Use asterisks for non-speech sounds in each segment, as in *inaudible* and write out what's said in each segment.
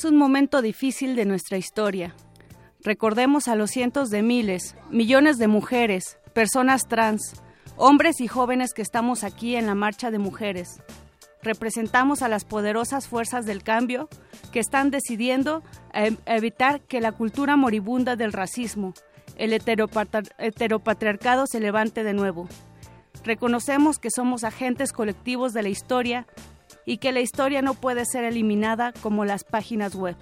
Es un momento difícil de nuestra historia. Recordemos a los cientos de miles, millones de mujeres, personas trans, hombres y jóvenes que estamos aquí en la Marcha de Mujeres. Representamos a las poderosas fuerzas del cambio que están decidiendo em, evitar que la cultura moribunda del racismo, el heteropatriarcado se levante de nuevo. Reconocemos que somos agentes colectivos de la historia y que la historia no puede ser eliminada como las páginas web.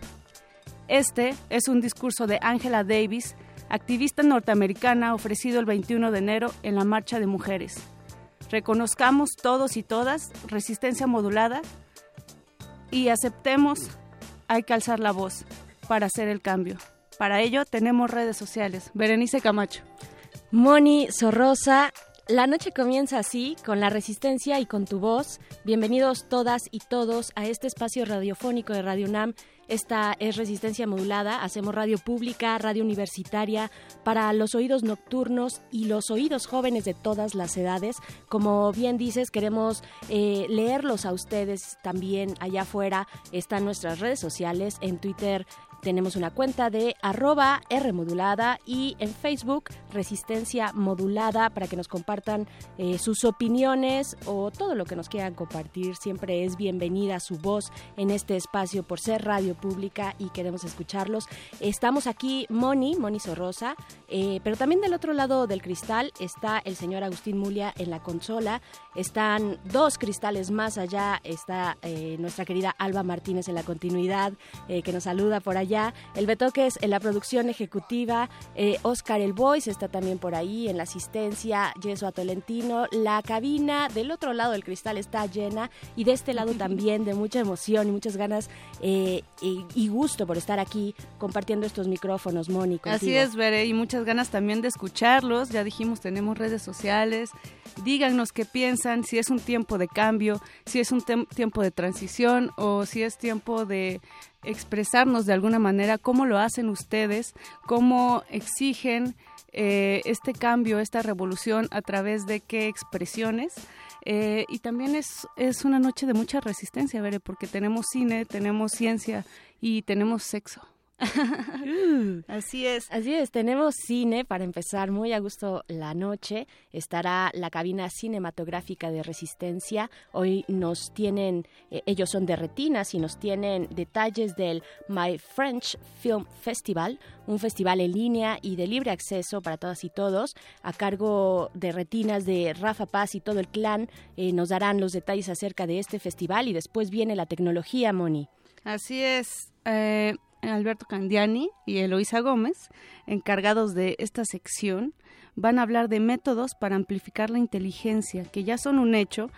Este es un discurso de Angela Davis, activista norteamericana ofrecido el 21 de enero en la Marcha de Mujeres. Reconozcamos todos y todas resistencia modulada y aceptemos, hay que alzar la voz para hacer el cambio. Para ello tenemos redes sociales. Berenice Camacho. Moni Sorrosa, la noche comienza así, con la resistencia y con tu voz. Bienvenidos todas y todos a este espacio radiofónico de Radio NAM. Esta es Resistencia Modulada. Hacemos radio pública, radio universitaria para los oídos nocturnos y los oídos jóvenes de todas las edades. Como bien dices, queremos eh, leerlos a ustedes también allá afuera. Están nuestras redes sociales en Twitter tenemos una cuenta de arroba R modulada y en Facebook Resistencia Modulada para que nos compartan eh, sus opiniones o todo lo que nos quieran compartir. Siempre es bienvenida su voz en este espacio por ser radio pública y queremos escucharlos. Estamos aquí Moni, Moni Sorrosa, eh, pero también del otro lado del cristal está el señor Agustín Mulia en la consola. Están dos cristales más allá, está eh, nuestra querida Alba Martínez en la continuidad que nos saluda por allá El Betoques en la producción ejecutiva, eh, Oscar El Voice está también por ahí en la asistencia, Yeso Tolentino. La cabina del otro lado del cristal está llena y de este lado *laughs* también de mucha emoción y muchas ganas eh, y, gusto por estar aquí compartiendo estos micrófonos, Mónica. Así es, Veré, y muchas ganas también de escucharlos. Ya dijimos, tenemos redes sociales. Díganos qué piensan, si es un tiempo de cambio, si es un tiempo de transición o si es tiempo de expresarnos de alguna manera cómo lo hacen ustedes, cómo exigen eh, este cambio, esta revolución a través de qué expresiones. Eh, y también es, es una noche de mucha resistencia, Veré, porque tenemos cine, tenemos ciencia y tenemos sexo. *laughs* Así es. Así es, tenemos cine para empezar muy a gusto la noche. Estará la cabina cinematográfica de Resistencia. Hoy nos tienen, eh, ellos son de Retinas y nos tienen detalles del My French Film Festival, un festival en línea y de libre acceso para todas y todos, a cargo de Retinas de Rafa Paz y todo el clan. Eh, nos darán los detalles acerca de este festival y después viene la tecnología, Moni. Así es. Eh, Alberto Candiani y Eloisa Gómez, encargados de esta sección, van a hablar de métodos para amplificar la inteligencia, que ya son un hecho,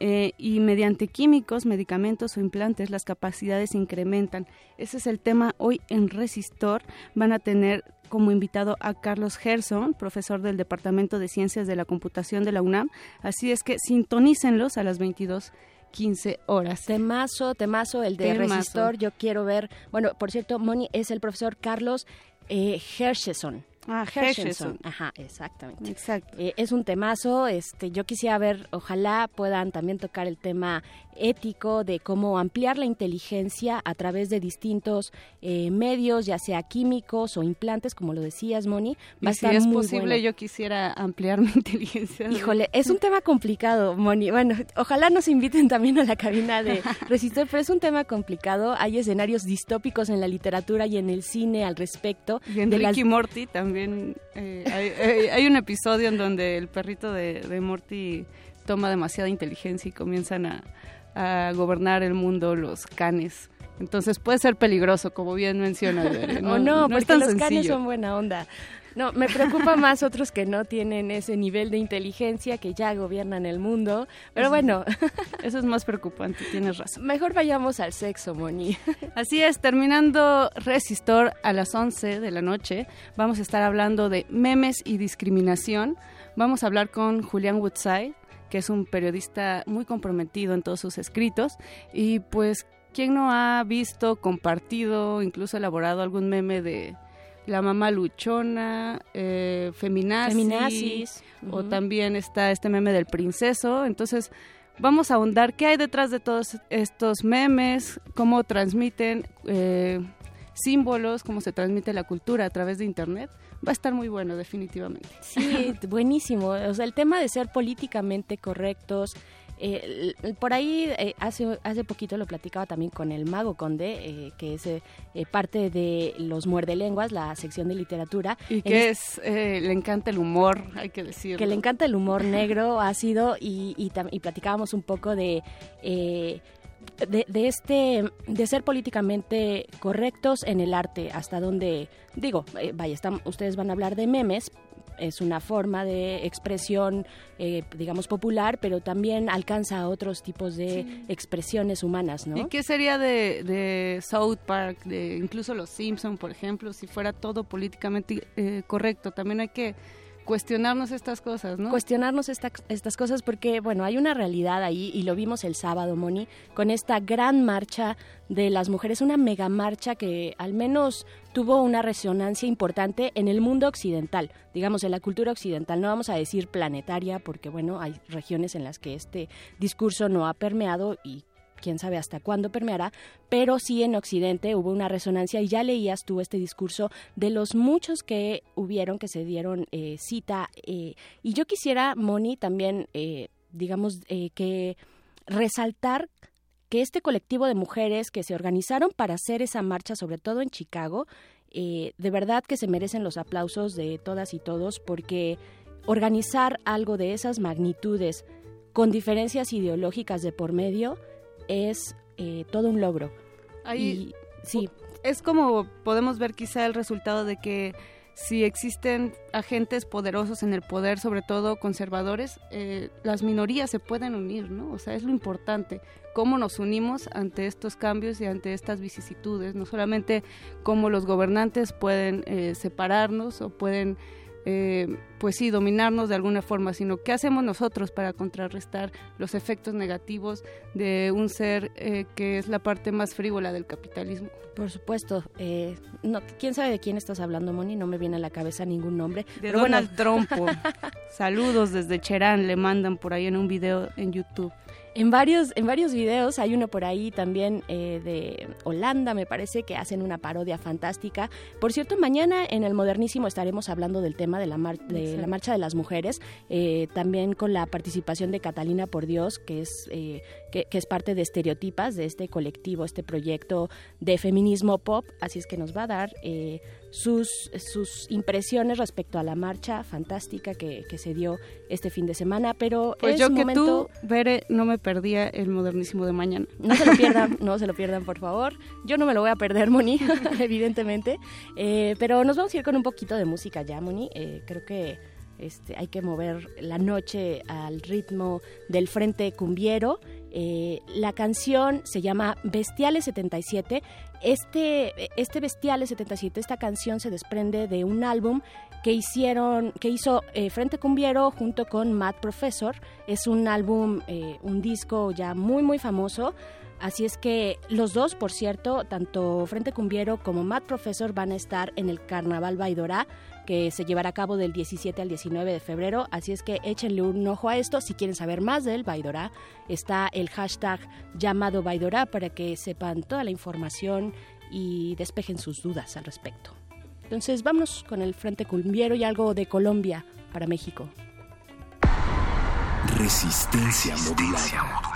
eh, y mediante químicos, medicamentos o implantes las capacidades se incrementan. Ese es el tema hoy en Resistor. Van a tener como invitado a Carlos Gerson, profesor del Departamento de Ciencias de la Computación de la UNAM. Así es que sintonícenlos a las 22 15 horas. Temazo, temazo, el de Resistor. Yo quiero ver, bueno, por cierto, Moni es el profesor Carlos eh, Ah, Hershenson. Ajá, exactamente. Exacto. Eh, es un temazo, este, yo quisiera ver, ojalá puedan también tocar el tema ético de cómo ampliar la inteligencia a través de distintos eh, medios, ya sea químicos o implantes, como lo decías, Moni. Va a si es posible, yo quisiera ampliar *laughs* mi inteligencia. Híjole, es un tema complicado, Moni. Bueno, ojalá nos inviten también a la cabina de *laughs* Resistor, pero es un tema complicado. Hay escenarios distópicos en la literatura y en el cine al respecto. Y en Ricky Morty también eh, hay, un episodio en donde el perrito de, Morty toma demasiada inteligencia y comienzan a gobernar el mundo los canes. Entonces puede ser peligroso, como bien menciona. *laughs* No, o no, porque los canes son buena onda. No, me preocupa más otros que no tienen ese nivel de inteligencia que ya gobiernan el mundo. Pero bueno, *laughs* eso es más preocupante, tienes razón. Mejor vayamos al sexo, Moni. Así es, terminando Resistor a las 11 de la noche, vamos a estar hablando de memes y discriminación. Vamos a hablar con Julián Woodside, que es un periodista muy comprometido en todos sus escritos y pues ¿quién no ha visto, compartido, incluso elaborado algún meme de la mamá luchona, eh, feminazis, o también está este meme del princeso, entonces vamos a ahondar qué hay detrás de todos estos memes, cómo transmiten eh, símbolos, cómo se transmite la cultura a través de Internet va a estar muy bueno, definitivamente. Sí, buenísimo. O sea, el tema de ser políticamente correctos. Eh, por ahí eh, hace hace poquito lo platicaba también con el mago Conde, eh, que es parte de los muerdelenguas, la sección de literatura. Y que es, le encanta el humor, hay que decirlo. Que le encanta el humor negro, *laughs* ácido, y, y, y platicábamos un poco de de, este de ser políticamente correctos en el arte hasta donde digo eh, vaya están, ustedes van a hablar de memes es una forma de expresión, eh, digamos, popular, pero también alcanza a otros tipos de expresiones humanas, ¿no? ¿Y qué sería de, South Park, de incluso los Simpson, por ejemplo, si fuera todo políticamente eh, correcto? También hay que cuestionarnos estas cosas, ¿no? Cuestionarnos estas cosas porque, bueno, hay una realidad ahí y lo vimos el sábado, Moni, con esta gran marcha de las mujeres, una mega marcha que al menos tuvo una resonancia importante en el mundo occidental, digamos, en la cultura occidental. No vamos a decir planetaria porque, bueno, hay regiones en las que este discurso no ha permeado y quién sabe hasta cuándo permeará, pero sí en Occidente hubo una resonancia y ya leías tú este discurso de los muchos que hubieron, que se dieron eh, cita. Eh, y yo quisiera, Moni, también, eh, digamos, que resaltar que este colectivo de mujeres que se organizaron para hacer esa marcha, sobre todo en Chicago, de verdad que se merecen los aplausos de todas y todos porque organizar algo de esas magnitudes con diferencias ideológicas de por medio es eh, todo un logro. Ahí, sí. Es como podemos ver quizá el resultado de que si existen agentes poderosos en el poder, sobre todo conservadores, eh, las minorías se pueden unir, ¿no? O sea, es lo importante, cómo nos unimos ante estos cambios y ante estas vicisitudes, no solamente cómo los gobernantes pueden eh, separarnos o pueden eh, pues sí, dominarnos de alguna forma, sino qué hacemos nosotros para contrarrestar los efectos negativos de un ser eh, que es la parte más frívola del capitalismo. Por supuesto. Eh, no, ¿Quién sabe de quién estás hablando, Moni? No me viene a la cabeza ningún nombre. De Donald Trump. *laughs* Saludos desde Cherán, le mandan por ahí en un video en YouTube. En varios, en varios videos, hay uno por ahí también eh, de Holanda, me parece, que hacen una parodia fantástica. Por cierto, mañana en el Modernísimo estaremos hablando del tema de la, de la Marcha de las Mujeres, eh, también con la participación de Catalina Por Dios, que es, eh, que, es parte de Estereotipas, de este colectivo, este proyecto de feminismo pop, así es que nos va a dar sus, sus impresiones respecto a la marcha fantástica que, que se dio este fin de semana, pero pues yo que tú, Bere, no me perdía el modernísimo de mañana. No se lo pierdan, *laughs* no se lo pierdan, por favor. Yo no me lo voy a perder, Moni, *laughs* evidentemente, eh, pero nos vamos a ir con un poquito de música ya, Moni. Eh, creo que este, hay que mover la noche al ritmo del Frente Cumbiero. Eh, la canción se llama Bestiales 77. Este, este Bestiales 77, esta canción se desprende de un álbum que hicieron, que hizo eh, Frente Cumbiero junto con Matt Professor. Es un álbum, eh, un disco ya muy muy famoso Así es que los dos, por cierto, tanto Frente Cumbiero como Matt Professor van a estar en el Carnaval Baidorá que se llevará a cabo del 17 al 19 de febrero. Así es que échenle un ojo a esto. Si quieren saber más del Baidorá, está el hashtag llamado Baidorá para que sepan toda la información y despejen sus dudas al respecto. Entonces, vámonos con el Frente Cumbiero y algo de Colombia para México. Resistencia, modulada.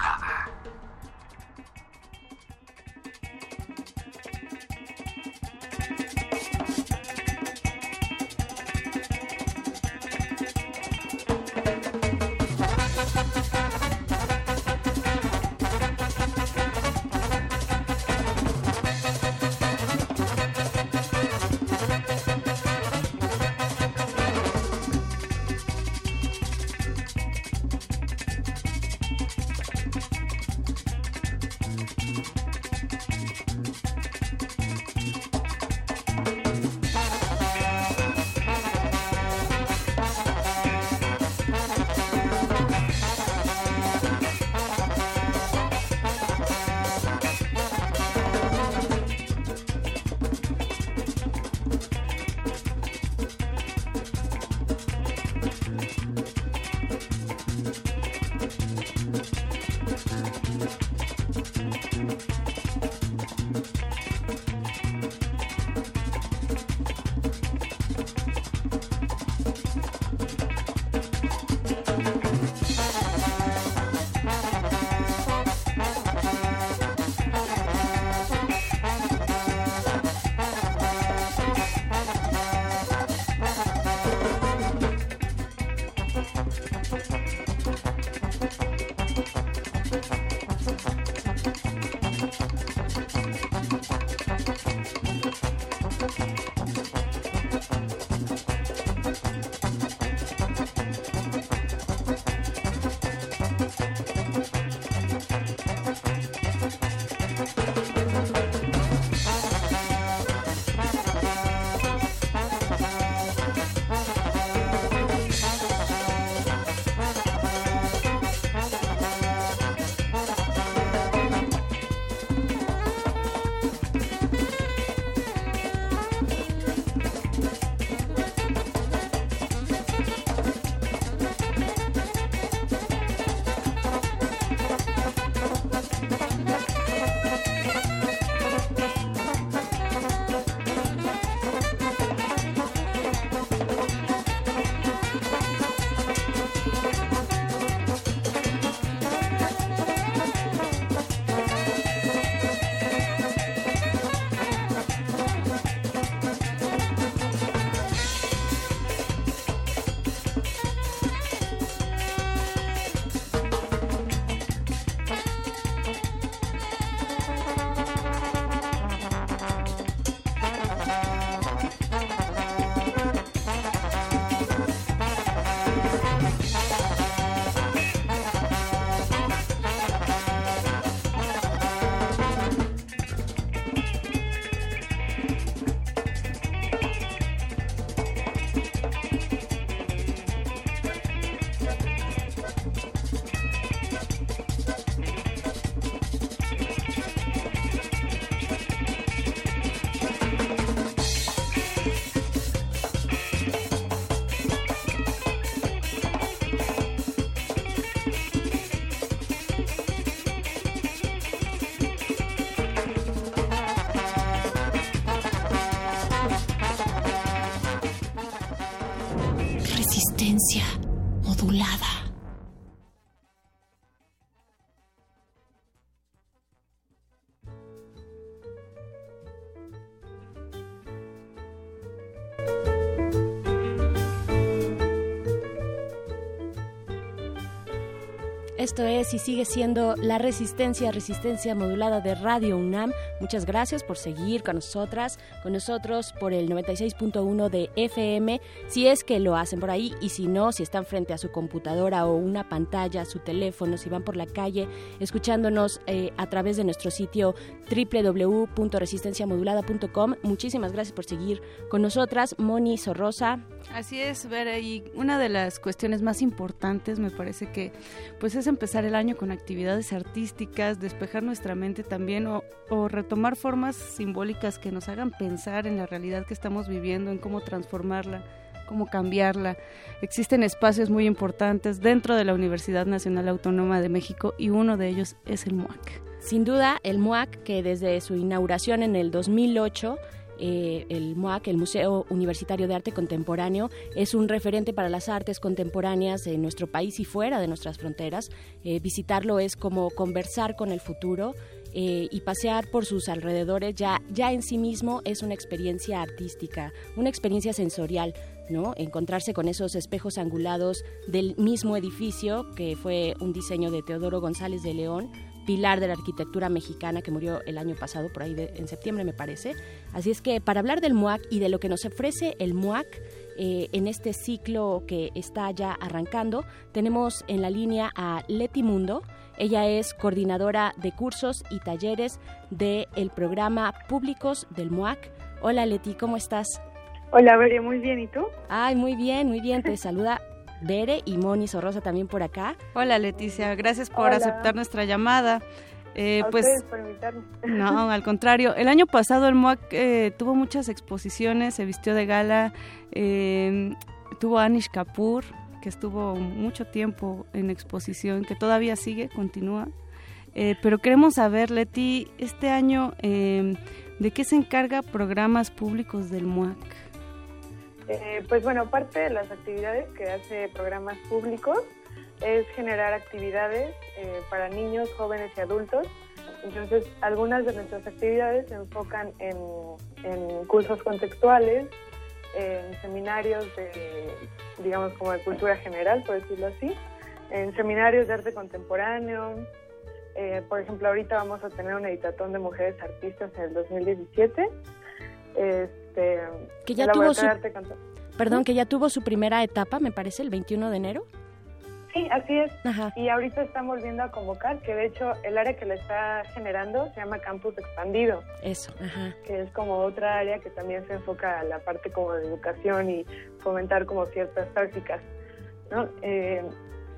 Esto es y sigue siendo la resistencia, resistencia modulada de Radio UNAM. Muchas gracias por seguir con nosotras, con nosotros por el 96.1 de FM, si es que lo hacen por ahí y si no, si están frente a su computadora o una pantalla, su teléfono, si van por la calle escuchándonos eh, a través de nuestro sitio www.resistenciamodulada.com. Muchísimas gracias por seguir con nosotras, Moni Sorrosa. Así es, Vera, y una de las cuestiones más importantes me parece que pues es empezar el año con actividades artísticas, despejar nuestra mente también o, o, retomar formas simbólicas que nos hagan pensar en la realidad que estamos viviendo, en cómo transformarla, cómo cambiarla. Existen espacios muy importantes dentro de la Universidad Nacional Autónoma de México y uno de ellos es el MUAC. Sin duda, el MUAC, que desde su inauguración en el 2008 eh, el MUAC, el Museo Universitario de Arte Contemporáneo, es un referente para las artes contemporáneas en nuestro país y fuera de nuestras fronteras. Eh, visitarlo es como conversar con el futuro. Eh, y pasear por sus alrededores ya, ya en sí mismo es una experiencia artística, una experiencia sensorial, ¿no? Encontrarse con esos espejos angulados del mismo edificio, que fue un diseño de Teodoro González de León, pilar de la arquitectura mexicana que murió el año pasado, por ahí en septiembre me parece. Así es que para hablar del MUAC y de lo que nos ofrece el MUAC, eh, en este ciclo que está ya arrancando, tenemos en la línea a Leti Mundo. Ella es coordinadora de cursos y talleres del programa Públicos del MUAC. Hola Leti, ¿cómo estás? Hola, Veria, muy bien. ¿Y tú? Ay, muy bien, muy bien. Te saluda Bere y Moni Sorrosa también por acá. Hola Leticia, gracias por aceptar nuestra llamada. Eh, pues, por invitarme. *laughs* No, al contrario. El año pasado el MOAC eh, tuvo muchas exposiciones, se vistió de gala, eh, tuvo Anish Kapoor, que estuvo mucho tiempo en exposición, que todavía sigue, continúa. Eh, pero queremos saber, Leti, este año, ¿de qué se encarga programas públicos del MOAC? Eh, pues bueno, parte de las actividades que hace programas públicos es generar actividades eh, para niños, jóvenes y adultos. Entonces, algunas de nuestras actividades se enfocan en, cursos contextuales, en seminarios de, digamos, como de cultura general, por decirlo así, en seminarios de arte contemporáneo. Eh, por ejemplo, ahorita vamos a tener un editatón de mujeres artistas en el 2017. Este, que ya tuvo su, perdón, que ya tuvo su primera etapa, me parece, el 21 de enero. Sí, así es. Y ahorita están volviendo a convocar, que de hecho el área que la está generando se llama Campus Expandido. Eso, ajá. Que es como otra área que también se enfoca a la parte como de educación y fomentar como ciertas prácticas, ¿no? Eh,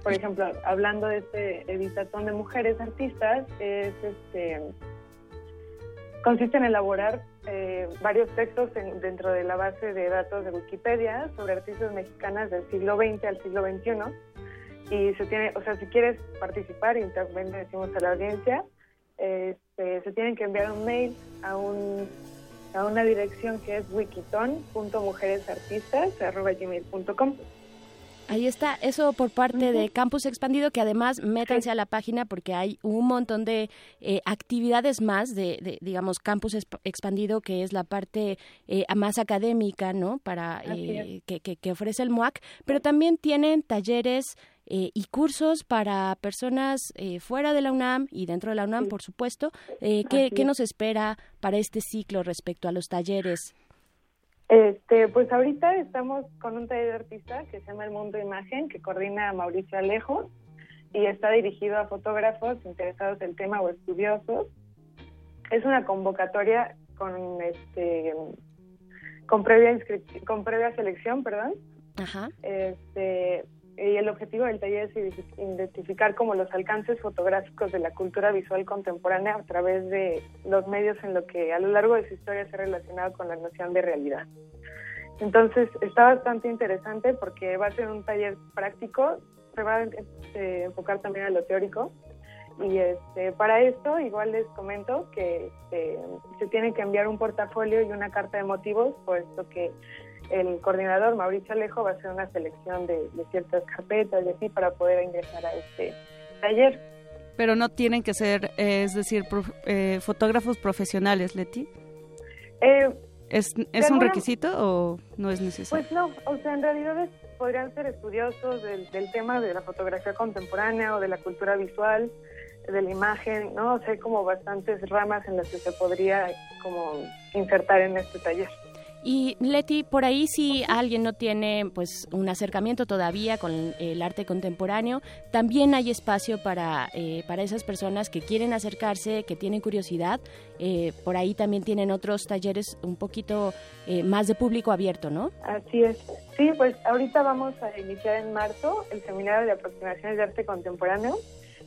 por ejemplo, hablando de este editatón de mujeres artistas, es este consiste en elaborar eh, varios textos dentro de la base de datos de Wikipedia sobre artistas mexicanas del siglo XX al siglo XXI. Y se tiene, o sea, si quieres participar, le decimos a la audiencia, este, se tienen que enviar un mail a, un, a una dirección que es wikiton.mujeresartistas.gmail.com. Ahí está, eso por parte de Campus Expandido, que además métanse a la página porque hay un montón de eh, actividades más de, digamos, Campus Expandido, que es la parte eh, más académica, ¿no? Para eh, que, que, ofrece el MOAC, pero también tienen talleres y cursos para personas fuera de la UNAM y dentro de la UNAM, por supuesto. ¿qué, ¿Qué nos espera para este ciclo respecto a los talleres? Este, pues ahorita estamos con un taller de artista que se llama El Mundo Imagen, que coordina Mauricio Alejo y está dirigido a fotógrafos interesados en el tema o estudiosos. Es una convocatoria con este con previa con previa selección, perdón. Ajá. Este, y el objetivo del taller es identificar como los alcances fotográficos de la cultura visual contemporánea a través de los medios en lo que a lo largo de su historia se ha relacionado con la noción de realidad. Entonces está bastante interesante porque va a ser un taller práctico, se va a este, enfocar también a lo teórico y este, para esto igual les comento que este, se tiene que enviar un portafolio y una carta de motivos, puesto que el coordinador Mauricio Alejo va a hacer una selección de, ciertas carpetas y así para poder ingresar a este taller. Pero no tienen que ser, eh, es decir, eh, fotógrafos profesionales, Leti. Eh, ¿Es, es un requisito o no es necesario? Pues no, o sea, en realidad podrían ser estudiosos del, del, tema de la fotografía contemporánea o de la cultura visual, de la imagen, ¿no? O sea, hay como bastantes ramas en las que se podría como insertar en este taller. Y Leti, por ahí si alguien no tiene pues un acercamiento todavía con el arte contemporáneo, también hay espacio para, eh, para esas personas que quieren acercarse, que tienen curiosidad. Eh, por ahí también tienen otros talleres un poquito eh, más de público abierto, ¿no? Así es. Sí, pues ahorita vamos a iniciar en marzo el seminario de aproximaciones de arte contemporáneo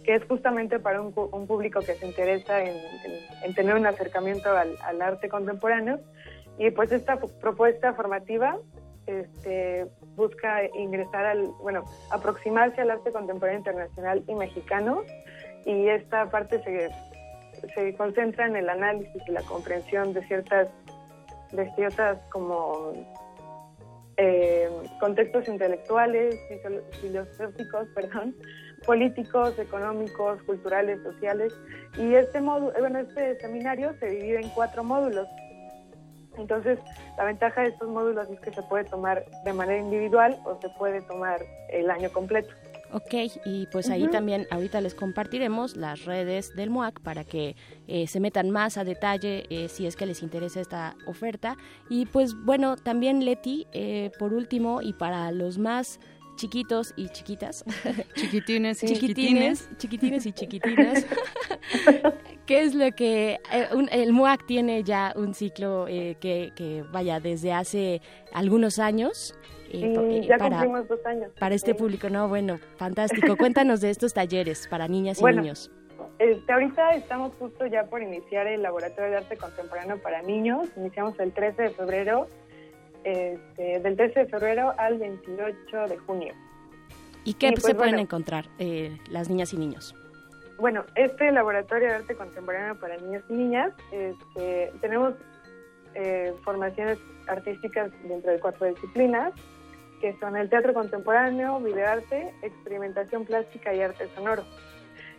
que es justamente para un, público que se interesa en, tener un acercamiento al, al, arte contemporáneo y pues esta propuesta formativa este, busca ingresar al, bueno, aproximarse al arte contemporáneo internacional y mexicano y esta parte se, se concentra en el análisis y la comprensión de ciertas, de ciertas como eh, contextos intelectuales, filosóficos, *laughs* perdón, políticos, económicos, culturales, sociales. Y este módulo, bueno, este seminario se divide en cuatro módulos. Entonces, la ventaja de estos módulos es que se puede tomar de manera individual o se puede tomar el año completo. Ok, y pues ahí también ahorita les compartiremos las redes del MUAC para que eh, se metan más a detalle eh, si es que les interesa esta oferta. Y pues bueno, también Leti, eh, por último, y para los más chiquitos y chiquitas. *laughs* Chiquitines y chiquitines. Chiquitines y chiquitinas. ¿Qué es lo que eh, el MUAC tiene ya un ciclo eh, que, que, vaya desde hace algunos años? Eh, ya para, cumplimos dos años. Para este público, ¿no? Bueno, fantástico. Cuéntanos de estos talleres para niñas y niños. Este, ahorita estamos justo ya por iniciar el Laboratorio de Arte Contemporáneo para Niños. Iniciamos el 13 de febrero este, del 13 de febrero al 28 de junio. ¿Y qué se pues, pueden encontrar eh, las niñas y niños? Bueno, este laboratorio de arte contemporáneo para niños y niñas, este, tenemos eh, formaciones artísticas dentro de cuatro disciplinas, que son el teatro contemporáneo, videoarte, experimentación plástica y arte sonoro.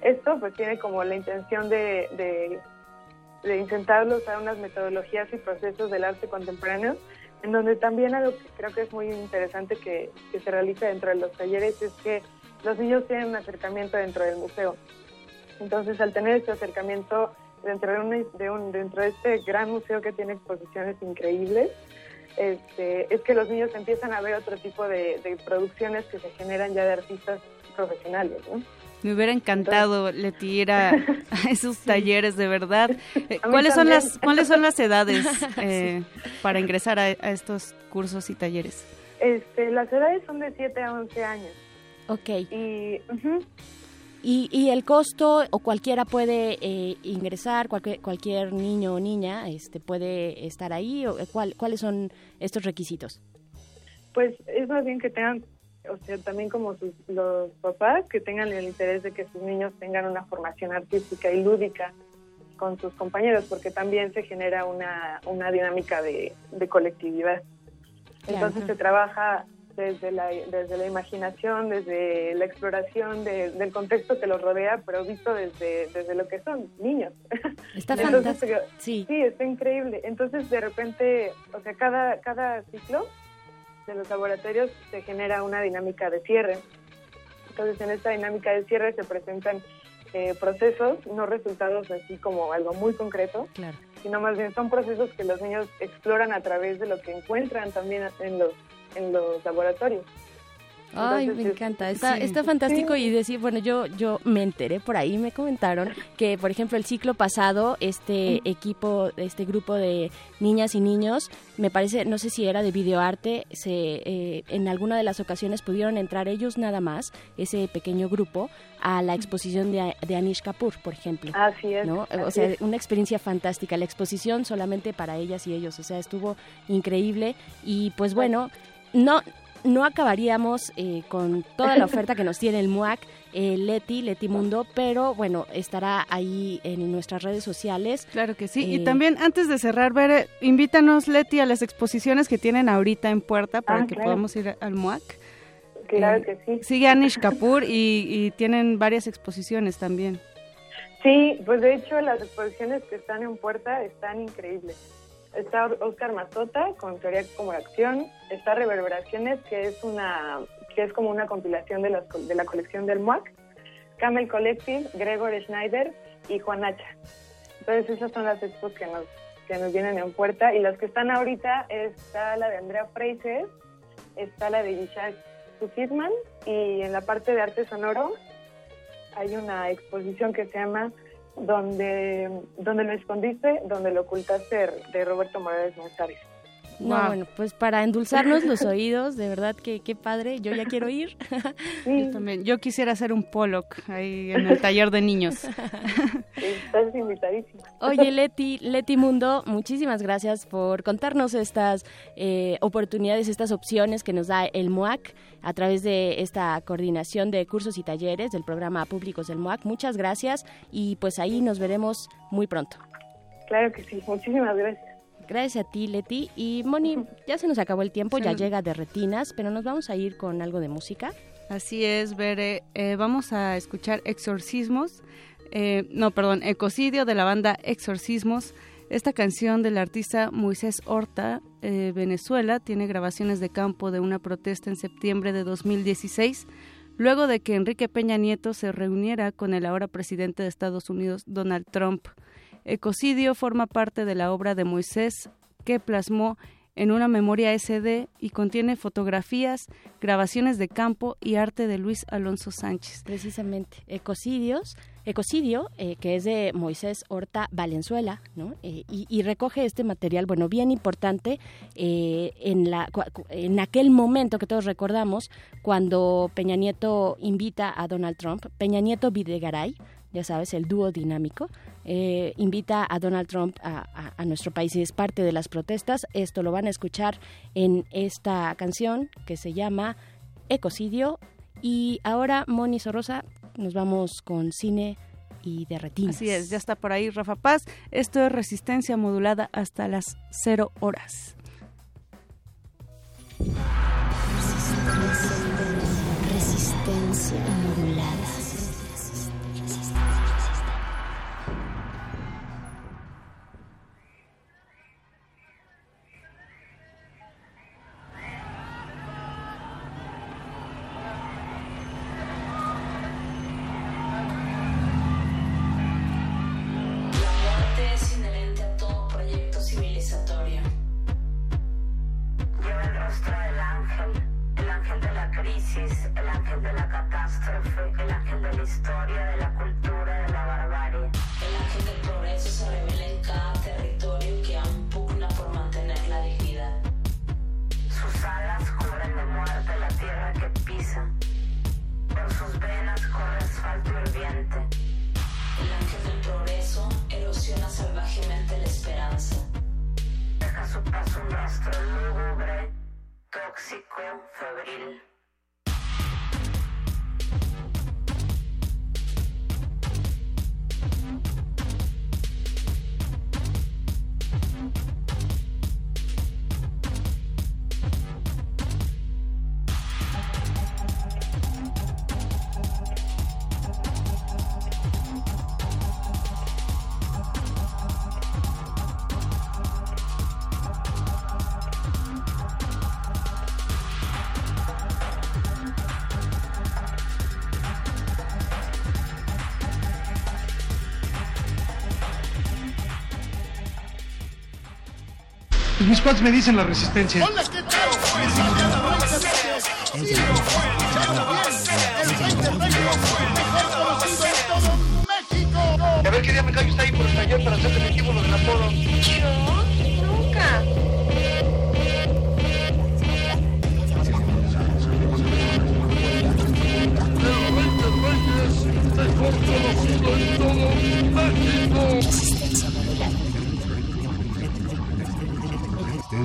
Esto pues tiene como la intención de, de, de intentar usar unas metodologías y procesos del arte contemporáneo en donde también algo que creo que es muy interesante que, se realiza dentro de los talleres es que los niños tienen un acercamiento dentro del museo. Entonces, al tener este acercamiento dentro de, un, dentro de este gran museo que tiene exposiciones increíbles, este, es que los niños empiezan a ver otro tipo de, producciones que se generan ya de artistas profesionales. Me hubiera encantado, Leti, ir a, *laughs* esos talleres, de verdad. Eh, ¿Cuáles son, las, ¿Cuáles son las edades *laughs* eh, para ingresar a, estos cursos y talleres? Este, las edades son de 7 a 11 años. Ok. Y, ¿Y, y, el costo, o cualquiera puede eh, ingresar, cualquier, cualquier niño o niña este, puede estar ahí? O, ¿cuál, ¿Cuáles son estos requisitos? Pues es más bien que tengan o sea, también como los papás que tengan el interés de que sus niños tengan una formación artística y lúdica con sus compañeros, porque también se genera una, una dinámica de, colectividad. Entonces se trabaja desde la, desde la imaginación, desde la exploración del contexto que los rodea, pero visto desde, desde lo que son niños. Está *laughs* fantástico. Sí. sí, está increíble. Entonces, de repente, o sea, cada, cada ciclo de los laboratorios se genera una dinámica de cierre. Entonces, en esta dinámica de cierre se presentan eh, procesos, no resultados así como algo muy concreto, sino más bien son procesos que los niños exploran a través de lo que encuentran también en los, en los laboratorios. Ay, me encanta, está, está fantástico y decir, bueno, yo yo me enteré por ahí, me comentaron que, por ejemplo, el ciclo pasado, este equipo, este grupo de niñas y niños, me parece, no sé si era de videoarte, se, eh, en alguna de las ocasiones pudieron entrar ellos nada más, ese pequeño grupo, a la exposición de, de Anish Kapoor, por ejemplo. Así es. ¿no? o sea, una experiencia fantástica, la exposición solamente para ellas y ellos, o sea, estuvo increíble y pues bueno, no no acabaríamos eh, con toda la oferta que nos tiene el MUAC, eh, Leti, Leti Mundo, pero bueno, estará ahí en nuestras redes sociales. Claro que sí. y eh, también antes de cerrar, ver, invítanos, Leti, a las exposiciones que tienen ahorita en puerta para ah, que podamos ir al MUAC. Claro que sí. Sigue Anish Kapoor y, y tienen varias exposiciones también. Sí, pues de hecho las exposiciones que están en puerta están increíbles. Está Oscar Mazota con Teoría como Acción, está Reverberaciones, que es una que es como una compilación de, de la colección del MUAC, Camel Collective, Gregor Schneider y Juan Hacha. Entonces esas son las expos que nos que nos vienen en puerta. Y las que están ahorita está la de Andrea Fraser, está la de Yishak Sukisman y en la parte de arte sonoro hay una exposición que se llama Donde, donde lo escondiste, donde lo ocultaste de Roberto Morales Montares. No, bueno, pues para endulzarnos los oídos, de verdad que qué padre, yo ya quiero ir. *laughs* Yo también, yo quisiera hacer un Pollock ahí en el taller de niños. *laughs* Estás invitadísima. Oye, Leti, Leti Mundo, muchísimas gracias por contarnos estas eh, oportunidades, estas opciones que nos da el MOAC a través de esta coordinación de cursos y talleres del programa Públicos del MOAC. Muchas gracias y pues ahí nos veremos muy pronto. Claro que sí, muchísimas gracias. Gracias a ti, Leti. Y Moni, ya se nos acabó el tiempo, ya llega de retinas, pero nos vamos a ir con algo de música. Así es, Bere. Eh, vamos a escuchar Exorcismos, eh, no, perdón, Ecocidio de la banda Exorcismos. Esta canción del artista Moisés Horta, eh, Venezuela, tiene grabaciones de campo de una protesta en septiembre de 2016, luego de que Enrique Peña Nieto se reuniera con el ahora presidente de Estados Unidos, Donald Trump. Ecocidio forma parte de la obra de Moisés que plasmó en una memoria SD y contiene fotografías, grabaciones de campo y arte de Luis Alonso Sánchez. Precisamente, Ecocidios, Ecocidio, eh, que es de Moisés Horta Valenzuela. Eh, y, recoge este material, bueno, bien importante eh, en, la, en aquel momento que todos recordamos, cuando Peña Nieto invita a Donald Trump, Peña Nieto Videgaray, ya sabes, el dúo dinámico, eh, invita a Donald Trump a, nuestro país y es parte de las protestas. Esto lo van a escuchar en esta canción que se llama Ecocidio. Y ahora, Moni Sorrosa, nos vamos con cine y de retinas. Así es, ya está por ahí Rafa Paz. Esto es resistencia modulada hasta las cero horas. resistencia modulada. tóxico febril. Mis cuates me dicen la resistencia.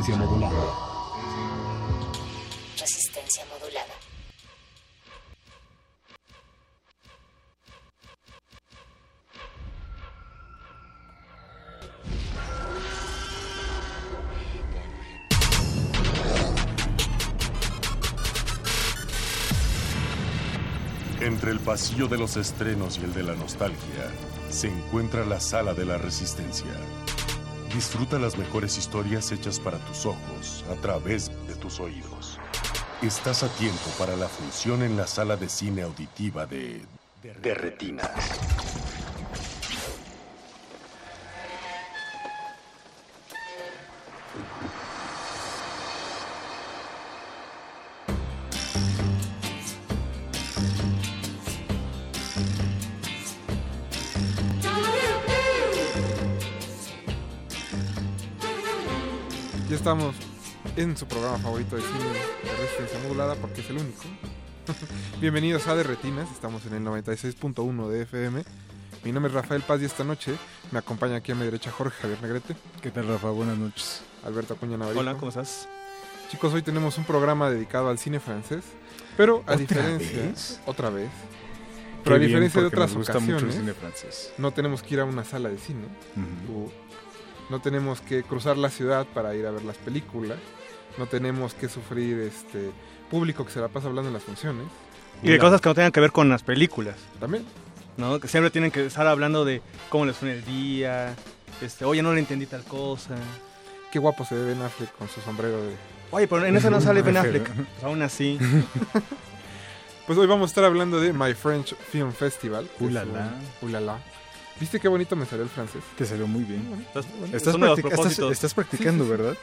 Resistencia modulada. Resistencia modulada. Entre el pasillo de los estrenos y el de la nostalgia, se encuentra la sala de la resistencia. Disfruta las mejores historias hechas para tus ojos a través de tus oídos. Estás a tiempo para la función en la sala de cine auditiva de... de retinas. Estamos en su programa favorito de cine de resistencia modulada porque es el único. *laughs* Bienvenidos a De Retinas, estamos en el 96.1 de FM. Mi nombre es Rafael Paz y esta noche me acompaña aquí a mi derecha Jorge Javier Negrete. ¿Qué tal, Rafa? Buenas noches. Alberto Acuña Navarijo. Hola, ¿cómo estás? Chicos, hoy tenemos un programa dedicado al cine francés, pero a ¿Otra diferencia, vez? otra vez, Qué pero a bien, diferencia de porque otras nos gusta mucho el ocasiones, cine francés. no tenemos que ir a una sala de cine, Ujú. o no tenemos que cruzar la ciudad para ir a ver las películas, no tenemos que sufrir este público que se la pasa hablando en las funciones. Y de cosas que no tengan que ver con las películas. También. ¿No? Que siempre tienen que estar hablando de cómo les fue en el día. Este, oye, no le entendí tal cosa. Qué guapo se ve Ben Affleck con su sombrero de... Oye, pero en eso no sale Ben Affleck. Pues aún así. *laughs* Pues hoy vamos a estar hablando de My French Film Festival. Ulala. Ulala. ¿Viste qué bonito me salió el francés? Te salió muy bien. Estás, Estás, practic- practicando, Sí, sí, sí. ¿verdad?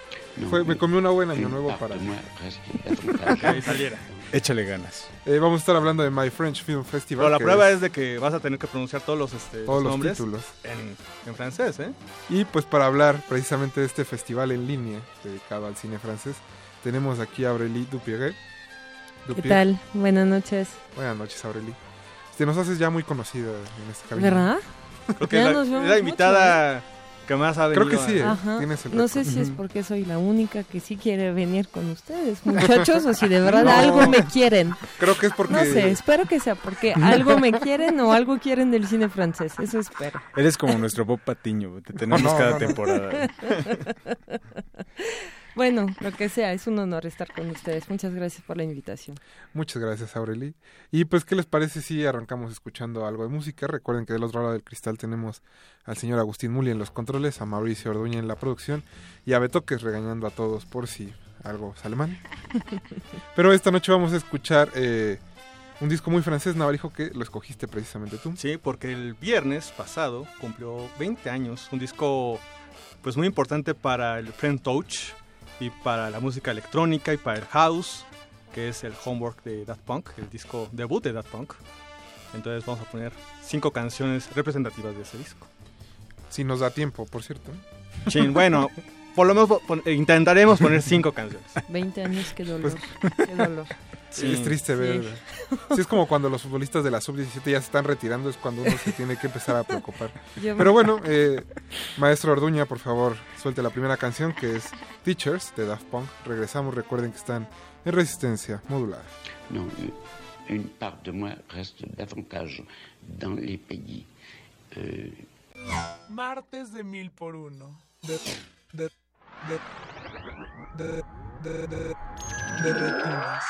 Fue, me comí una buena año nuevo para... *laughs* Que ahí saliera. Échale ganas. Eh, vamos a estar hablando de My French Film Festival. Pero la prueba es de que vas a tener que pronunciar todos los, este, todos los nombres títulos. en, en francés, ¿eh? Y pues para hablar precisamente de este festival en línea dedicado al cine francés, tenemos aquí a Aurélie Dupierre. ¿Qué tal? Buenas noches. Buenas noches, Aurélie. Te nos haces ya muy conocida en esta cabina. ¿Verdad? Creo que Ya es la, es la mucho, ¿eh? invitada que más ha Creo que sí, ¿eh? a- Ajá. Tienes el No sé si es porque soy la única que sí quiere venir con ustedes, muchachos, o si de verdad No. algo me quieren. Creo que es porque... No sé, espero que sea porque *laughs* algo me quieren o algo quieren del cine francés. Eso espero. Eres como nuestro Bob Patiño. Te tenemos No, cada no, no. temporada. *laughs* Bueno, lo que sea, es un honor estar con ustedes. Muchas gracias por la invitación. Muchas gracias, Aurelie. Y pues, ¿qué les parece si arrancamos escuchando algo de música? Recuerden que del otro lado del cristal tenemos al señor Agustín Muli en los controles, a Mauricio Orduña en la producción y a Betoques regañando a todos por si algo sale mal. *laughs* Pero esta noche vamos a escuchar eh, un disco muy francés, Navarijo, que lo escogiste precisamente tú. Sí, porque el viernes pasado cumplió 20 años, un disco pues muy importante para el French Touch y para la música electrónica y para el house, que es el homework de Daft Punk, el disco debut de Daft Punk. Entonces vamos a poner cinco canciones representativas de ese disco. Si nos da tiempo, por cierto. Chin, bueno, *laughs* por lo menos pon- intentaremos poner cinco *laughs* canciones. 20 años, qué dolor. Pues- *laughs* Qué dolor. Sí, es triste ver. Sí, es como cuando los futbolistas de la sub-17 ya se están retirando, es cuando uno se tiene que empezar a preocupar. *laughs* Yo- Pero bueno, eh, maestro Orduña, por favor, suelte la primera canción que es Teachers de Daft Punk. Regresamos, recuerden que están en resistencia modulada. Non, une- une part de moi reste davantage dans les pays. euh, Martes de mil por uno. De, de, de, de, de, de, retinas.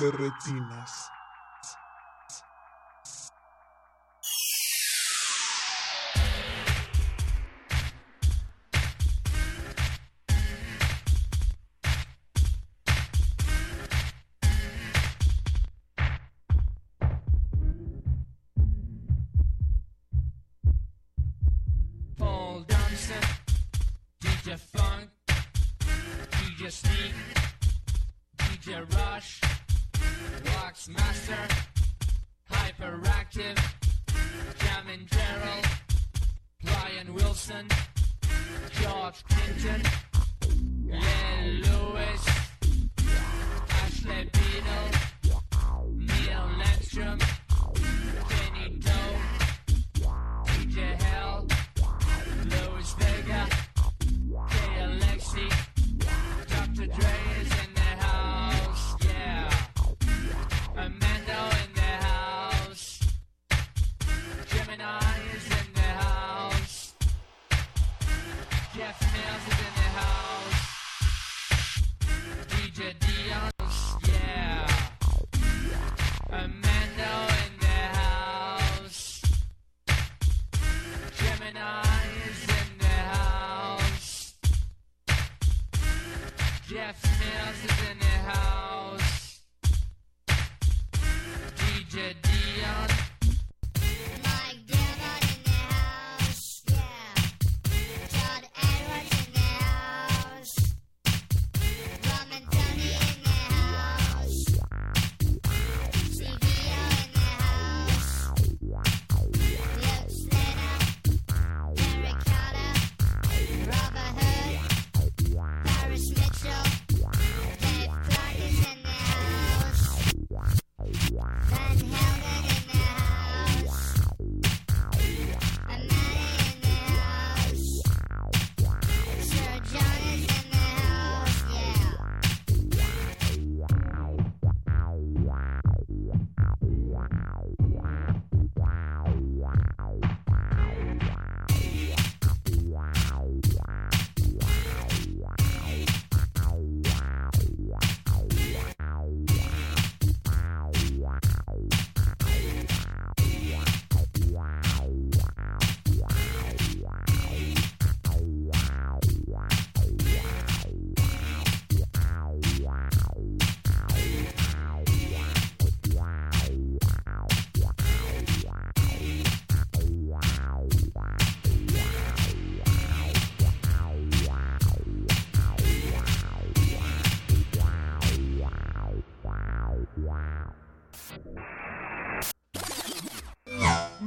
De retinas. George Clinton, Len Lewis, Ashley Beadle, Neil Landstrom,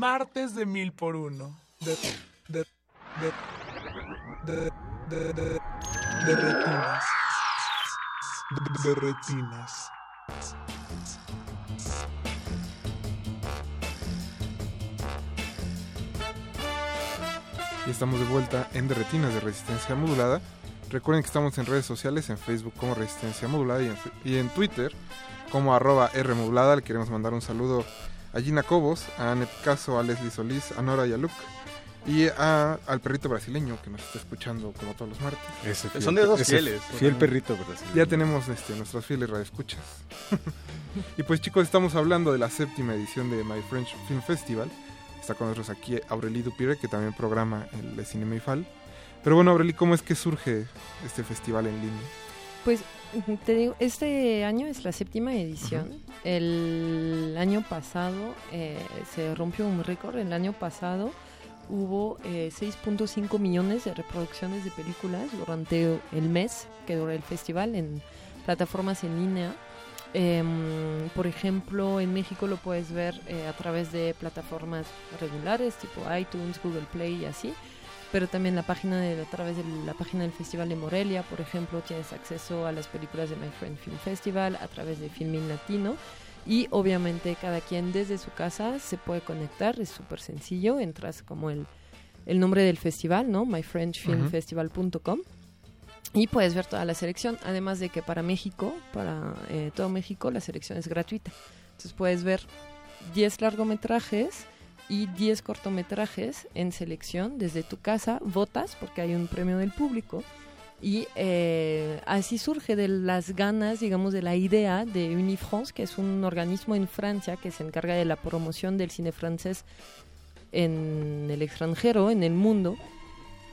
Martes de mil por uno. De, de, de, de, de, de, de retinas. De, de retinas. Y estamos de vuelta en Derretinas de Resistencia Modulada. Recuerden que estamos en redes sociales, en Facebook como Resistencia Modulada y en, y en Twitter como arroba Rmodulada. Le queremos mandar un saludo a Gina Cobos, a Anet Caso, a Leslie Solís, a Nora y a Luke. Y a, al perrito brasileño que nos está escuchando como todos los martes. Ese fiel- Son de esos fieles. Fiel perrito brasileño. Ya tenemos este, nuestros fieles radioescuchas. *laughs* y pues chicos, estamos hablando de la séptima edición de My French Film Festival. Está con nosotros aquí Aurélie Dupire, que también programa el de Cinema IFAL. Pero bueno, Aurélie, ¿cómo es que surge este festival en línea? Pues te digo, este año es la séptima edición. El año pasado eh, se rompió un récord. El año pasado hubo eh, 6.5 millones de reproducciones de películas durante el mes que dura el festival en plataformas en línea. Em, por ejemplo, en México lo puedes ver eh, a través de plataformas regulares tipo iTunes, Google Play y así. Pero también la página de, a través de la página del Festival de Morelia, por ejemplo, tienes acceso a las películas de My Friend Film Festival a través de Filmin Latino. Y obviamente cada quien desde su casa se puede conectar, es súper sencillo, entras como el, el nombre del festival, ¿no? myfrenchfilmfestival.com y puedes ver toda la selección, además de que para México, para eh, todo México, la selección es gratuita. Entonces puedes ver 10 largometrajes y 10 cortometrajes en selección desde tu casa, votas porque hay un premio del público y eh, así surge de las ganas, digamos, de la idea de Unifrance, que es un organismo en Francia que se encarga de la promoción del cine francés en el extranjero, en el mundo.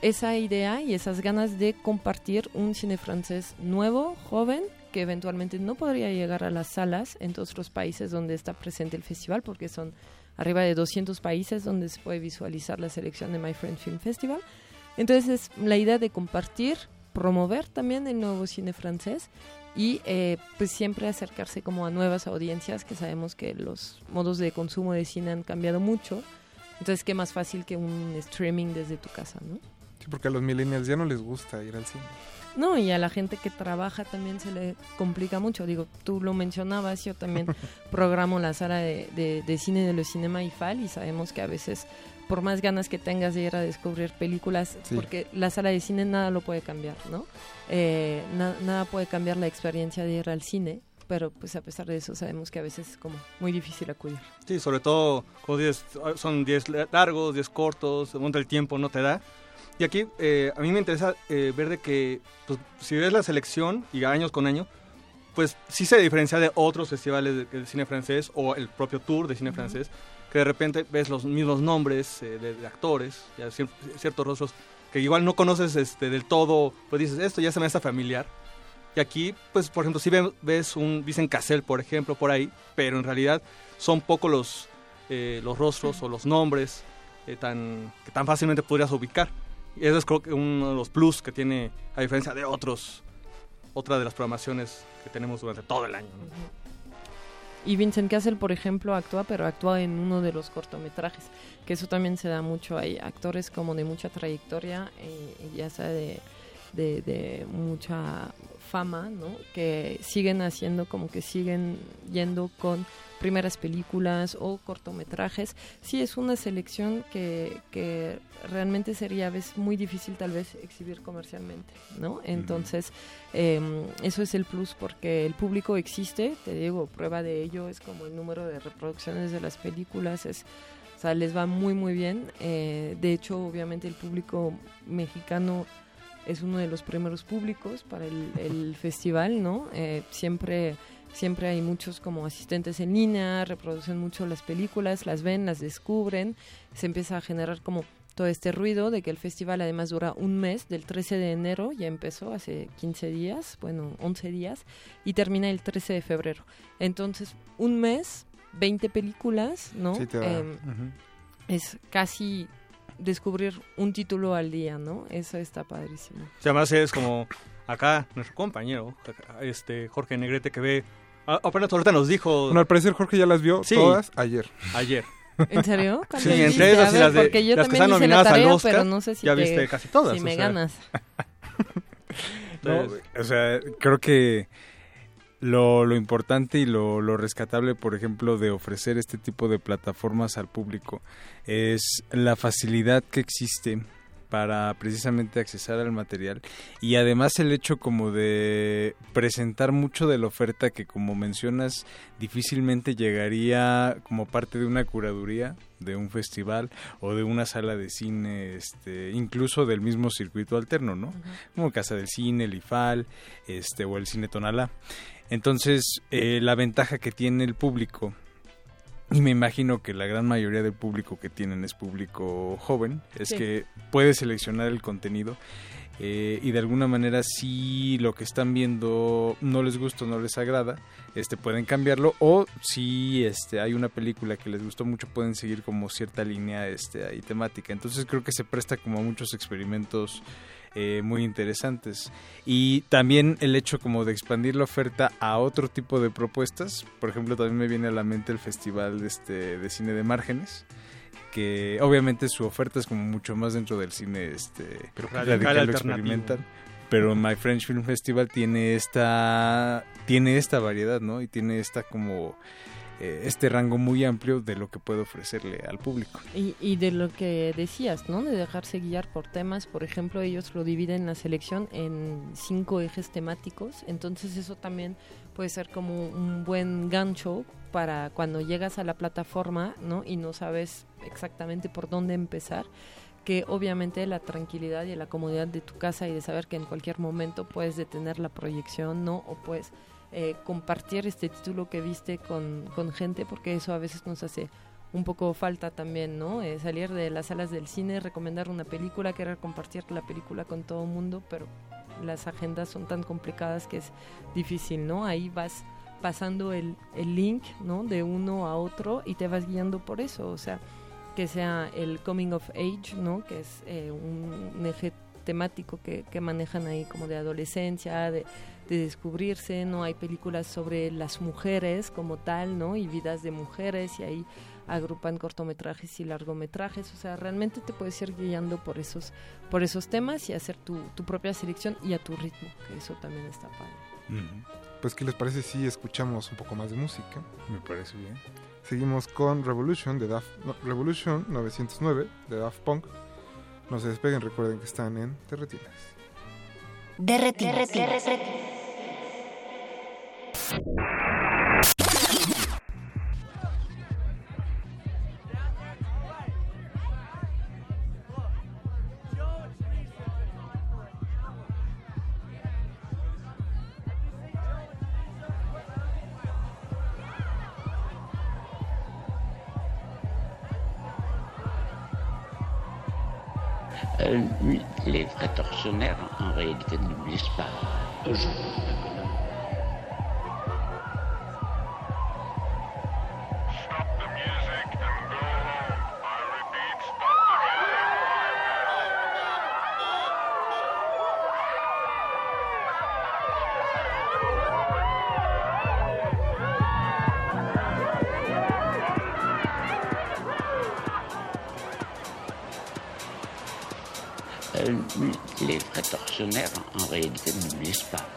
Esa idea y esas ganas de compartir un cine francés nuevo, joven, que eventualmente no podría llegar a las salas en todos los países donde está presente el festival, porque son arriba de 200 países donde se puede visualizar la selección de My Friend Film Festival. Entonces es la idea de compartir, promover también el nuevo cine francés y eh, pues siempre acercarse como a nuevas audiencias que sabemos que los modos de consumo de cine han cambiado mucho. Entonces qué más fácil que un streaming desde tu casa, ¿no? Sí, porque a los millennials ya no les gusta ir al cine. No, y a la gente que trabaja también se le complica mucho. Digo, tú lo mencionabas, yo también *laughs* programo la sala de, de, de cine de los Cinema IFAL y sabemos que a veces, por más ganas que tengas de ir a descubrir películas, Sí. porque la sala de cine nada lo puede cambiar, ¿no? Eh, na- nada puede cambiar la experiencia de ir al cine, pero pues a pesar de eso sabemos que a veces es como muy difícil acudir. Sí, sobre todo, como dices, son 10 largos, 10 cortos, el tiempo no te da. Y aquí eh, a mí me interesa eh, ver de que, pues, si ves la selección y años con año, pues sí se diferencia de otros festivales de, de cine francés o el propio tour de cine francés, que de repente ves los mismos nombres eh, de, de actores, ya cier- ciertos rostros que igual no conoces este, del todo, pues dices, esto ya se me hace familiar. Y aquí, pues, por ejemplo, si ve- ves un Vicen Cassel, por ejemplo, por ahí, pero en realidad son pocos los, eh, los rostros o los nombres eh, tan, que tan fácilmente podrías ubicar. Y eso es creo que uno de los plus que tiene, a diferencia de otros, otra de las programaciones que tenemos durante todo el año. Y Vincent Cassel, por ejemplo, actúa, pero actúa en uno de los cortometrajes, que eso también se da mucho. Hay actores como de mucha trayectoria, eh, ya sea de, de, de mucha fama, ¿no? Que siguen haciendo, como que siguen yendo con primeras películas o cortometrajes. Sí, es una selección que, que realmente sería a veces muy difícil tal vez exhibir comercialmente, ¿no? Entonces, eh, eso es el plus porque el público existe, te digo, prueba de ello es como el número de reproducciones de las películas, es, o sea, les va muy muy bien. Eh, de hecho, obviamente el público mexicano es uno de los primeros públicos para el, el *laughs* festival, ¿no? Eh, siempre siempre hay muchos como asistentes en línea, reproducen mucho las películas, las ven, las descubren, se empieza a generar como todo este ruido de que el festival además dura un mes, del 13 de enero, ya empezó hace 15 días, bueno, 11 días, y termina el 13 de febrero. Entonces, un mes, 20 películas, ¿no? Sí, te. Em. Es casi descubrir un título al día, ¿no? Eso está padrísimo. Además es como acá nuestro compañero, este Jorge Negrete, que ve. Apenas ahorita nos dijo. Bueno, al parecer Jorge ya las vio Sí. todas ayer. Ayer. ¿En serio? ¿Cuál Sí, entre esas y ver, las de- porque yo las que también están nominadas al tarea, Oscar, pero no sé si ya te- viste casi todas, Si me sea. ganas. No, o sea, creo que lo, lo importante y lo, lo rescatable, por ejemplo, de ofrecer este tipo de plataformas al público es la facilidad que existe para precisamente accesar al material y además el hecho como de presentar mucho de la oferta que como mencionas difícilmente llegaría como parte de una curaduría de un festival o de una sala de cine este incluso del mismo circuito alterno no como Casa del Cine el IFAL este o el Cine Tonalá entonces eh, la ventaja que tiene el público y me imagino que la gran mayoría del público que tienen es público joven, es Sí. que puede seleccionar el contenido eh, y de alguna manera si lo que están viendo no les gusta o no les agrada, este pueden cambiarlo o si este hay una película que les gustó mucho pueden seguir como cierta línea este ahí temática. Entonces creo que se presta como a muchos experimentos eh, muy interesantes. Y también el hecho como de expandir la oferta a otro tipo de propuestas. Por ejemplo también me viene a la mente el festival de, este, de cine de márgenes que obviamente su oferta es como mucho más dentro del cine este Radical experimental pero My French Film Festival tiene esta tiene esta variedad no y tiene esta como eh, este rango muy amplio de lo que puede ofrecerle al público Y, y de lo que decías, ¿no? De dejarse guiar por temas, por ejemplo, ellos lo dividen la selección en cinco ejes temáticos, entonces eso también puede ser como un buen gancho para cuando llegas a la plataforma, ¿no? Y no sabes exactamente por dónde empezar, que obviamente la tranquilidad y la comodidad de tu casa y de saber que en cualquier momento puedes detener la proyección, ¿no? O puedes eh, compartir este título que viste con, con gente, porque eso a veces nos hace un poco falta también, ¿no? Eh, salir de las salas del cine, recomendar una película, querer compartir la película con todo el mundo, pero las agendas son tan complicadas que es difícil, ¿no? Ahí vas pasando el, el link, ¿no? De uno a otro y te vas guiando por eso, o sea, que sea el coming of age, ¿no? Que es eh, un, eje temático que, que manejan ahí como de adolescencia, de, de descubrirse, ¿no? Hay películas sobre las mujeres como tal, ¿no? Y vidas de mujeres y ahí agrupan cortometrajes y largometrajes, o sea, realmente te puedes ir guiando por esos, por esos temas y hacer tu, tu propia selección y a tu ritmo, que eso también está padre. Pues, ¿qué les parece si escuchamos un poco más de música? Me parece bien. Seguimos con Revolution de Daft, no, Revolution 909 de Daft Punk. No se despeguen, recuerden que están en Terretinas. Derretinas. Euh, lui, les vrais tortionnaires, en réalité, ne glissent pas. Les vrais tortionnaires, en réalité, ne glissent pas.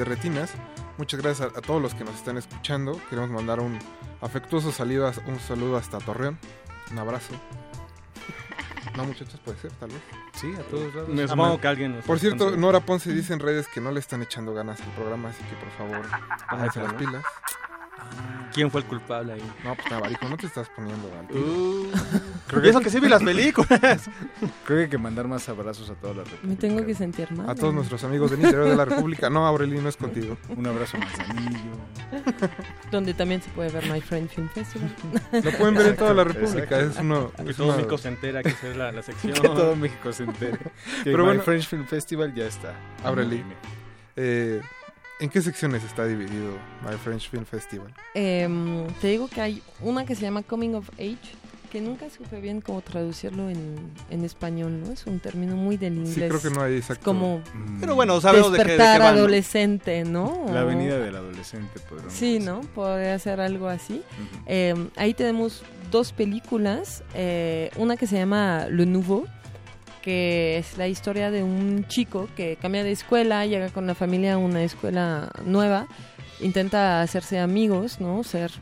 De Derretinas. Muchas gracias a, a todos los que nos están escuchando. Queremos mandar un afectuoso saludo, a- un saludo hasta Torreón. Un abrazo. No, muchachos, puede ser, tal vez. Sí, a todos lados. Me supongo que alguien nos Por cierto. Nora Ponce dice en redes que no le están echando ganas al programa, así que por favor, pónganse las pilas. ¿Quién fue el culpable ahí? No, pues Navarijo, no te estás poniendo al Uh, y eso que sí vi las películas. *laughs* Creo que hay que mandar más abrazos a toda la República. Me tengo que sentir mal. A todos nuestros amigos del interior de la República. No, Aurelio, no es contigo. *laughs* Un abrazo Manzanillo. Donde también se puede ver My Friend Film Festival. Lo pueden ver en toda la Exacto, República. exacto. Es uno, Que es todo una- México se entera que es la, la sección. *laughs* Que todo México se entere. Que Pero My bueno- French Film Festival ya está. Aureli, eh, ¿en qué secciones está dividido My French Film Festival? Em, te digo que hay una que se llama Coming of Age, que nunca supe bien cómo traducirlo en, en español, ¿no? Es un término muy del inglés. Sí, creo que no hay exacto. Como Pero bueno, sabemos de qué, de qué despertar adolescente, ¿no? La avenida del adolescente, podríamos Sí, decir. ¿no? Podría ser algo así. Eh, ahí tenemos dos películas. eh, una que se llama Le Nouveau, que es la historia de un chico que cambia de escuela, llega con la familia a una escuela nueva, intenta hacerse amigos, ¿no? Ser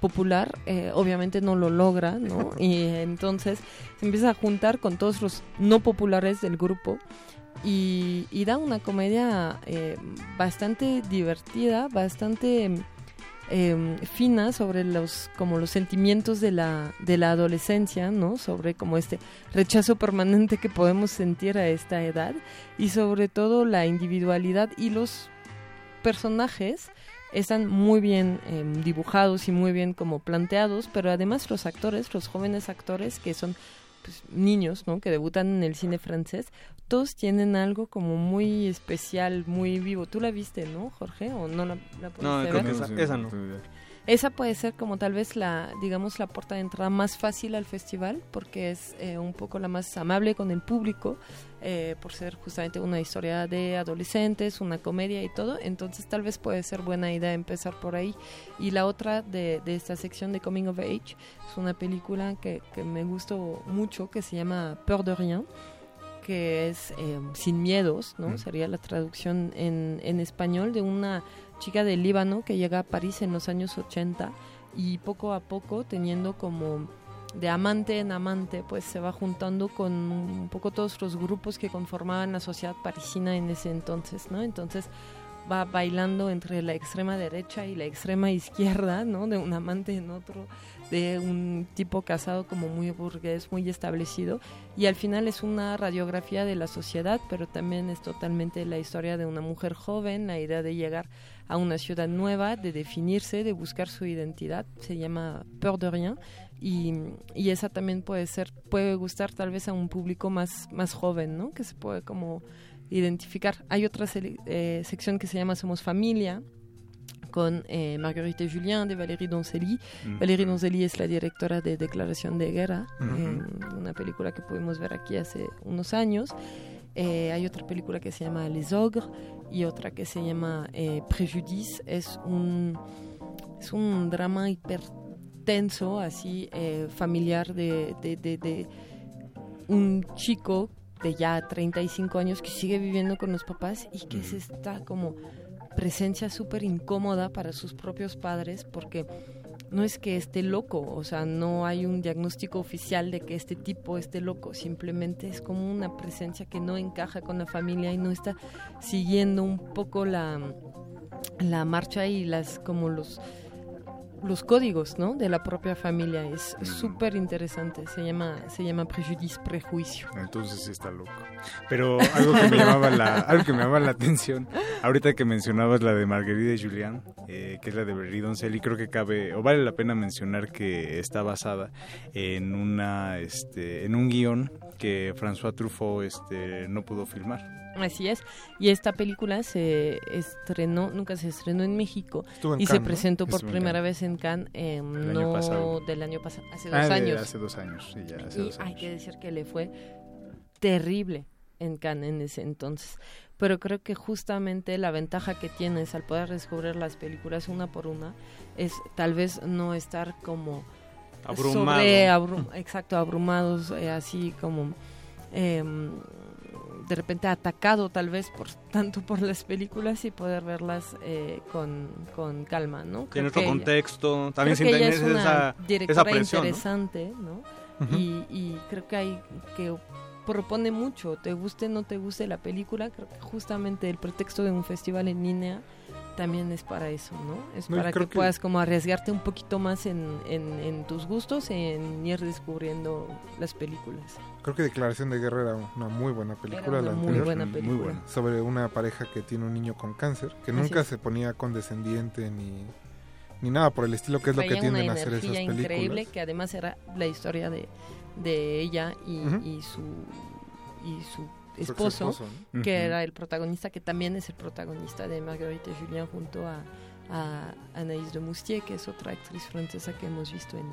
popular, eh, obviamente no lo logra, ¿no? *laughs* Y entonces se empieza a juntar con todos los no populares del grupo y, y da una comedia eh, bastante divertida, bastante eh, fina sobre los como los sentimientos de la de la adolescencia no sobre como este rechazo permanente que podemos sentir a esta edad y sobre todo la individualidad y los personajes están muy bien eh, dibujados y muy bien como planteados pero además los actores los jóvenes actores que son pues, niños no que debutan en el cine francés todos tienen algo como muy especial muy vivo tú la viste no Jorge o no la, la No, ver? esa, esa no. Esa puede ser como tal vez la, digamos, la puerta de entrada más fácil al festival, porque es eh, un poco la más amable con el público, eh, por ser justamente una historia de adolescentes, una comedia y todo. Entonces tal vez puede ser buena idea empezar por ahí. Y la otra de, de esta sección de Coming of Age es una película que, que me gustó mucho, que se llama Peur de Rien que es eh, Sin Miedos, ¿no? Mm. Sería la traducción en, en español de una chica del Líbano que llega a París en los años 80 y poco a poco teniendo como de amante en amante, pues se va juntando con un poco todos los grupos que conformaban la sociedad parisina en ese entonces, ¿no? Entonces va bailando entre la extrema derecha y la extrema izquierda, ¿no? De un amante en otro, de un tipo casado como muy burgués, muy establecido, y al final es una radiografía de la sociedad, pero también es totalmente la historia de una mujer joven, la idea de llegar a una ciudad nueva, de definirse, de buscar su identidad, se llama Peur de Rien, y, y esa también puede ser, puede gustar tal vez a un público más, más joven, ¿no? Que se puede como identificar. Hay otra eh, sección que se llama Somos Familia, con eh, Marguerite Julien de Valérie Doncelli. Valérie Doncelli es la directora de Declaración de Guerra, eh, una película que pudimos ver aquí hace unos años. Eh, hay otra película que se llama Les Ogres y otra que se llama eh, Préjudice. Es un, es un drama hipertenso, así, eh, familiar de, de, de, de un chico de ya 35 años que sigue viviendo con los papás y que es esta como presencia súper incómoda para sus propios padres porque no es que esté loco, o sea, no hay un diagnóstico oficial de que este tipo esté loco, simplemente es como una presencia que no encaja con la familia y no está siguiendo un poco la, la marcha y las como los los códigos, ¿no? De la propia familia. Es súper interesante. Se llama, se llama Prejudice, Prejuicio. Entonces sí está loco. Pero algo que me llamaba la, algo que me llamaba la atención, ahorita que mencionabas la de Marguerite y Julián, eh, que es la de Berry Doncelli, creo que cabe, o vale la pena mencionar que está basada en una, este, en un guion que François Truffaut, este, no pudo filmar. Así es. Y esta película se estrenó, nunca se estrenó en México en y se presentó por primera Cannes. vez en Cannes, eh, año no del año pasado, hace dos Ah, de hace dos años, sí, ya hace y dos hay que decir que le fue terrible en Cannes en ese entonces. Pero creo que justamente la ventaja que tienes al poder descubrir las películas una por una es tal vez no estar como Abrumado. sobre *laughs* exacto abrumados eh, así como em, de repente atacado tal vez por *laughs* tanto por las películas y poder verlas eh, con, con calma no Creo otro ella- contexto, también sin tener es esa, directora esa presión. ¿no? interesante no, y, y creo que hay que propone mucho te guste no te guste la película creo que justamente el pretexto de un festival en línea también es para eso, ¿no? Es para que- puedas como arriesgarte un poquito más en, en, en tus gustos, en ir descubriendo las películas. Creo que Declaración de Guerra era una muy buena película. Era una la muy anterior. buena Muy película. buena. Sobre una pareja que tiene un niño con cáncer, que Así nunca es. se ponía condescendiente ni, ni nada por el estilo, que es lo que tienden a hacer esas películas. increíble que además era la historia de, de ella y, su y su Su esposo, que era el protagonista, que también es el protagonista de Marguerite Julien junto a, a Anaïs de Moustier, que es otra actriz francesa que hemos visto en,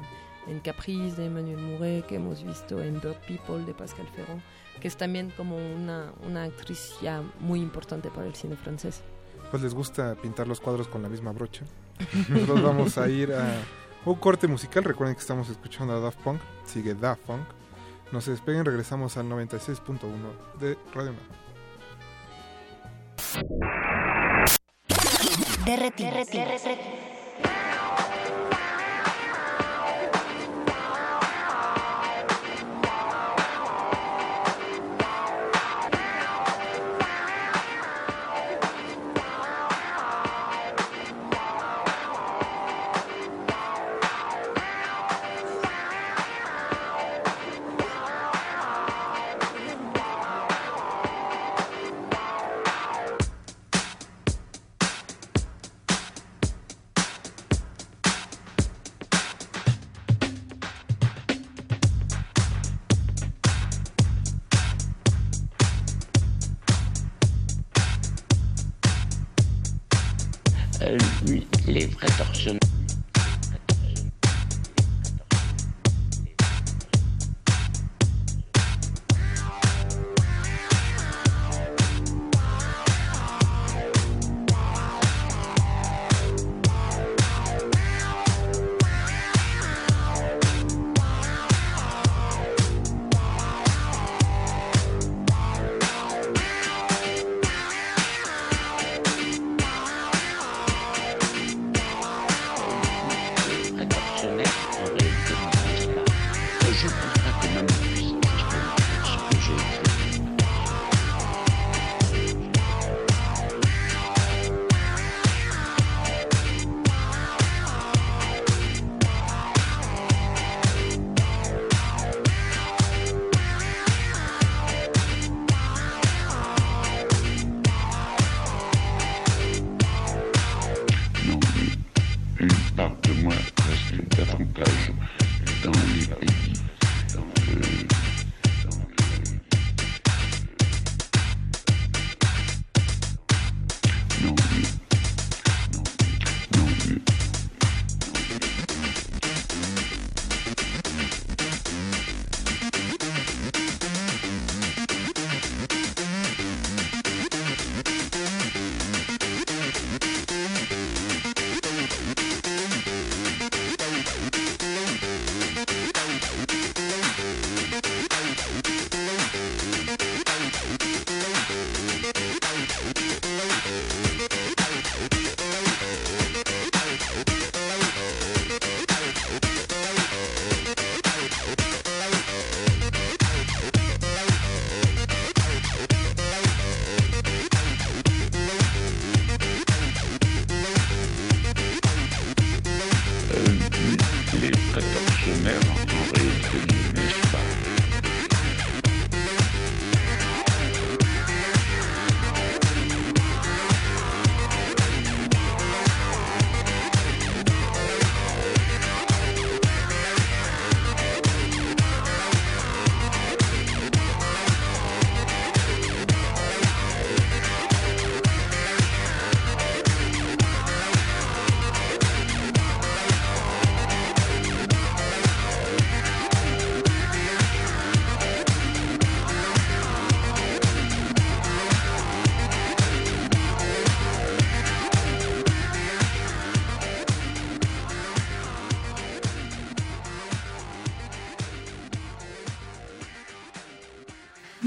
en Caprice de Emmanuel Mouret, que hemos visto en Bird People de Pascal Ferrand, que es también como una, una actriz ya muy importante para el cine francés. Pues les gusta pintar los cuadros con la misma brocha. *laughs* Nosotros vamos a ir a un corte musical. Recuerden que estamos escuchando a Daft Punk. Sigue Daft Punk. No se despeguen, regresamos al 96.1 de Radio Nova.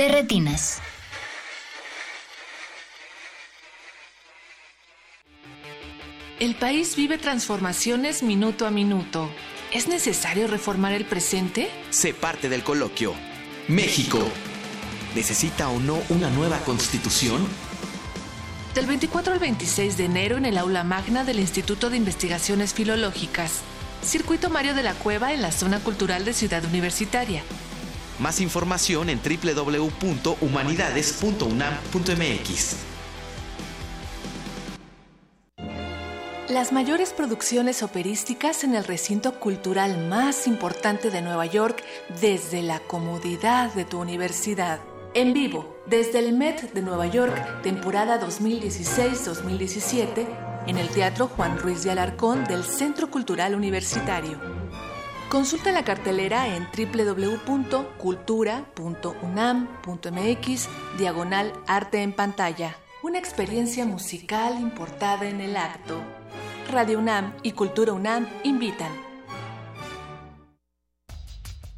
De retinas. El país vive transformaciones minuto a minuto. ¿Es necesario reformar el presente? Sé parte del coloquio. México. ¿Necesita o no una nueva constitución? Del 24 al 26 de enero en el aula magna del Instituto de Investigaciones Filológicas. Circuito Mario de la Cueva en la zona cultural de Ciudad Universitaria. Más información en www.humanidades.unam.mx. Las mayores producciones operísticas en el recinto cultural más importante de Nueva York desde la comodidad de tu universidad. En vivo, desde el Met de Nueva York, temporada 2016-2017, en el Teatro Juan Ruiz de Alarcón del Centro Cultural Universitario. Consulta la cartelera en www.cultura.unam.mx, diagonal arte en pantalla. Una experiencia musical importada en el acto. Radio UNAM y Cultura UNAM invitan.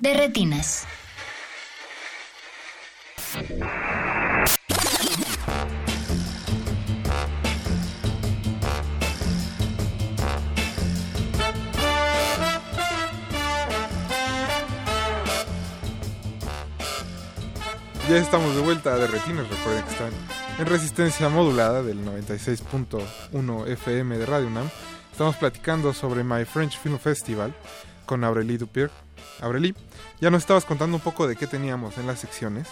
De retinas. Ya estamos de vuelta de Retinas. Recuerden que están en resistencia modulada del 96.1 FM de Radio UNAM. Estamos platicando sobre My French Film Festival con Aurélie Dupier. Aurélie, ya nos estabas contando un poco de qué teníamos en las secciones.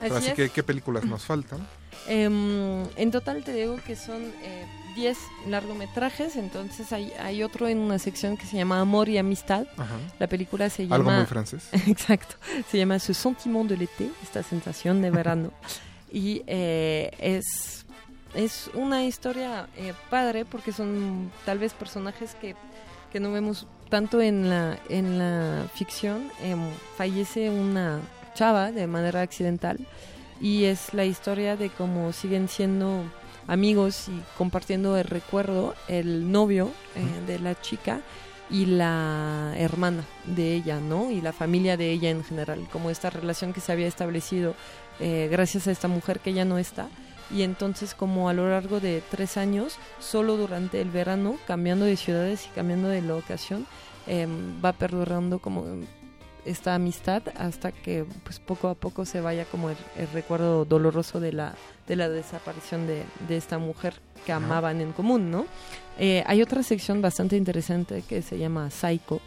Así que, ¿qué películas nos faltan? *clears throat* Em, en total te digo que son eh, 10 largometrajes, entonces hay, hay otro en una sección que se llama Amor y Amistad. Ajá. La película se llama... Algo muy francés. *laughs* Exacto. Se llama Ce sentiment de l'été, esta sensación de verano. *laughs* y eh, es, es una historia eh, padre porque son tal vez personajes que, que no vemos tanto en la, en la ficción. Em, fallece una chava de manera accidental y es la historia de cómo siguen siendo amigos y compartiendo el recuerdo el novio eh, de la chica y la hermana de ella, ¿no? Y la familia de ella en general, como esta relación que se había establecido eh, gracias a esta mujer que ya no está. Y entonces como a lo largo de tres años, solo durante el verano, cambiando de ciudades y cambiando de locación, em, va perdurando como esta amistad hasta que pues poco a poco se vaya como el, el recuerdo doloroso de la de la desaparición de, de esta mujer que amaban en común, ¿no? Eh, hay otra sección bastante interesante que se llama Psycho.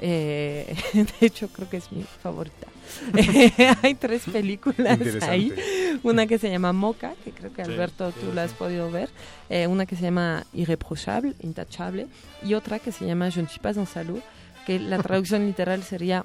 Eh, *laughs* de hecho, creo que es mi favorita. *laughs* hay tres películas ahí. Una que se llama Moca, que creo que Sí, Alberto sí, tú la has podido ver. Eh, una que se llama Irreprochable, Intachable. Y otra que se llama Je ne suis pas un salud, que la traducción *laughs* literal sería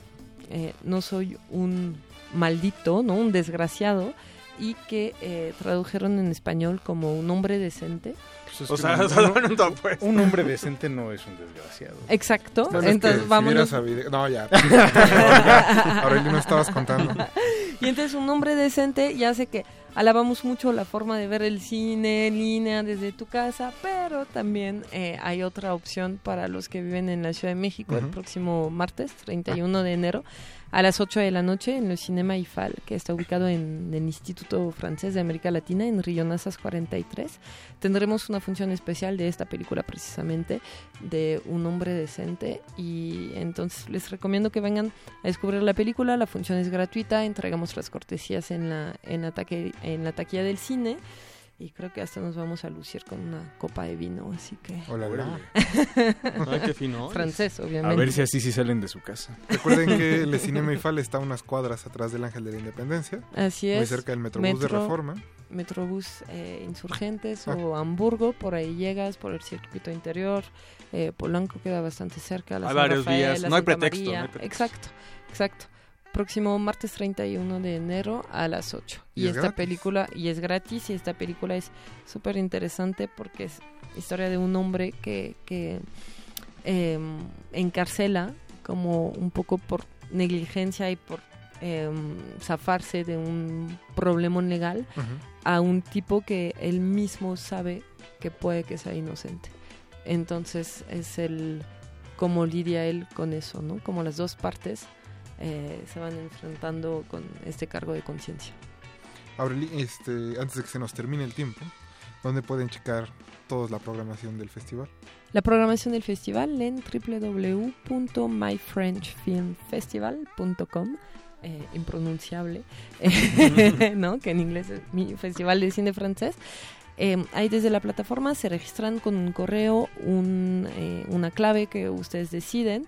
eh, No soy un maldito, ¿no? Un desgraciado. Y que eh, tradujeron en español como un hombre decente. Pues O sea, no, *laughs* pues. un hombre decente no es un desgraciado. Exacto. Bueno, es entonces que si No, ya. *laughs* ya. Aurelio, no estabas contando. Y entonces un hombre decente ya hace que alabamos mucho la forma de ver el cine en línea desde tu casa, pero también eh, hay otra opción para los que viven en la Ciudad de México el próximo martes, 31 de enero, a las 8 de la noche en el Cinema IFAL, que está ubicado en el Instituto Francés de América Latina, en Río Nazas 43. Tendremos una función especial de esta película precisamente, de Un hombre decente, y entonces les recomiendo que vengan a descubrir la película, la función es gratuita, entregamos las cortesías en la, en la, taque- en la taquilla del cine. Y creo que hasta nos vamos a lucir con una copa de vino, así que... Hola, hola. Ay, qué fino. Francés, A obviamente. ver si así sí salen de su casa. Recuerden que el Cinema IFAL está a unas cuadras atrás del Ángel de la Independencia. Así es. Muy cerca del Metrobús de Metro- Reforma. Metrobús eh, Insurgentes Ah. o Hamburgo, por ahí llegas, por el circuito interior. eh, Polanco queda bastante cerca. La Hay San varios Rafael, días, la no hay pretexto, no hay pretexto. Exacto, exacto. Próximo martes 31 de enero a las 8. Y Y, es esta gratis. película, y es gratis, y esta película es súper interesante porque es historia de un hombre que, que eh, encarcela como un poco por negligencia y por eh, zafarse de un problema legal a un tipo que él mismo sabe que puede que sea inocente. Entonces es el cómo lidia él con eso, ¿no? Como las dos partes eh, se van enfrentando con este cargo de conciencia. Aureli, este, antes de que se nos termine el tiempo, ¿dónde pueden checar toda la programación del festival? La programación del festival en www.myfrenchfilmfestival.com eh, impronunciable, *laughs* ¿no? que en inglés es mi festival de cine francés. Eh, ahí desde la plataforma se registran con un correo, un, eh, una clave que ustedes deciden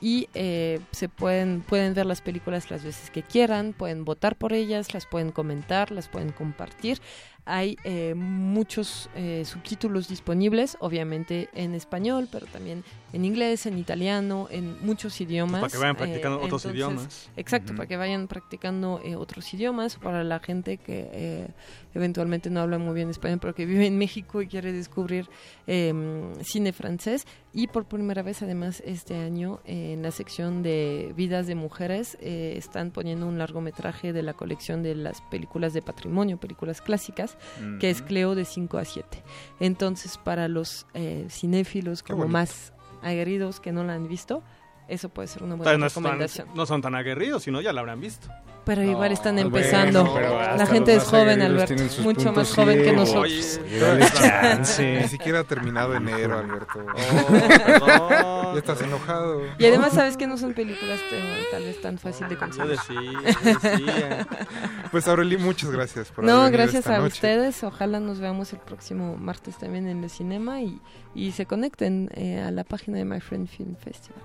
y eh, se pueden, pueden ver las películas las veces que quieran, pueden votar por ellas, las pueden comentar, las pueden compartir. Hay eh, muchos eh, subtítulos disponibles, obviamente en español, pero también en inglés, en italiano, en muchos idiomas. Para que vayan practicando otros entonces, idiomas. Exacto, para que vayan practicando eh, otros idiomas, para la gente que eh, eventualmente no habla muy bien español, pero que vive en México y quiere descubrir eh, cine francés. Y por primera vez, además, este año, eh, en la sección de vidas de mujeres, eh, están poniendo un largometraje de la colección de las películas de patrimonio, películas clásicas, que es. Cleo de 5 a 7. Entonces, para los eh, cinéfilos como más aguerridos que no la han visto, eso puede ser una buena no, están- recomendación. no son tan aguerridos, sino ya la habrán visto. Pero igual están No, empezando. bueno, la gente es joven, Alberto. Mucho más joven que nosotros. Oye. Ni siquiera ha terminado enero, *laughs* Alberto. perdón. ya estás enojado. Y además sabes que no son películas tal vez tan fácil de conseguir. *laughs* Pues Aureli, muchas gracias por No, haber gracias esta a noche. ustedes. Ojalá nos veamos el próximo martes también en el cinema y, y se conecten eh, a la página de My Friend Film Festival.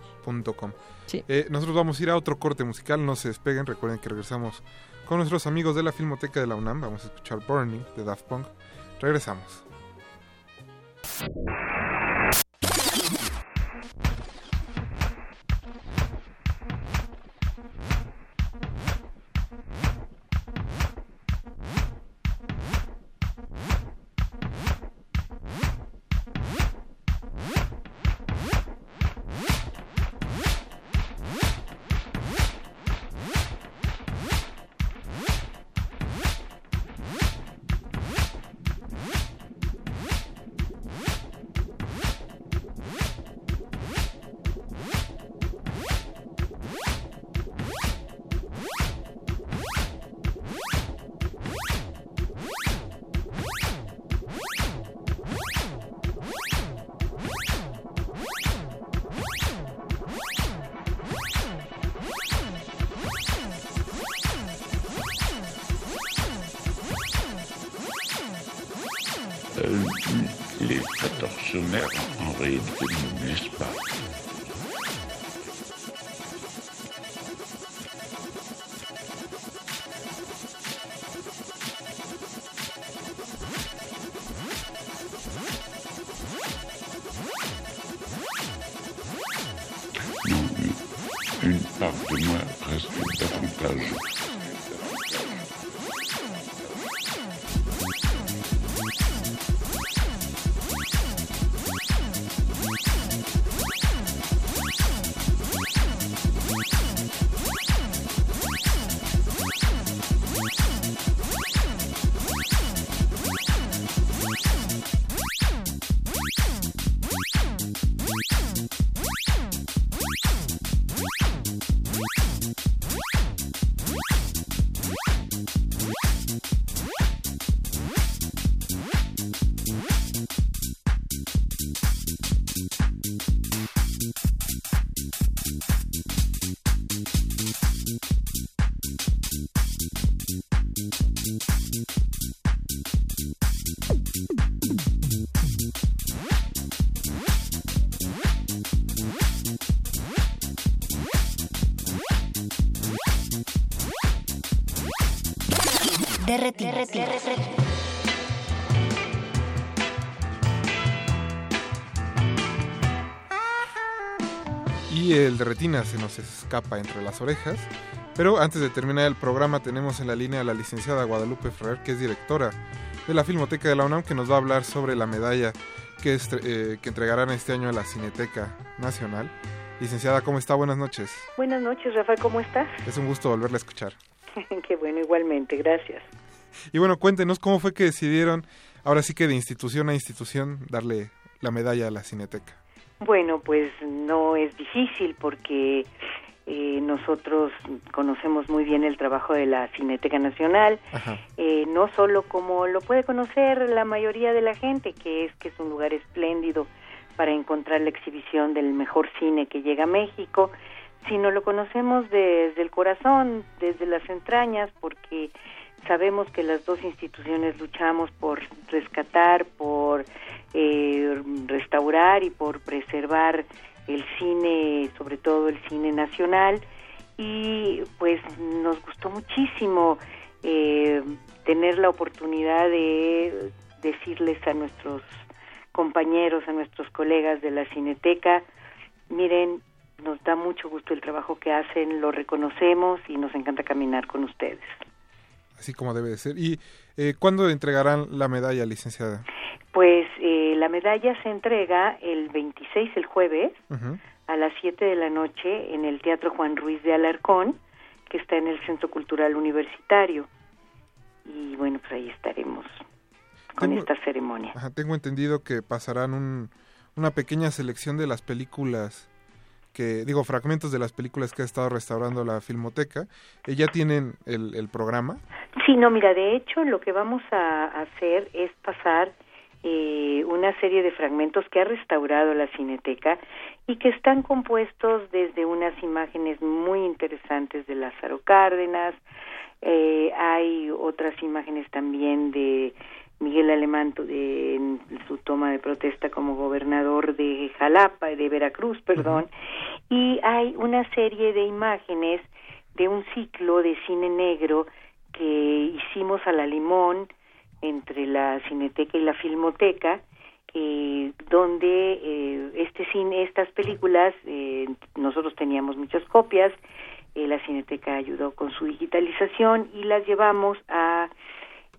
Sí. Eh, nosotros vamos a ir a otro corte musical, no se despeguen, recuerden que regresamos con nuestros amigos de la Filmoteca de la UNAM, vamos a escuchar Burning de Daft Punk. Regresamos. Euh, les quatortionnaires, en réalité, ne naissent pas. Se nos escapa entre las orejas. Pero antes de terminar el programa tenemos en la línea a la licenciada Guadalupe Ferrer, que es directora de la Filmoteca de la UNAM, que nos va a hablar sobre la medalla que, eh, que entregarán este año a la Cineteca Nacional. Licenciada, ¿cómo está? Buenas noches. Buenas noches, Rafael, ¿cómo estás? Es un gusto volverla a escuchar. *laughs* Qué bueno, igualmente, gracias. Y bueno, cuéntenos cómo fue que decidieron, ahora sí que de institución a institución, darle la medalla a la Cineteca. Bueno, pues no es difícil porque eh, nosotros conocemos muy bien el trabajo de la Cineteca Nacional, eh, no solo como lo puede conocer la mayoría de la gente, que es que es un lugar espléndido para encontrar la exhibición del mejor cine que llega a México, sino lo conocemos desde el corazón, desde las entrañas, porque sabemos que las dos instituciones luchamos por rescatar, por eh, restaurar y por preservar el cine, sobre todo el cine nacional, y pues nos gustó muchísimo eh, tener la oportunidad de decirles a nuestros compañeros, a nuestros colegas de la Cineteca, miren, nos da mucho gusto el trabajo que hacen, lo reconocemos y nos encanta caminar con ustedes. Así como debe de ser. ¿Y eh, cuándo entregarán la medalla, licenciada? Pues eh, la medalla se entrega el 26, el jueves, a las 7 de la noche en el Teatro Juan Ruiz de Alarcón, que está en el Centro Cultural Universitario. Y bueno, pues ahí estaremos con Tengo- esta ceremonia. Ajá, tengo entendido que pasarán un- una pequeña selección de las películas que, digo, fragmentos de las películas que ha estado restaurando la Filmoteca. Eh, ya tienen el, el programa. Sí, no, mira, de hecho lo que vamos a hacer es pasar eh, una serie de fragmentos que ha restaurado la Cineteca y que están compuestos desde unas imágenes muy interesantes de Lázaro Cárdenas, eh, hay otras imágenes también de Miguel Alemán de, en su toma de protesta como gobernador de Jalapa, de Veracruz, perdón, y hay una serie de imágenes de un ciclo de cine negro que hicimos a la limón entre la Cineteca y la Filmoteca, eh, donde eh, este cine, estas películas, eh, nosotros teníamos muchas copias, eh, la Cineteca ayudó con su digitalización y las llevamos a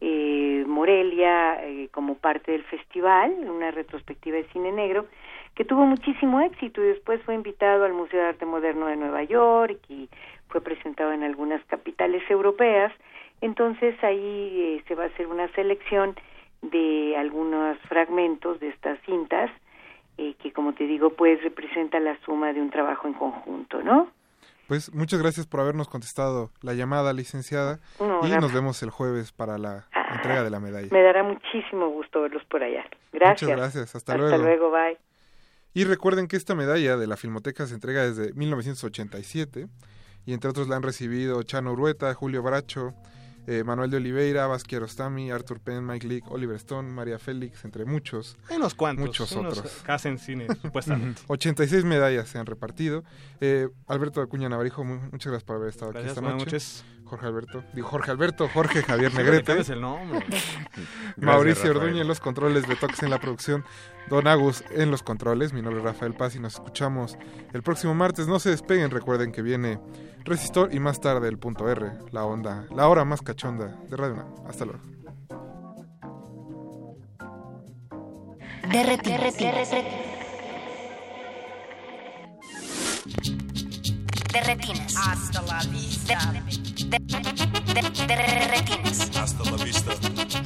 eh, Morelia eh, como parte del festival, una retrospectiva de cine negro, que tuvo muchísimo éxito y después fue invitado al Museo de Arte Moderno de Nueva York y fue presentado en algunas capitales europeas. Entonces ahí eh, se va a hacer una selección de algunos fragmentos de estas cintas eh, que, como te digo, pues representa la suma de un trabajo en conjunto, ¿no? Pues muchas gracias por habernos contestado la llamada, licenciada. No, y nos vemos el jueves para la entrega de la medalla. Me dará muchísimo gusto verlos por allá. Gracias. Muchas gracias. Hasta, Hasta luego. luego, bye. Y recuerden que esta medalla de la Filmoteca se entrega desde 1987 y entre otros la han recibido Chano Urueta, Julio Bracho, eh, Manuel de Oliveira, Vázquez Rostami, Arthur Penn, Mike Leake, Oliver Stone, María Félix, entre muchos. Hay unos cuantos, Muchos unos otros. que hacen cine, *laughs* supuestamente. 86 medallas se han repartido. Eh, Alberto Acuña Navarijo, mu- muchas gracias por haber estado Gracias, aquí esta buenas noche. noches. Jorge Alberto, digo Jorge Alberto, Jorge *laughs* Javier Negrete. el nombre. *laughs* Mauricio Gracias, Orduña en los controles, Betox en la producción, Don Agus en los controles. Mi nombre es Rafael Paz y nos escuchamos el próximo martes. No se despeguen, recuerden que viene Resistor y más tarde el punto R, la onda, la hora más cachonda de Radio UNAM. Hasta luego. De retinas. De retinas. Hasta la vista. De, de- de retinas. Hasta la vista.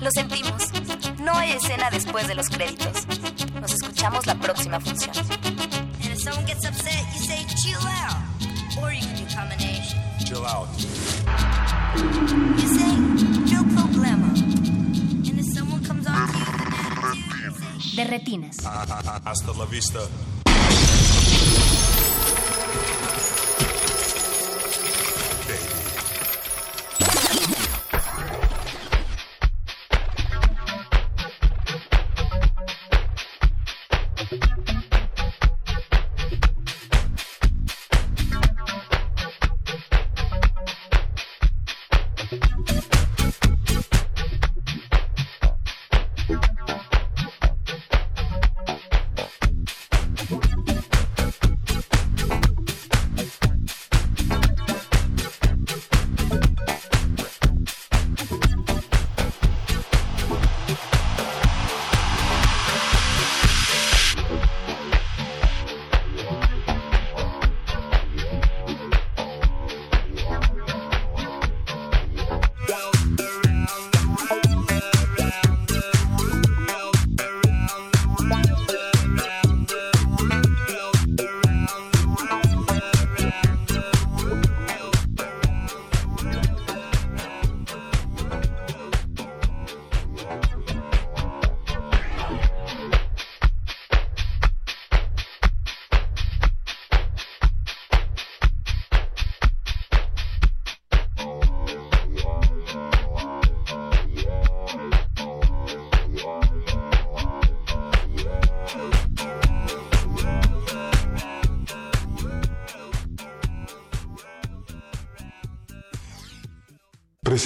Lo sentimos. No hay escena después de los créditos. Nos escuchamos la próxima función. And if someone gets upset, you say chill out. Or you can do combination. Chill out. You say no problema. And if someone comes on to you with an attitude, you say De retinas. Hasta la vista.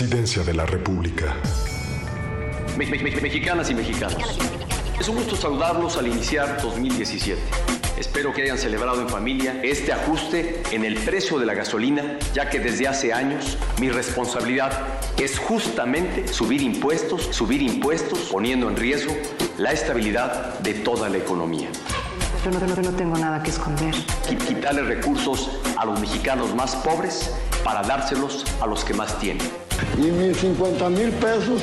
Presidencia de la República. Me- me- me- mexicanas y mexicanos. Es un gusto saludarlos al iniciar 2017. Espero que hayan celebrado en familia este ajuste en el precio de la gasolina, ya que desde hace años mi responsabilidad es justamente subir impuestos, subir impuestos, poniendo en riesgo la estabilidad de toda la economía. Yo no, no tengo nada que esconder. Qui- Quitarle recursos a los mexicanos más pobres para dárselos a los que más tienen. ¿Y mis 50 mil pesos?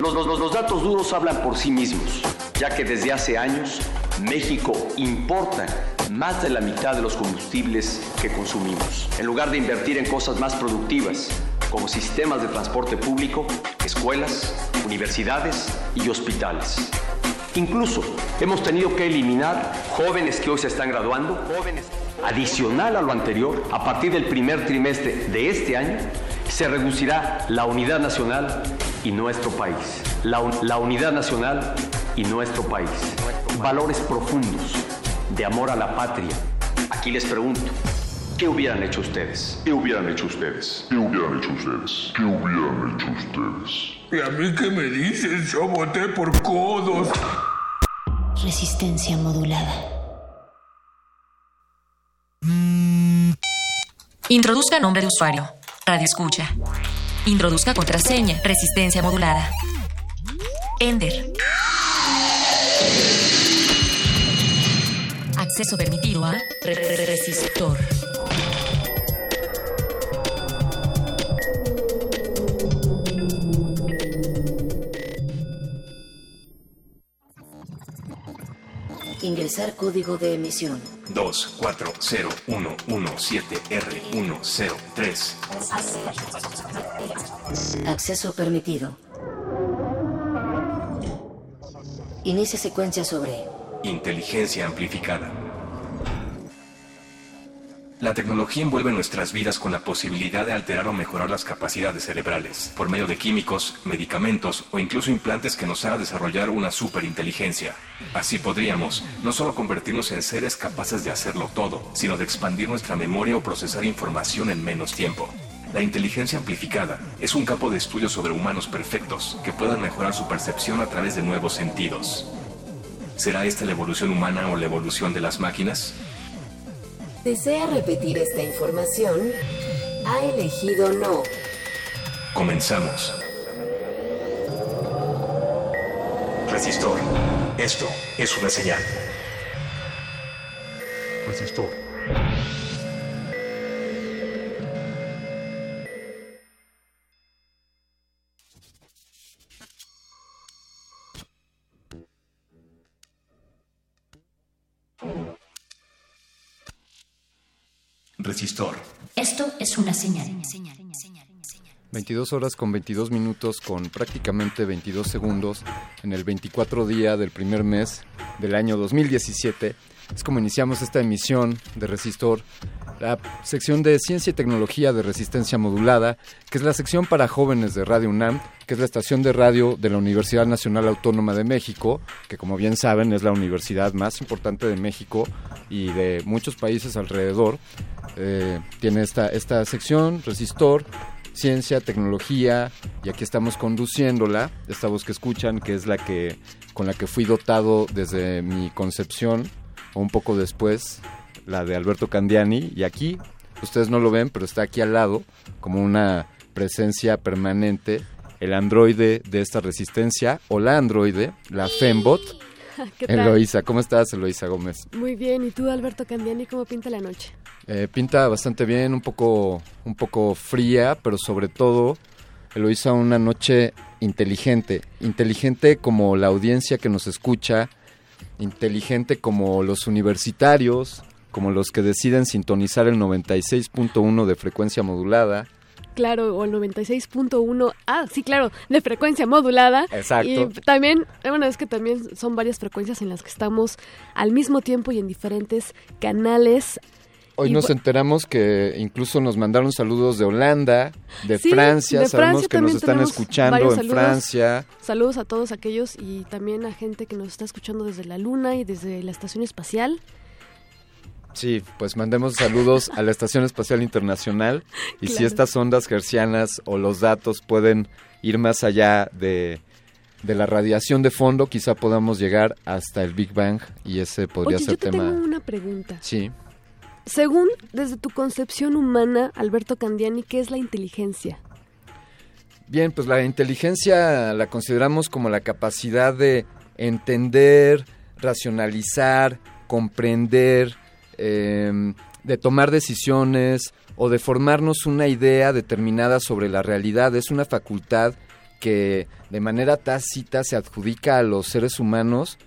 Los, los- los- los datos duros hablan por sí mismos, ya que desde hace años México importa más de la mitad de los combustibles que consumimos. En lugar de invertir en cosas más productivas, como sistemas de transporte público, escuelas, universidades y hospitales. Incluso hemos tenido que eliminar jóvenes que hoy se están graduando, jóvenes. Adicional a lo anterior, a partir del primer trimestre de este año, se reducirá la unidad nacional y nuestro país. La, un- la unidad nacional y nuestro país. Valores profundos de amor a la patria. Aquí les pregunto, ¿qué hubieran hecho ustedes? ¿Qué hubieran hecho ustedes? ¿Qué hubieran hecho ustedes? ¿Qué hubieran hecho ustedes? ¿Y a mí qué me dices? Yo voté por codos. Resistencia modulada. Introduzca nombre de usuario. Radio escucha. Introduzca contraseña. Resistencia modulada. Ender. Acceso permitido a re- re- re- resistor. Ingresar código de emisión. 2401117R103. Acceso permitido. Inicia secuencia sobre Inteligencia amplificada. La tecnología envuelve nuestras vidas con la posibilidad de alterar o mejorar las capacidades cerebrales por medio de químicos, medicamentos o incluso implantes que nos hagan desarrollar una superinteligencia. Así podríamos no solo convertirnos en seres capaces de hacerlo todo, sino de expandir nuestra memoria o procesar información en menos tiempo. La inteligencia amplificada es un campo de estudio sobre humanos perfectos que puedan mejorar su percepción a través de nuevos sentidos. ¿Será esta la evolución humana o la evolución de las máquinas? ¿Desea repetir esta información? Ha elegido no. Comenzamos. Resistor. Esto es una señal. Resistor. Resistor. Esto es una señal. 22 horas con 22 minutos con prácticamente 22 segundos en el 24 día del primer mes del año 2017. Es como iniciamos esta emisión de Resistor, la sección de Ciencia y Tecnología de Resistencia Modulada, que es la sección para jóvenes de Radio UNAM, que es la estación de radio de la Universidad Nacional Autónoma de México, que como bien saben es la universidad más importante de México y de muchos países alrededor. Eh, tiene esta, esta sección, Resistor, ciencia, tecnología, y aquí estamos conduciéndola, esta voz que escuchan, que es la que con la que fui dotado desde mi concepción, o un poco después, la de Alberto Candiani, y aquí, ustedes no lo ven, pero está aquí al lado, como una presencia permanente, el androide de esta resistencia, o la androide, la Fembot. *laughs* Eloísa. ¿Cómo estás, Eloísa Gómez? Muy bien, ¿y tú, Alberto Candiani, cómo pinta la noche? Eh, pinta bastante bien, un poco, un poco fría, pero sobre todo Eloísa una noche inteligente, inteligente como la audiencia que nos escucha, inteligente como los universitarios, como los que deciden sintonizar el 96.1 de frecuencia modulada. Claro, o el 96.1, ah, sí, claro, de frecuencia modulada. Exacto. Y también, eh, bueno, es que también son varias frecuencias en las que estamos al mismo tiempo y en diferentes canales. Hoy Y nos enteramos que incluso nos mandaron saludos de Holanda, de Sí, Francia, de sabemos Francia que nos están escuchando en saludos. Francia. Saludos a todos aquellos y también a gente que nos está escuchando desde la Luna y desde la Estación Espacial. Sí, pues mandemos saludos a la Estación Espacial Internacional y si estas ondas hercianas o los datos pueden ir más allá de, de la radiación de fondo, quizá podamos llegar hasta el Big Bang y ese podría Oye, ser yo te tema... tengo una pregunta. Sí, Según desde tu concepción humana, Alberto Candiani, ¿qué es la inteligencia? Bien, pues la inteligencia la consideramos como la capacidad de entender, racionalizar, comprender, eh, de tomar decisiones o de formarnos una idea determinada sobre la realidad. Es una facultad que de manera tácita se adjudica a los seres humanos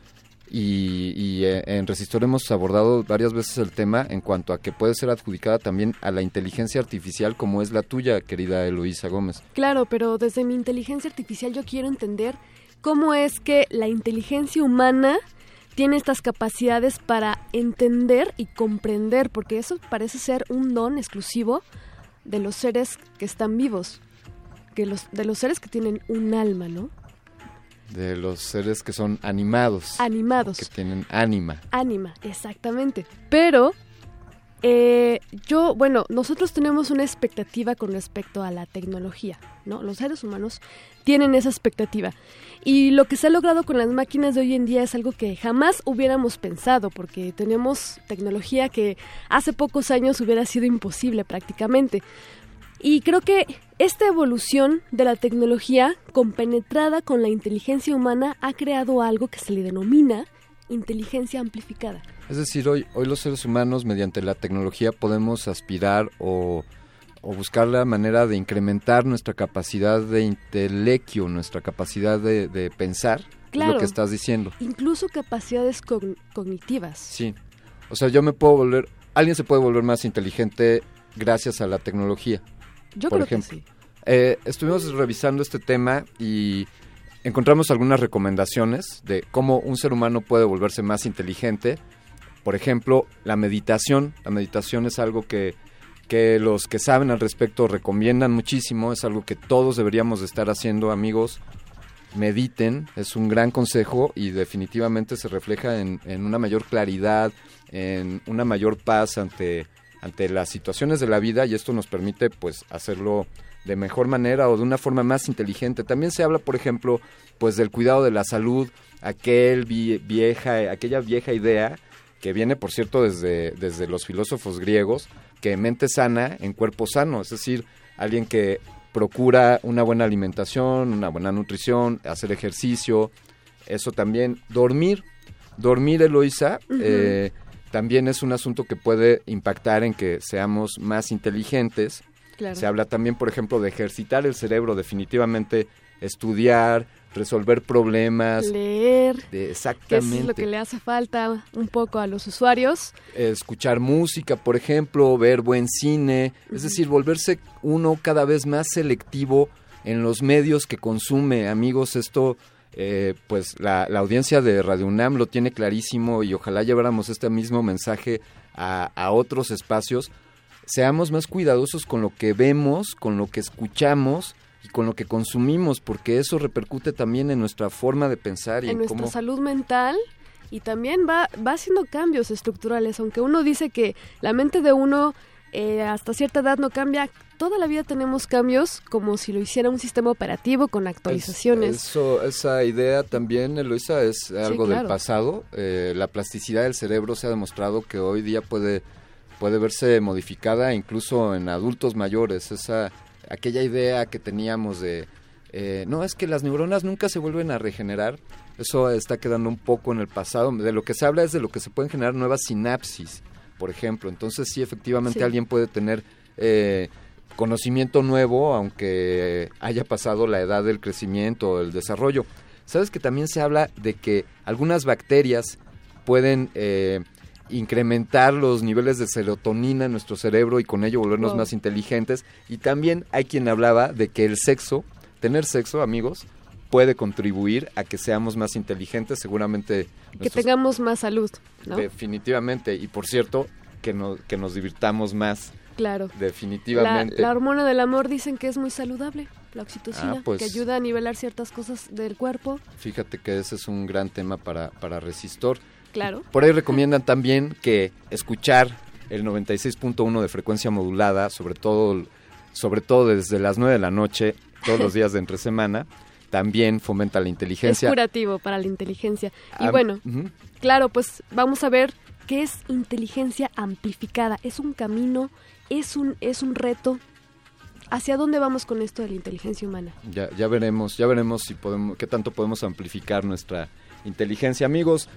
y, y, eh, en Resistor hemos abordado varias veces el tema en cuanto a que puede ser adjudicada también a la inteligencia artificial como es la tuya, querida Eloísa Gómez. Claro, pero desde mi inteligencia artificial yo quiero entender cómo es que la inteligencia humana tiene estas capacidades para entender y comprender, porque eso parece ser un don exclusivo de los seres que están vivos, que los, de los seres que tienen un alma, ¿no? De los seres que son animados. Animados. Que tienen ánima. Ánima, exactamente. Pero eh, yo, bueno, nosotros tenemos una expectativa con respecto a la tecnología, ¿no? Los seres humanos tienen esa expectativa. Y lo que se ha logrado con las máquinas de hoy en día es algo que jamás hubiéramos pensado, porque tenemos tecnología que hace pocos años hubiera sido imposible prácticamente. Y creo que esta evolución de la tecnología, compenetrada con la inteligencia humana, ha creado algo que se le denomina inteligencia amplificada. Es decir, hoy, hoy los seres humanos mediante la tecnología podemos aspirar o, o buscar la manera de incrementar nuestra capacidad de intelecto, nuestra capacidad de, de pensar, es lo que estás diciendo. Incluso capacidades cogn- cognitivas. Sí. O sea, yo me puedo volver, alguien se puede volver más inteligente gracias a la tecnología. Yo por creo que ejemplo. sí. Eh, estuvimos revisando este tema y encontramos algunas recomendaciones de cómo un ser humano puede volverse más inteligente. Por ejemplo, la meditación. La meditación es algo que, que los que saben al respecto recomiendan muchísimo. Es algo que todos deberíamos de estar haciendo, amigos. Mediten, es un gran consejo y definitivamente se refleja en, en una mayor claridad, en una mayor paz ante, ante las situaciones de la vida y esto nos permite pues hacerlo de mejor manera o de una forma más inteligente. También se habla, por ejemplo, pues del cuidado de la salud, aquel vie- vieja, aquella vieja idea que viene, por cierto, desde, desde los filósofos griegos, que mente sana en cuerpo sano, es decir, alguien que procura una buena alimentación, una buena nutrición, hacer ejercicio, eso también, dormir, dormir, Eloisa, eh, también es un asunto que puede impactar en que seamos más inteligentes. Claro. Se habla también, por ejemplo, de ejercitar el cerebro, definitivamente estudiar, resolver problemas. Leer, de- que exactamente. es lo que le hace falta un poco a los usuarios. escuchar música, por ejemplo, ver buen cine, es decir, volverse uno cada vez más selectivo en los medios que consume. Amigos, esto, eh, pues la, la audiencia de Radio UNAM lo tiene clarísimo y ojalá lleváramos este mismo mensaje a, a otros espacios. Seamos más cuidadosos con lo que vemos, con lo que escuchamos y con lo que consumimos, porque eso repercute también en nuestra forma de pensar y en en, nuestra cómo... salud mental y también va, va haciendo cambios estructurales. Aunque uno dice que la mente de uno eh, hasta cierta edad no cambia, toda la vida tenemos cambios como si lo hiciera un sistema operativo con actualizaciones. Eso, esa idea también, Eloisa, es algo del claro. pasado. Eh, la plasticidad del cerebro se ha demostrado que hoy día puede, puede verse modificada incluso en adultos mayores. Esa, aquella idea que teníamos de, eh, no, es que las neuronas nunca se vuelven a regenerar. Eso está quedando un poco en el pasado. De lo que se habla es de lo que se pueden generar nuevas sinapsis, por ejemplo. Entonces sí, efectivamente Sí. alguien puede tener... eh, conocimiento nuevo, aunque haya pasado la edad del crecimiento o el desarrollo. Sabes que también se habla de que algunas bacterias pueden eh, incrementar los niveles de serotonina en nuestro cerebro y con ello volvernos Wow. más inteligentes. Y también hay quien hablaba de que el sexo, tener sexo, amigos, puede contribuir a que seamos más inteligentes. Seguramente que nuestros- tengamos más salud, ¿no? definitivamente. Y por cierto, que, no- que nos divirtamos más. Claro. La, Definitivamente. la hormona del amor dicen que es muy saludable, la oxitocina, Ah, pues. que ayuda a nivelar ciertas cosas del cuerpo. Fíjate que ese es un gran tema para, para Resistor. Claro. Por ahí recomiendan también que escuchar el 96.1 de frecuencia modulada, sobre todo, sobre todo desde las 9 de la noche, todos los días de entre semana, también fomenta la Es inteligencia. curativo para la inteligencia. Y bueno, claro, pues vamos a ver qué es inteligencia amplificada. Es un camino, es un, es un reto. ¿Hacia dónde vamos con esto de la inteligencia humana? Ya, ya veremos, ya veremos si podemos, qué tanto podemos amplificar nuestra inteligencia. Amigos,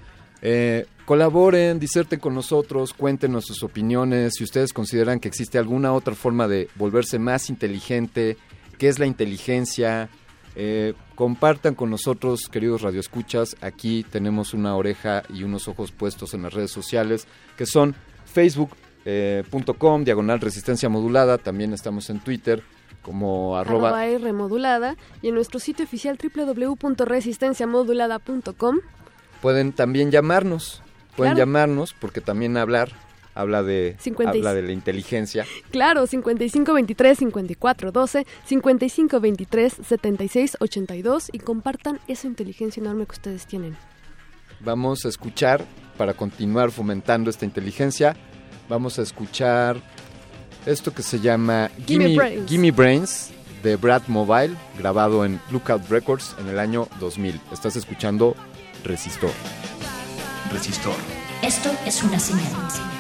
eh, colaboren, diserten con nosotros, cuéntenos sus opiniones. Si ustedes consideran que existe alguna otra forma de volverse más inteligente, qué es la inteligencia, eh, compartan con nosotros, queridos radioescuchas. Aquí tenemos una oreja y unos ojos puestos en las redes sociales, que son facebook.com, diagonal resistencia modulada. También estamos en Twitter como arroba Arroba R modulada y en nuestro sitio oficial www.resistenciamodulada.com. pueden también llamarnos. Pueden Claro. llamarnos porque también hablar habla de, 56. habla de la inteligencia. Claro, 5523 5412, 5523 76 82 y compartan esa inteligencia enorme que ustedes tienen. Vamos a escuchar, para continuar fomentando esta inteligencia, vamos a escuchar esto que se llama Gimme Gimme, Brains. Gimme Brains de Brad Mobile, grabado en Lookout Records en el año 2000. Estás escuchando Resistor. Resistor. Esto es una señal.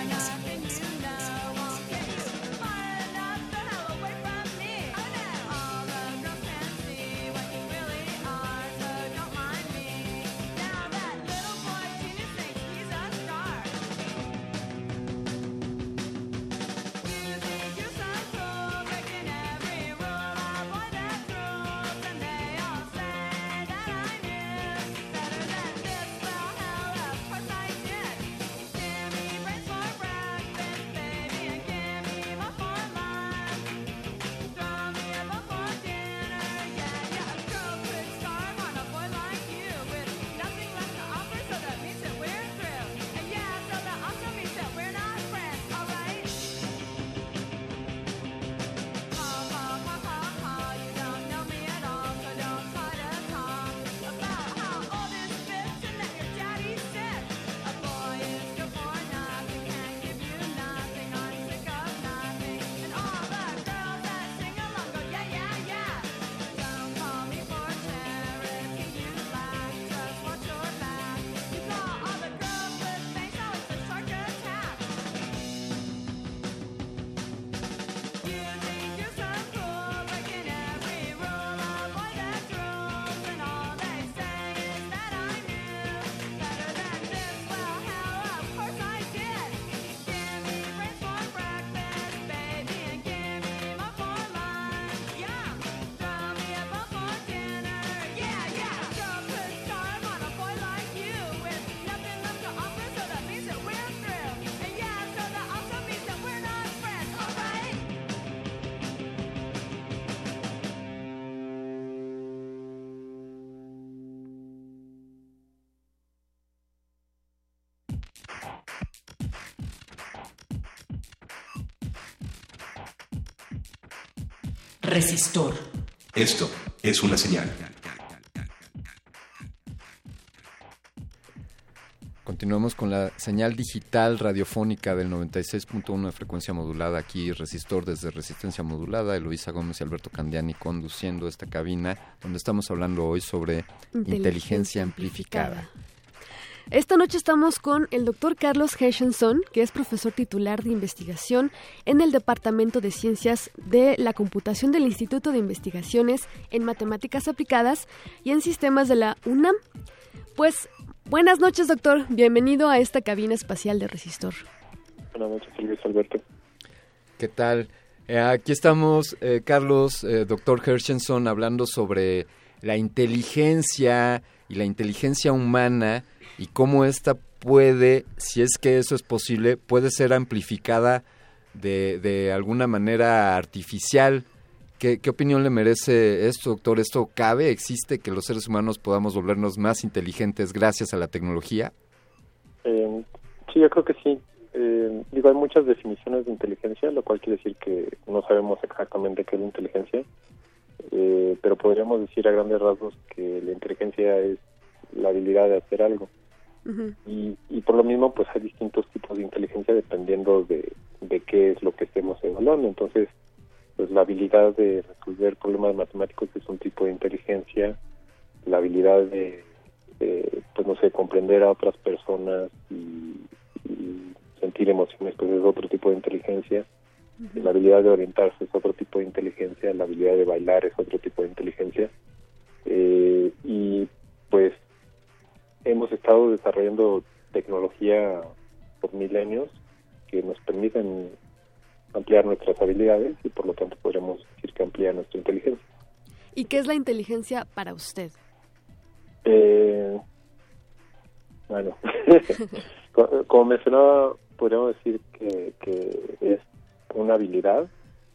Resistor. Esto es una señal. Continuamos con la señal digital radiofónica del 96.1 de frecuencia modulada, aquí Resistor desde Resistencia Modulada, Eloisa Gómez y Alberto Candiani conduciendo esta cabina donde estamos hablando hoy sobre inteligencia, amplificada. Esta noche estamos con el doctor Carlos Heshenson, que es profesor titular de investigación en el Departamento de Ciencias de la Computación del Instituto de Investigaciones en Matemáticas Aplicadas y en Sistemas de la UNAM. Pues buenas noches, doctor. Bienvenido a esta cabina espacial de Resistor. Buenas noches, Luis Alberto. ¿Qué tal? Eh, aquí estamos, eh, Carlos, eh, doctor Hershenson, hablando sobre la inteligencia y la inteligencia humana y cómo esta puede, si es que eso es posible, puede ser amplificada de, de alguna manera artificial. ¿Qué, ¿Qué opinión le merece esto, doctor? ¿Esto cabe? ¿Existe que los seres humanos podamos volvernos más inteligentes gracias a la tecnología? Eh, sí, yo creo que sí. Eh, digo, hay muchas definiciones de inteligencia, lo cual quiere decir que no sabemos exactamente qué es inteligencia, eh, pero podríamos decir a grandes rasgos que la inteligencia es la habilidad de hacer algo. Y, y por lo mismo pues hay distintos tipos de inteligencia dependiendo de, de qué es lo que estemos evaluando. Entonces pues la habilidad de resolver problemas matemáticos es un tipo de inteligencia. La habilidad de, de, pues no sé comprender a otras personas y, y sentir emociones pues es otro tipo de inteligencia. La habilidad de orientarse es otro tipo de inteligencia. La habilidad de bailar es otro tipo de inteligencia. Eh, y pues hemos estado desarrollando tecnología por milenios que nos permiten ampliar nuestras habilidades y por lo tanto podríamos decir que amplía nuestra inteligencia. ¿Y qué es la inteligencia para usted? Eh, bueno, *laughs* co- como mencionaba, podríamos decir que, que es una habilidad.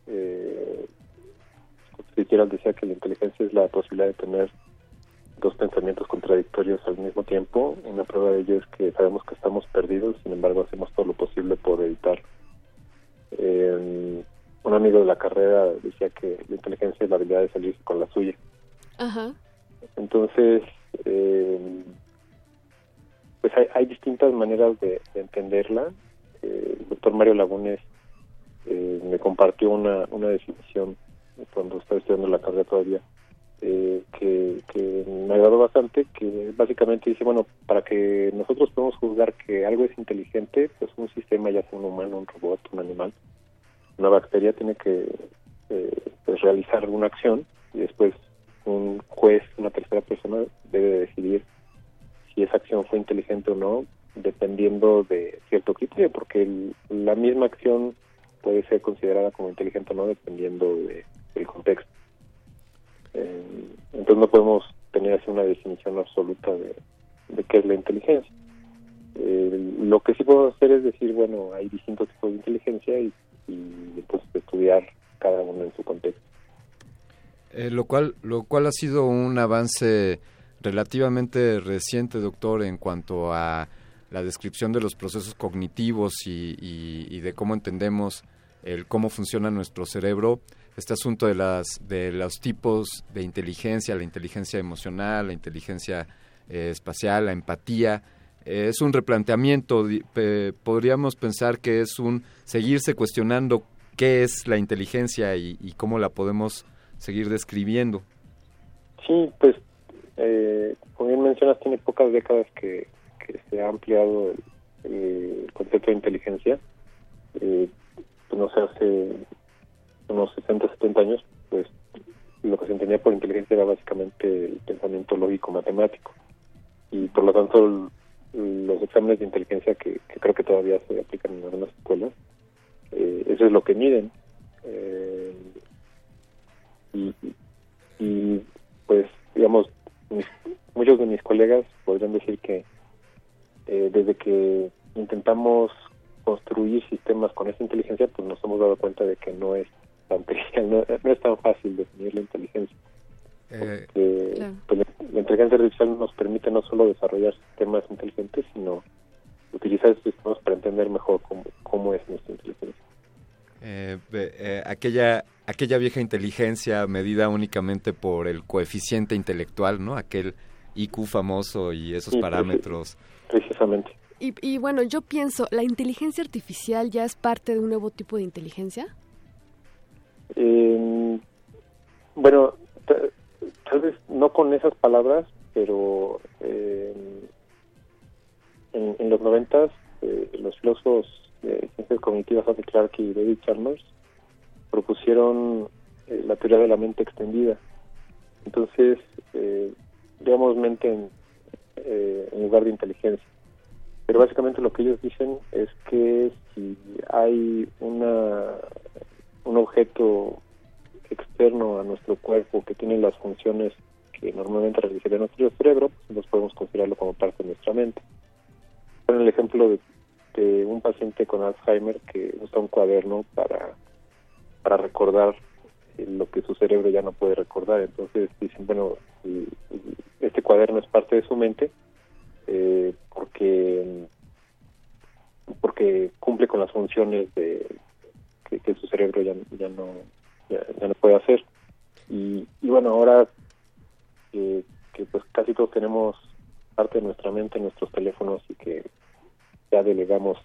Eh, Fitzgerald decía que la inteligencia es la posibilidad de tener dos pensamientos contradictorios al mismo tiempo. Una prueba de ello es que sabemos que estamos perdidos, sin embargo hacemos todo lo posible por evitar. Eh, un amigo de la carrera decía que la inteligencia es la habilidad de salirse con la suya. Ajá. Entonces, eh, pues hay, hay distintas maneras de, de entenderla. Eh, el doctor Mario Lagunes eh, me compartió una, una definición cuando estaba estudiando la carrera todavía, eh, que, que me agradó bastante, que básicamente dice, bueno, para que nosotros podamos juzgar que algo es inteligente, pues un sistema, ya sea un humano, un robot, un animal, una bacteria tiene que eh, pues realizar una acción y después un juez, una tercera persona debe decidir si esa acción fue inteligente o no, dependiendo de cierto criterio, porque el- la misma acción puede ser considerada como inteligente o no, dependiendo de- del contexto. Eh, entonces no podemos tener así una definición absoluta de, de qué es la inteligencia. Eh, lo que sí podemos hacer es decir, bueno, hay distintos tipos de inteligencia y, y entonces estudiar cada uno en su contexto. Eh, lo cual lo cual ha sido un avance relativamente reciente, doctor, en cuanto a la descripción de los procesos cognitivos y, y- y de cómo entendemos el cómo funciona nuestro cerebro. Este asunto de las de los tipos de inteligencia, la inteligencia emocional, la inteligencia eh, espacial, la empatía, eh, es un replanteamiento. podríamos pensar que es un seguirse cuestionando qué es la inteligencia y, cómo la podemos seguir describiendo. Sí, pues, eh, como bien mencionas, tiene pocas décadas que, que se ha ampliado el, concepto de inteligencia. Pues, no sé, hace unos 60, 70 años, pues lo que se entendía por inteligencia era básicamente el pensamiento lógico matemático. Y por lo tanto, los exámenes de inteligencia que, que creo que todavía se aplican en algunas escuelas, eh, eso es lo que miden. Eh, y, y pues digamos mis- muchos de mis colegas podrían decir que eh, desde que intentamos construir sistemas con esa inteligencia pues nos hemos dado cuenta de que no es tan trivial, no, no es tan fácil definir la inteligencia Eh, pues, la, la inteligencia artificial nos permite no solo desarrollar sistemas inteligentes sino utilizar esos sistemas para entender mejor cómo, cómo es nuestra inteligencia eh, eh, aquella aquella vieja inteligencia medida únicamente por el coeficiente intelectual, ¿no? Aquel IQ famoso y esos Sí, parámetros. precisamente Y, y bueno, yo pienso, ¿la inteligencia artificial ya es parte de un nuevo tipo de inteligencia? Eh, bueno, ta- tal vez no con esas palabras, pero eh, en, los noventas eh, los filósofos de ciencias cognitivas Andy Clark y David Chalmers propusieron eh, la teoría de la mente extendida. Entonces, eh, digamos mente en, eh, en lugar de inteligencia. Pero básicamente lo que ellos dicen es que si hay una un objeto externo a nuestro cuerpo que tiene las funciones que normalmente realizaría nuestro cerebro, pues entonces podemos considerarlo como parte de nuestra mente. Ponen el ejemplo de, de un paciente con Alzheimer que usa un cuaderno para, para recordar eh, lo que su cerebro ya no puede recordar. Entonces dicen, bueno, este cuaderno es parte de su mente eh, porque porque cumple con las funciones de que, su cerebro ya, ya no ya, no puede hacer y, bueno ahora que pues casi todos tenemos parte de nuestra mente en nuestros teléfonos y que ya delegamos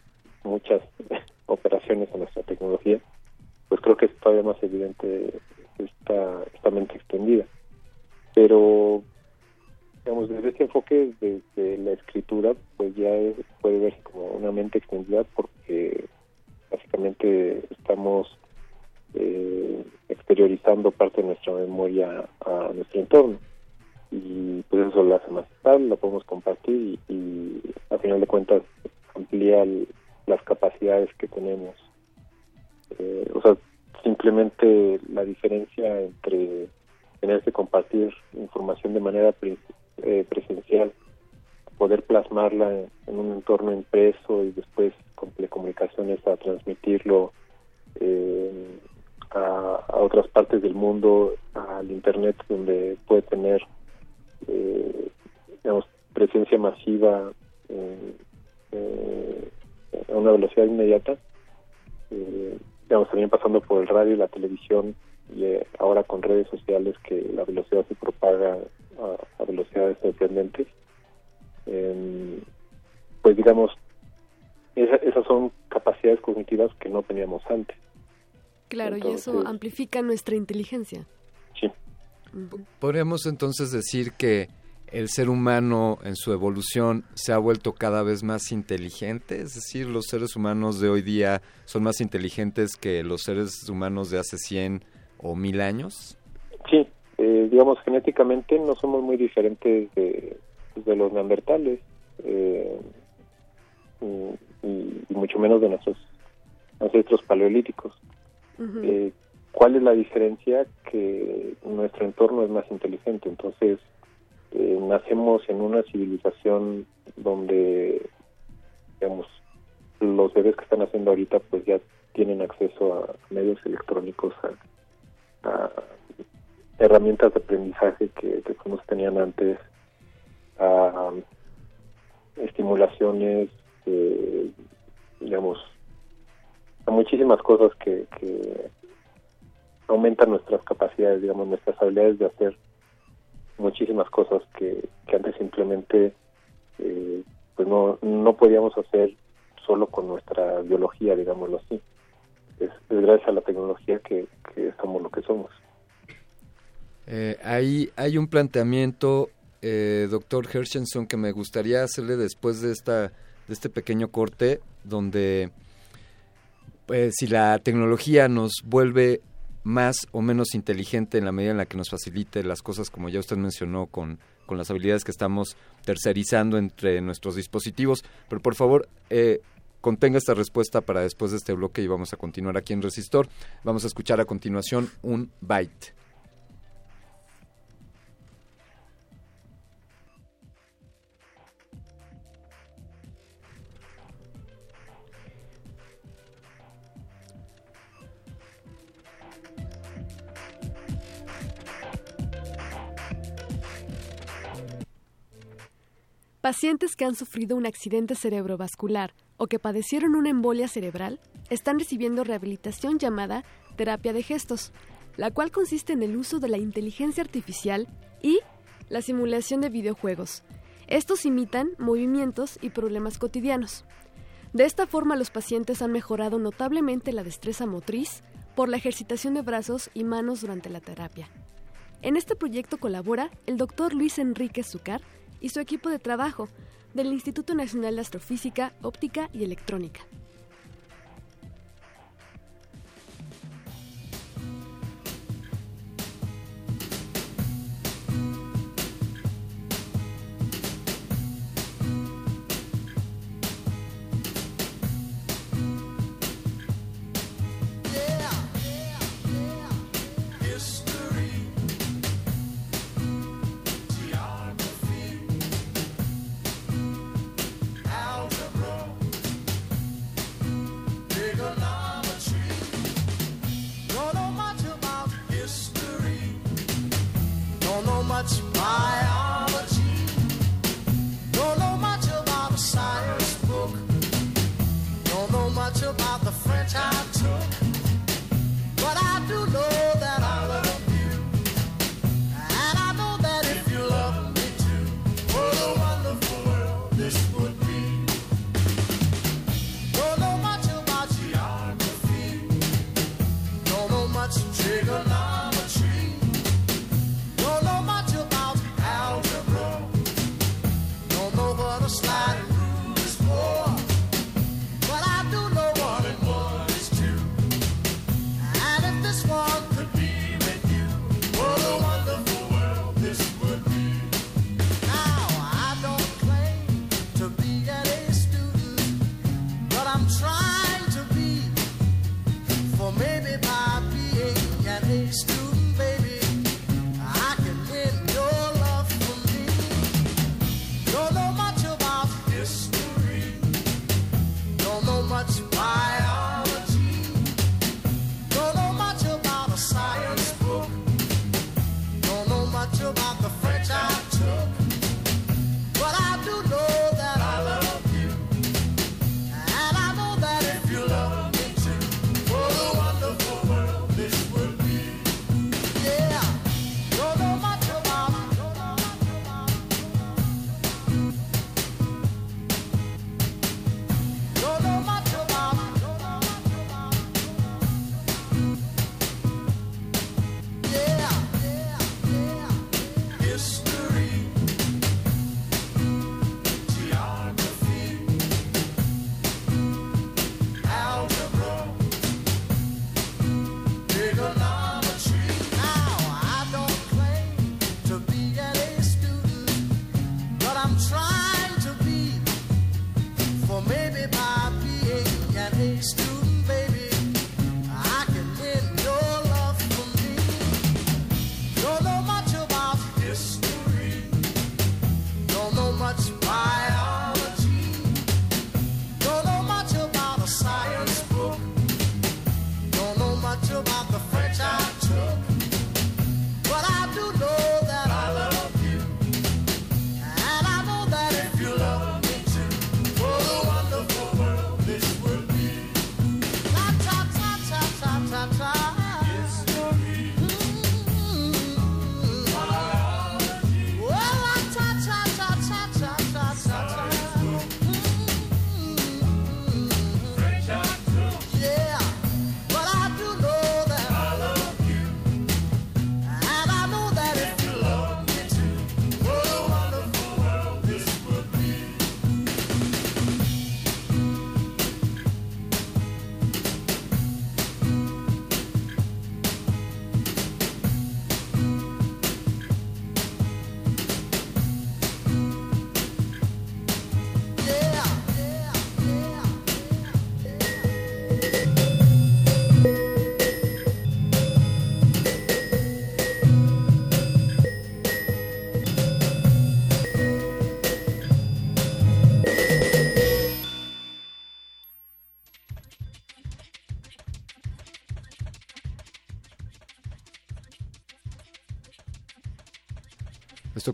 muchas *laughs* operaciones a nuestra tecnología, pues creo que es todavía más evidente esta, esta mente extendida. Pero, digamos, desde este enfoque, desde la escritura, pues ya puede verse como una mente extendida porque básicamente estamos eh, exteriorizando parte de nuestra memoria a nuestro entorno y pues eso la hace más estable, la podemos compartir y, y a final de cuentas amplía las capacidades que tenemos. Eh, o sea, simplemente la diferencia entre tener que compartir información de manera eh, presencial, poder plasmarla en, un entorno impreso y después con telecomunicaciones a transmitirlo eh, a, otras partes del mundo, al Internet, donde puede tener eh, digamos, presencia masiva eh, a una velocidad inmediata, eh, digamos, también pasando por el radio y la televisión y eh, ahora con redes sociales que la velocidad se propaga a, a velocidades sorprendentes, eh, pues digamos, esa- esas son capacidades cognitivas que no teníamos antes. Claro, y eso amplifica nuestra inteligencia. Sí. Podríamos entonces decir que el ser humano en su evolución se ha vuelto cada vez más inteligente, es decir, los seres humanos de hoy día son más inteligentes que los seres humanos de hace 100 o 1000 años. Sí, eh, digamos, genéticamente no somos muy diferentes de, pues, de los neandertales, eh, y, mucho menos de nuestros ancestros paleolíticos. Eh, ¿Cuál es la diferencia? Que nuestro entorno es más inteligente, entonces eh, nacemos en una civilización donde, digamos, los bebés que están haciendo ahorita pues ya tienen acceso a medios electrónicos, a, a herramientas de aprendizaje que, que no se tenían antes, a estimulaciones, eh, digamos, a muchísimas cosas que, que aumentan nuestras capacidades, digamos, nuestras habilidades de hacer muchísimas cosas que, antes simplemente eh, pues no, no podíamos hacer solo con nuestra biología, digámoslo así. Es, es gracias a la tecnología que, que somos lo que somos. Eh, ahí hay un planteamiento, eh, doctor Hershenson, que me gustaría hacerle después de, esta, de este pequeño corte, donde pues, si la tecnología nos vuelve más o menos inteligente en la medida en la que nos facilite las cosas, como ya usted mencionó, con, con las habilidades que estamos tercerizando entre nuestros dispositivos. Pero por favor, eh, contenga esta respuesta para después de este bloque y vamos a continuar aquí en Resistor. Vamos a escuchar a continuación un byte. Pacientes que han sufrido un accidente cerebrovascular o que padecieron una embolia cerebral están recibiendo rehabilitación llamada terapia de gestos, la cual consiste en el uso de la inteligencia artificial y la simulación de videojuegos. Estos imitan movimientos y problemas cotidianos. De esta forma los pacientes han mejorado notablemente la destreza motriz por la ejercitación de brazos y manos durante la terapia. En este proyecto colabora el doctor Luis Enrique Zucar y su equipo de trabajo del Instituto Nacional de Astrofísica, Óptica y Electrónica. Much biology. Don't know much about a science book. Don't know much about the French I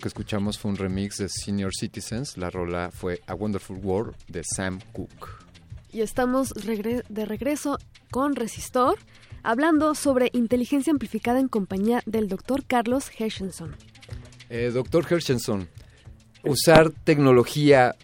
que escuchamos fue un remix de Senior Citizens. La rola fue A Wonderful World de Sam Cooke. Y estamos regre- de regreso con Resistor, hablando sobre inteligencia amplificada en compañía del doctor Carlos Hershenson. Eh, Doctor Hershenson, ¿usar tecnología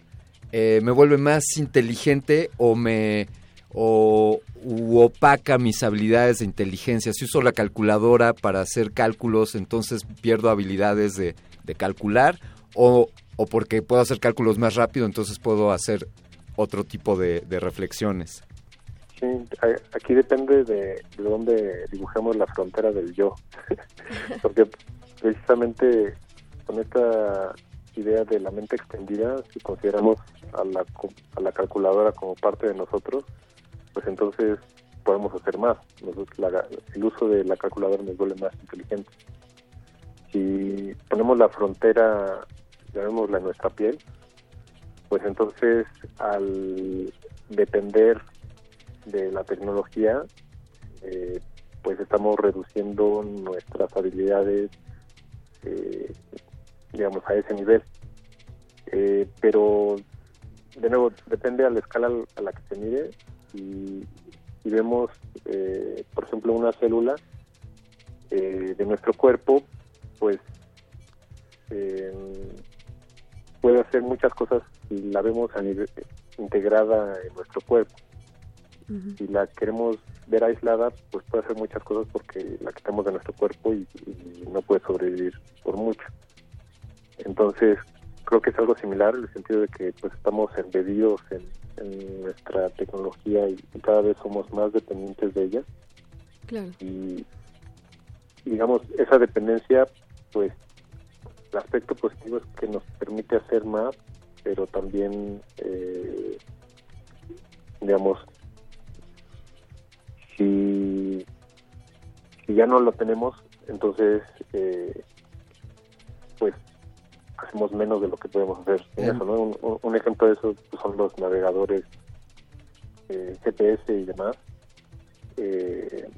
eh, me vuelve más inteligente o me o u opaca mis habilidades de inteligencia? Si uso la calculadora para hacer cálculos, entonces pierdo habilidades de, de calcular o, o porque puedo hacer cálculos más rápido, entonces puedo hacer otro tipo de, de reflexiones. Sí, aquí depende de, de dónde dibujemos la frontera del yo. *laughs* Porque precisamente con esta idea de la mente extendida, si consideramos a la, a la calculadora como parte de nosotros, pues entonces podemos hacer más. Nosotros la- el uso de la calculadora nos vuelve más inteligente. Si ponemos la frontera, llamémosla en nuestra piel, pues entonces al depender de la tecnología, eh, pues estamos reduciendo nuestras habilidades, eh, digamos, a ese nivel. Eh, pero, de nuevo, depende a la escala a la que se mide y, y vemos, eh, por ejemplo, una célula de nuestro cuerpo, pues eh, puede hacer muchas cosas si la vemos a nivel, integrada en nuestro cuerpo. Si la queremos ver aislada, pues puede hacer muchas cosas porque la quitamos de nuestro cuerpo y, y no puede sobrevivir por mucho. Entonces, creo que es algo similar en el sentido de que pues estamos embebidos en, en nuestra tecnología y, y cada vez somos más dependientes de ella. Claro. Y, digamos, esa dependencia, pues el aspecto positivo es que nos permite hacer más, pero también, eh, digamos, si, si ya no lo tenemos, entonces eh, pues hacemos menos de lo que podemos hacer en eso, ¿no? Un, un- un ejemplo de eso pues, son los navegadores eh, GPS y demás, eh,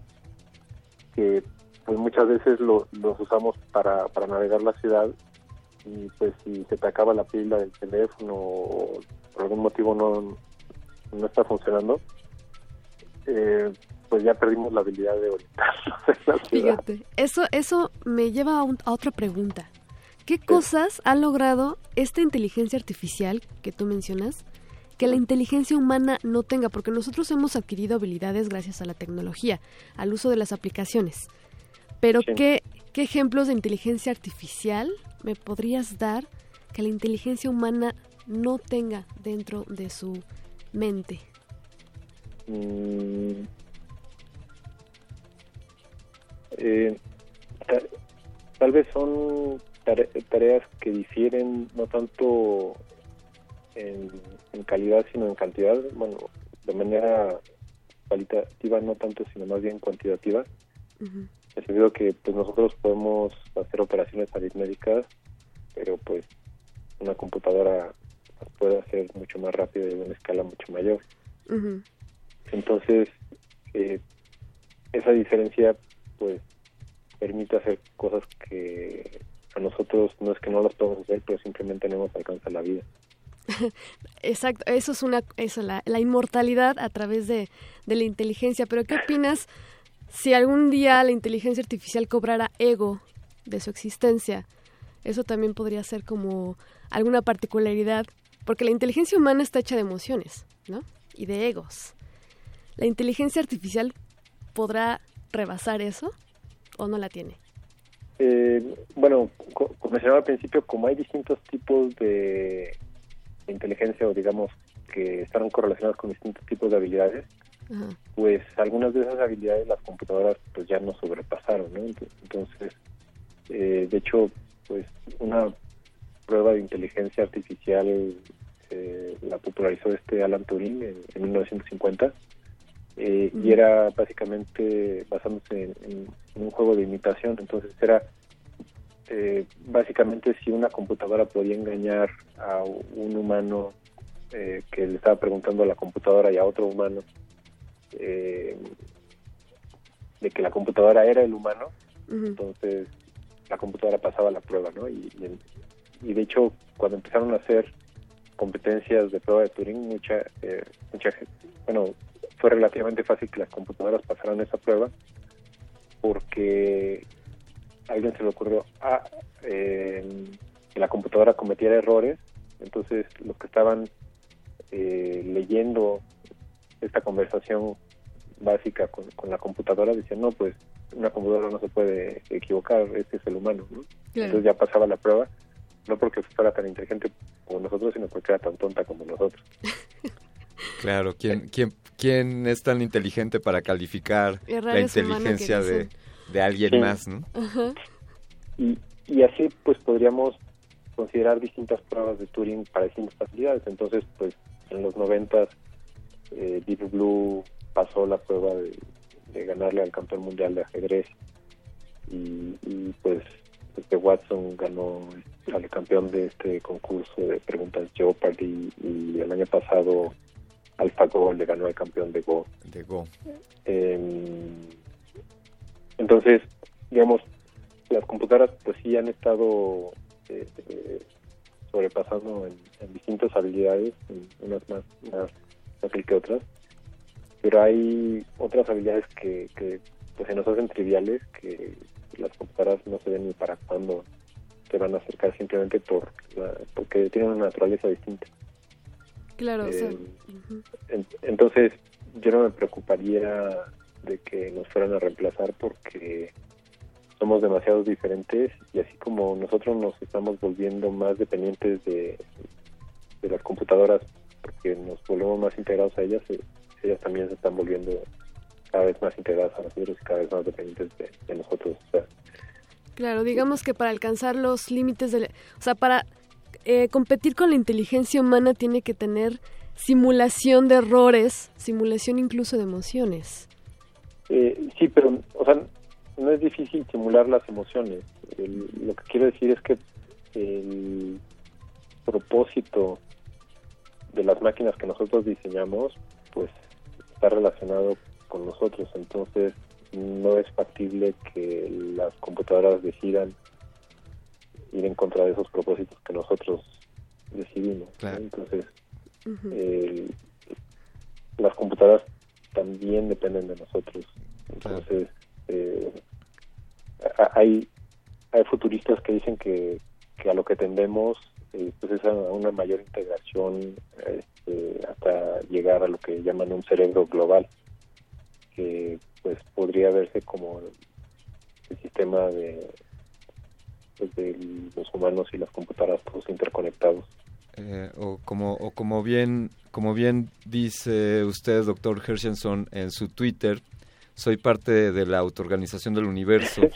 que pues muchas veces lo- los usamos para, para navegar la ciudad y pues si se te acaba la pila del teléfono o por algún motivo no, no está funcionando, eh, pues ya perdimos la habilidad de orientarnos *laughs* en la ciudad. Fíjate, eso, eso me lleva a, un- a otra pregunta. ¿Qué cosas ha logrado esta inteligencia artificial que tú mencionas que la inteligencia humana no tenga? Porque nosotros hemos adquirido habilidades gracias a la tecnología, al uso de las aplicaciones. Pero Sí. ¿qué, ¿qué ejemplos de inteligencia artificial me podrías dar que la inteligencia humana no tenga dentro de su mente? Mm, eh, ta- tal vez son tare- tareas que difieren no tanto en, en calidad sino en cantidad, bueno, de manera cualitativa no tanto sino más bien cuantitativa. En el sentido que pues nosotros podemos hacer operaciones aritméticas, pero pues una computadora las puede hacer mucho más rápido y en una escala mucho mayor. Entonces, eh, esa diferencia, pues, permite hacer cosas que a nosotros no es que no las podemos hacer, pero simplemente no nos alcanza la vida. *laughs* Exacto, eso es una, eso, la, la inmortalidad a través de, de la inteligencia. Pero ¿qué opinas si algún día la inteligencia artificial cobrara ego de su existencia? Eso también podría ser como alguna particularidad, porque la inteligencia humana está hecha de emociones, ¿no? Y de egos. ¿La inteligencia artificial podrá rebasar eso o no la tiene? Eh, bueno, co- como mencionaba al principio, como hay distintos tipos de de inteligencia o digamos que están correlacionados con distintos tipos de habilidades, Ajá. Pues algunas de esas habilidades las computadoras pues ya no sobrepasaron, Entonces, eh, de hecho, pues una prueba de inteligencia artificial eh, la popularizó este Alan Turing en, en 1950 eh, y era básicamente basándose en, en- en un juego de imitación, entonces era eh, básicamente si una computadora podía engañar a un humano eh, que le estaba preguntando a la computadora y a otro humano eh, de que la computadora era el humano, entonces la computadora pasaba la prueba, ¿no? Y, y, en- y de hecho, cuando empezaron a hacer competencias de prueba de Turing, mucha, eh, mucha gente, bueno, fue relativamente fácil que las computadoras pasaran esa prueba porque a alguien se le ocurrió ah, eh, que la computadora cometiera errores, entonces los que estaban eh, leyendo esta conversación básica con, con la computadora decían, no, pues una computadora no se puede equivocar, este es el humano, ¿no? Claro. Entonces ya pasaba la prueba, no porque fuera tan inteligente como nosotros, sino porque era tan tonta como nosotros. *laughs* Claro, ¿quién, quién, quién es tan inteligente para calificar la inteligencia de, de alguien Sí. más, no? Ajá. Y, y así pues podríamos considerar distintas pruebas de Turing para distintas facilidades. Entonces, pues en los noventas eh, Deep Blue pasó la prueba de, de ganarle al campeón mundial de ajedrez y, y, pues este Watson ganó al campeón de este concurso de preguntas Jeopardy y el año pasado AlphaGo le ganó al campeón de Go. De Go. Eh, entonces, digamos, las computadoras pues sí han estado eh, eh, sobrepasando en, en distintas habilidades, en unas más, más fácil que otras, pero hay otras habilidades que, que pues se nos hacen triviales que las computadoras no se ven ni para cuándo se van a acercar simplemente por la- porque tienen una naturaleza distinta. Claro, o sea, Eh, en- entonces, yo no me preocuparía de que nos fueran a reemplazar porque somos demasiado diferentes y así como nosotros nos estamos volviendo más dependientes de, de las computadoras porque nos volvemos más integrados a ellas, eh, ellas también se están volviendo cada vez más integradas a nosotros y cada vez más dependientes de, de nosotros. O sea, Claro, digamos que para alcanzar los límites del... O sea, para eh, competir con la inteligencia humana tiene que tener simulación de errores, simulación incluso de emociones. Eh, sí, pero, o sea, no es difícil simular las emociones. El- lo que quiero decir es que el propósito de las máquinas que nosotros diseñamos, pues está relacionado con nosotros. Entonces, no es factible que las computadoras decidan ir en contra de esos propósitos que nosotros decidimos. Entonces, el- las computadoras también dependen de nosotros. Entonces, eh, hay, hay futuristas que dicen que, que a lo que tendemos eh, pues es una mayor integración este, hasta llegar a lo que llaman un cerebro global, que pues podría verse como el sistema de, pues, los humanos y las computadoras todos interconectados. Eh, o como o como bien como bien dice usted doctor Hershenson en su Twitter soy parte de la autoorganización del universo. *laughs*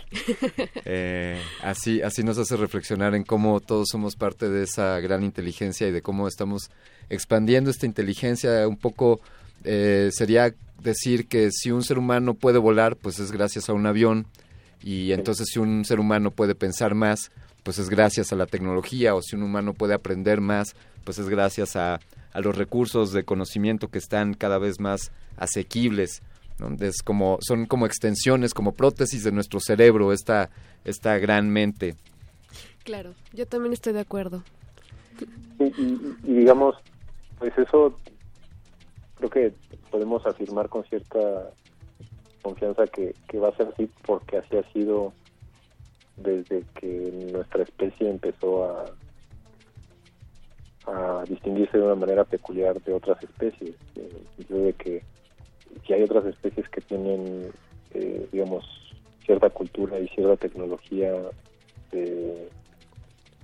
Eh, así así nos hace reflexionar en cómo todos somos parte de esa gran inteligencia y de cómo estamos expandiendo esta inteligencia. Un poco eh, sería decir que si un ser humano puede volar pues es gracias a un avión. Y entonces si un ser humano puede pensar más, pues es gracias a la tecnología, o si un humano puede aprender más, pues es gracias a, a los recursos de conocimiento que están cada vez más asequibles. ¿No? Es como, son como extensiones, como prótesis de nuestro cerebro, esta, esta gran mente. Claro, yo también estoy de acuerdo. Y, y- y digamos, pues eso creo que podemos afirmar con cierta confianza que, que va a ser así porque así ha sido desde que nuestra especie empezó a, a distinguirse de una manera peculiar de otras especies. En el sentido de que si hay otras especies que tienen, eh, digamos, cierta cultura y cierta tecnología, eh,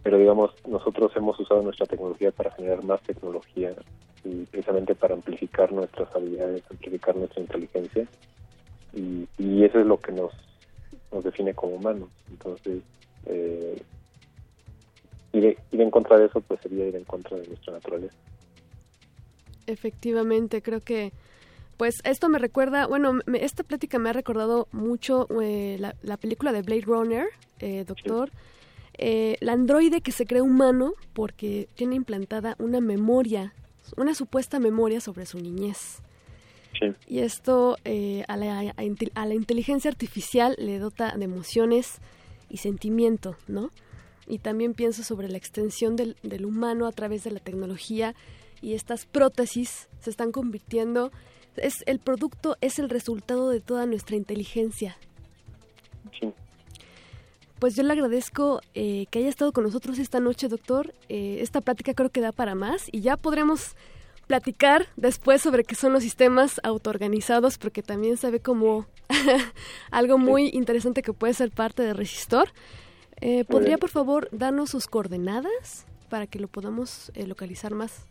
pero digamos, nosotros hemos usado nuestra tecnología para generar más tecnología y precisamente para amplificar nuestras habilidades, amplificar nuestra inteligencia y, y eso es lo que nos, nos define como humanos. Entonces, eh, ir, ir en contra de eso pues sería ir en contra de nuestra naturaleza. Efectivamente, creo que pues esto me recuerda, bueno, me- esta plática me ha recordado mucho eh, la, la película de Blade Runner, eh, doctor. Eh, la androide que se cree humano porque tiene implantada una memoria, una supuesta memoria sobre su niñez. Y esto eh, a, la, a a la inteligencia artificial le dota de emociones y sentimiento, ¿no? Y también pienso sobre la extensión del, del humano a través de la tecnología y estas prótesis se están convirtiendo, es el producto, es el resultado de toda nuestra inteligencia. Pues yo le agradezco eh, que haya estado con nosotros esta noche, doctor. Eh, esta plática creo que da para más y ya podremos platicar después sobre qué son los sistemas autoorganizados, porque también se ve como *laughs* algo muy interesante que puede ser parte de Resistor. Eh, ¿Podría, por favor, darnos sus coordenadas para que lo podamos localizar más?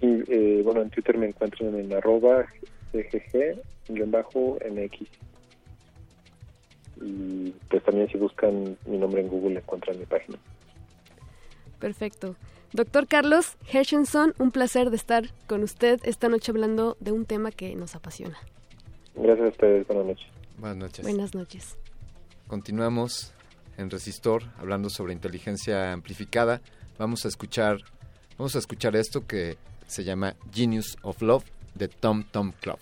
Sí, eh, bueno, en Twitter me encuentran en arroba cgg-mx. Y pues también si buscan mi nombre en Google encuentran mi página. Perfecto. Doctor Carlos Hershenson, un placer de estar con usted esta noche hablando de un tema que nos apasiona. Gracias a ustedes, buenas noches. Buenas noches. Buenas noches. Continuamos en Resistor hablando sobre inteligencia amplificada. Vamos a escuchar vamos a escuchar esto que se llama Genius of Love de Tom Tom Club.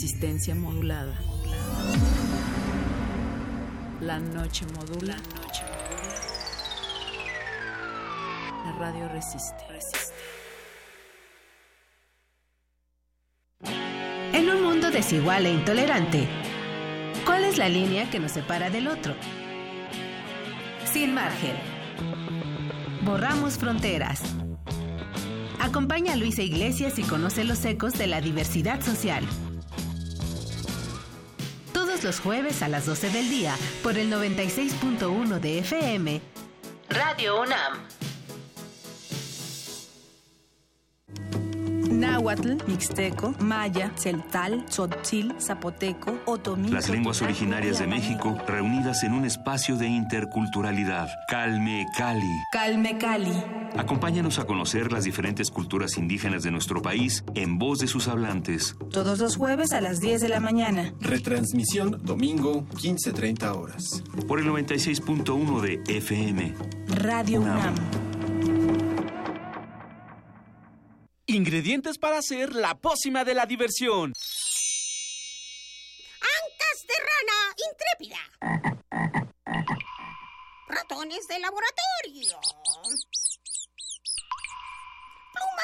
Resistencia modulada. La noche modula. La radio resiste. En un mundo desigual e intolerante, ¿cuál es la línea que nos separa del otro? Sin margen. Borramos fronteras. Acompaña a Luisa Iglesias y conoce los ecos de la diversidad social. Todos los jueves a las 12 del día por el 96.1 de FM, Radio UNAM. Náhuatl, Mixteco, Maya, Celtal, Tzotzil, Zapoteco, Otomí. Las lenguas originarias de México reunidas en un espacio de interculturalidad. Calme Cali. Calme Cali. Acompáñanos a conocer las diferentes culturas indígenas de nuestro país en voz de sus hablantes. Todos los jueves a las 10 de la mañana. Retransmisión domingo 15.30 horas. Por el 96.1 de FM. Radio UNAM. Ingredientes para hacer la pócima de la diversión. Ancas de rana intrépida. Ratones de laboratorio.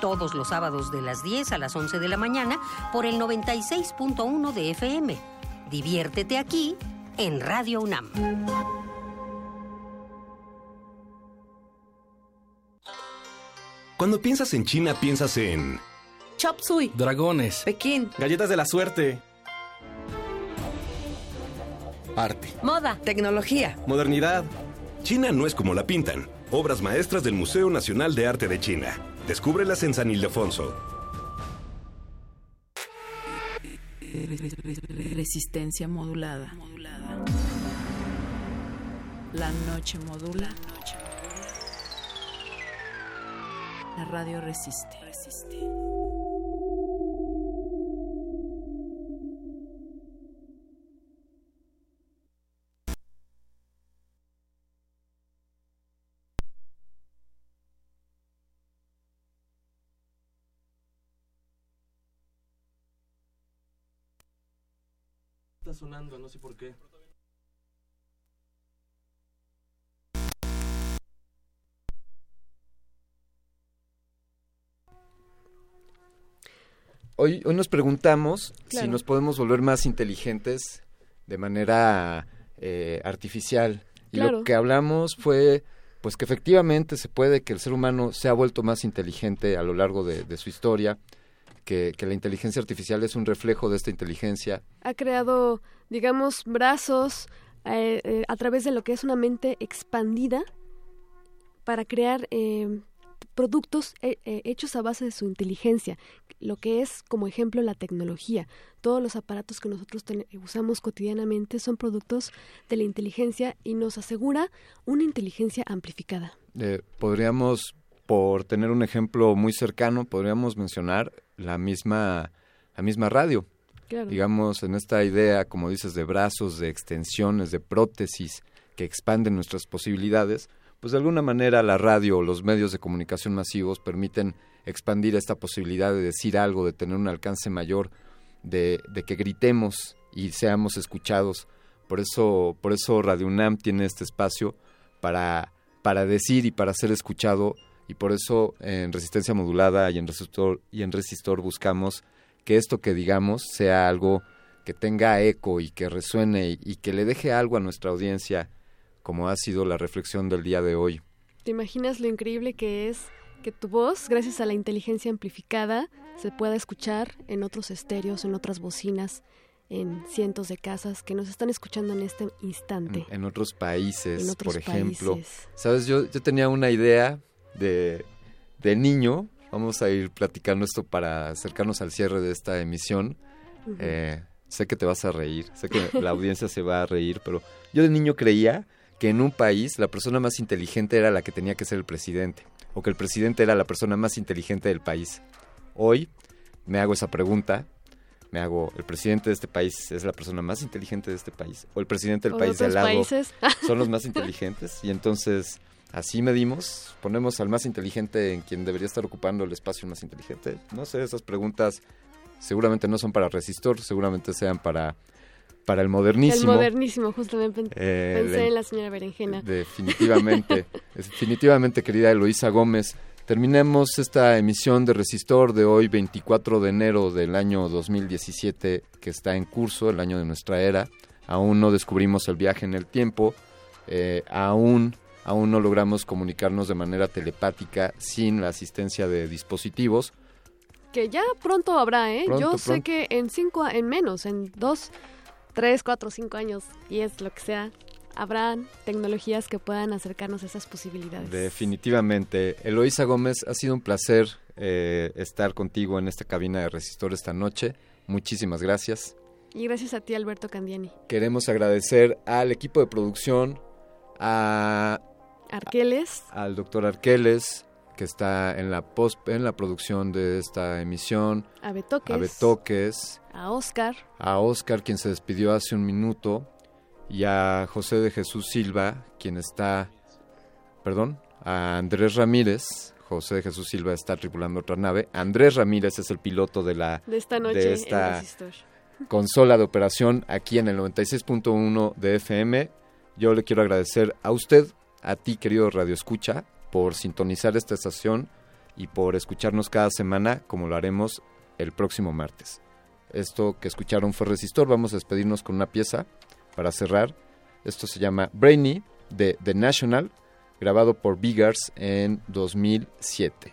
Todos los sábados de las 10 a las 11 de la mañana por el 96.1 de FM. Diviértete aquí en Radio UNAM. Cuando piensas en China, piensas en Chop Suey, dragones, Pekín, galletas de la suerte, arte, moda, tecnología. modernidad. China no es como la pintan. Obras maestras del Museo Nacional de Arte de China. Descúbrelas en San Ildefonso. Resistencia modulada. La noche modula. La radio resiste. Está sonando, no sé por qué. Hoy, hoy nos preguntamos Claro. si nos podemos volver más inteligentes de manera eh, artificial. Y Claro. lo que hablamos fue pues que efectivamente se puede que el ser humano se ha vuelto más inteligente a lo largo de, de su historia, que, que la inteligencia artificial es un reflejo de esta inteligencia. ha creado, digamos, brazos eh, eh, a través de lo que es una mente expandida para crear eh, productos eh, hechos a base de su inteligencia, lo que es como ejemplo la tecnología. Todos los aparatos que nosotros usamos cotidianamente son productos de la inteligencia y nos asegura una inteligencia amplificada. Podríamos, por tener un ejemplo muy cercano, podríamos mencionar la misma, la misma radio. Claro. Digamos, en esta idea, como dices, de brazos, de extensiones, de prótesis que expanden nuestras posibilidades, pues de alguna manera la radio o los medios de comunicación masivos permiten expandir esta posibilidad de decir algo, de tener un alcance mayor, de, de que gritemos y seamos escuchados. Por eso, por eso Radio UNAM tiene este espacio para, para decir y para ser escuchado y por eso en resistencia modulada y en resistor, y en resistor buscamos que esto que digamos sea algo que tenga eco y que resuene y, que le deje algo a nuestra audiencia como ha sido la reflexión del día de hoy. ¿Te imaginas lo increíble que es que tu voz, gracias a la inteligencia amplificada, se pueda escuchar en otros estéreos, en otras bocinas, en cientos de casas que nos están escuchando en este instante? En otros países, En otros por ejemplo. Sabes, yo, yo tenía una idea de, de niño, vamos a ir platicando esto para acercarnos al cierre de esta emisión. Eh, sé que te vas a reír, sé que la audiencia se va a reír, pero yo de niño creía que en un país la persona más inteligente era la que tenía que ser el presidente, o que el presidente era la persona más inteligente del país. Hoy me hago esa pregunta, me hago, ¿el presidente de este país es la persona más inteligente de este país? ¿O el presidente del ¿O de país de al lado países? son los más *laughs* inteligentes? Y entonces así medimos, ponemos al más inteligente en quien debería estar ocupando el espacio más inteligente. No sé, esas preguntas seguramente no son para Resistor, seguramente sean para, para el modernísimo. El modernísimo, justamente Eh, pensé de- en la señora Berenjena. Definitivamente, *laughs* definitivamente, querida Eloísa Gómez. Terminemos esta emisión de Resistor de hoy, 24 de enero del año 2017, que está en curso, el año de nuestra era. Aún no descubrimos el viaje en el tiempo, eh, aún, aún no logramos comunicarnos de manera telepática sin la asistencia de dispositivos. Que ya pronto habrá, ¿eh? Pronto, Yo sé que en cinco, en menos, en dos, tres, cuatro, cinco años, diez, lo que sea, habrán tecnologías que puedan acercarnos a esas posibilidades. Definitivamente. Eloísa Gómez, ha sido un placer eh, estar contigo en esta cabina de Resistor esta noche. Muchísimas gracias. Y gracias a ti, Alberto Candiani. Queremos agradecer al equipo de producción, a, Arqueles, al doctor Arqueles, que está en la, post, en la producción de esta emisión, a Betoques, a Betoques, a Oscar, a Oscar, quien se despidió hace un minuto, y a José de Jesús Silva, quien está, perdón, a Andrés Ramírez. José de Jesús Silva está tripulando otra nave. Andrés Ramírez es el piloto de la de esta noche de esta consola de operación aquí en el 96.1 de FM. Yo le quiero agradecer a usted, a ti querido Radio Escucha, por sintonizar esta estación y por escucharnos cada semana como lo haremos el próximo martes. Esto que escucharon fue Resistor, vamos a despedirnos con una pieza para cerrar. Esto se llama Brainy de The National, grabado por Biggers en 2007.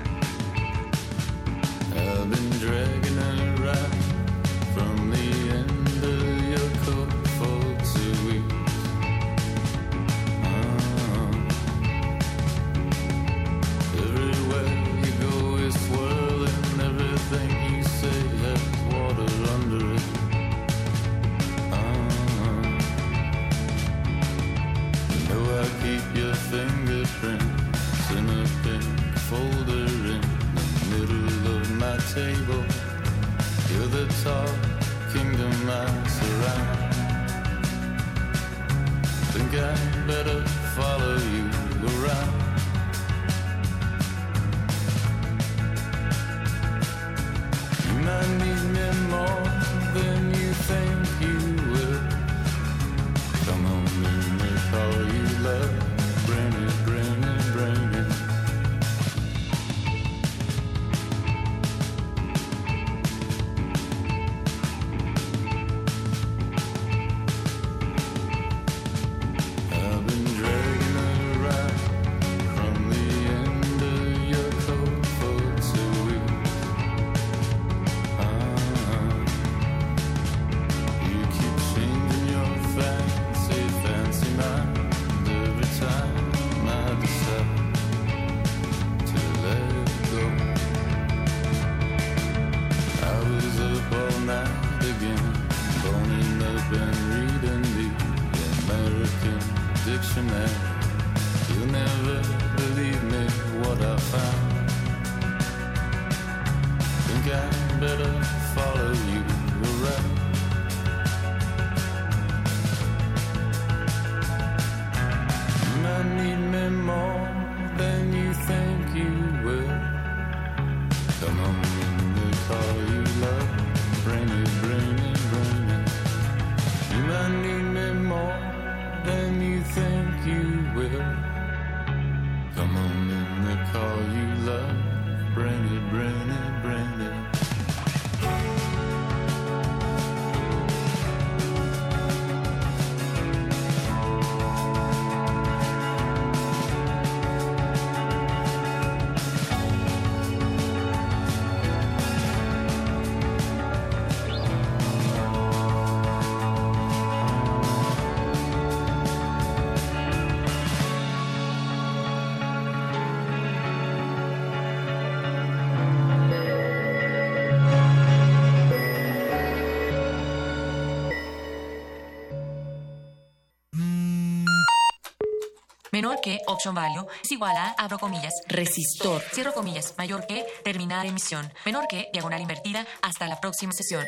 Que option value es igual a, abro comillas, resistor, cierro comillas, mayor que terminar emisión, menor que diagonal invertida hasta la próxima sesión.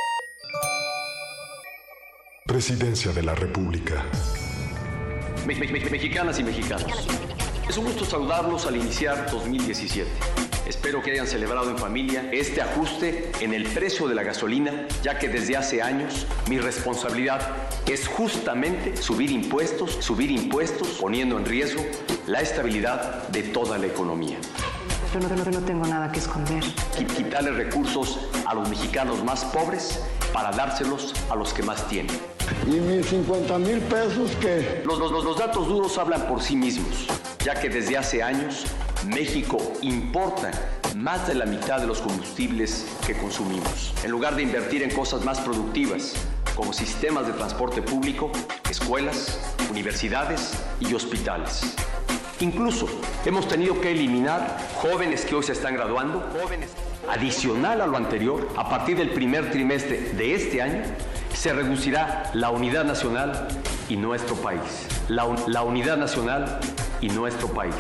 Presidencia de la República. Me- me- me- mexicanas y mexicanos. Es un gusto saludarlos al iniciar 2017. Espero que hayan celebrado en familia este ajuste en el precio de la gasolina, ya que desde hace años mi responsabilidad es justamente subir impuestos, subir impuestos, poniendo en riesgo la estabilidad de toda la economía. Yo no, no- no tengo nada que esconder. Qui- Quitarle recursos a los mexicanos más pobres para dárselos a los que más tienen. ¿Y mis 50 mil pesos qué? Los- los- los datos duros hablan por sí mismos, ya que desde hace años México importa más de la mitad de los combustibles que consumimos. En lugar de invertir en cosas más productivas, como sistemas de transporte público, escuelas, universidades y hospitales. Incluso hemos tenido que eliminar jóvenes que hoy se están graduando. Adicional a lo anterior, a partir del primer trimestre de este año, se reducirá la unidad nacional y nuestro país. La unidad nacional y nuestro país.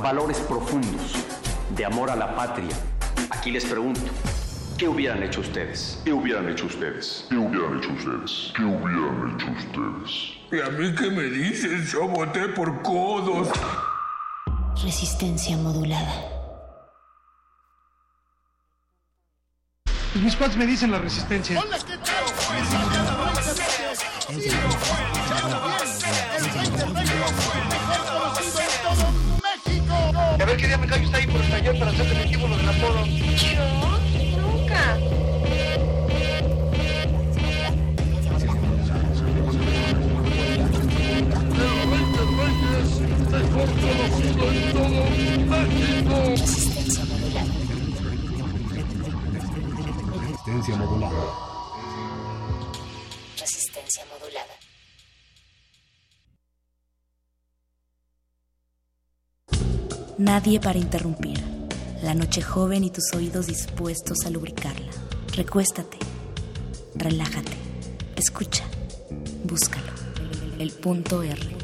Valores profundos de amor a la patria. Aquí les pregunto, ¿qué hubieran hecho ustedes? ¿Qué hubieran hecho ustedes? ¿Qué hubieran hecho ustedes? ¿Qué hubieran hecho ustedes? ¿Y a mí qué me dicen? Yo voté por codos. Resistencia modulada. Y mis cuates me dicen la resistencia. A lo del apodo. ¿Yo? Nunca. Resistencia modulada. Resistencia modulada. Resistencia modulada. Nadie para interrumpir. La noche joven y tus oídos dispuestos a lubricarla. Recuéstate. Relájate. Escucha. Búscalo. El punto R.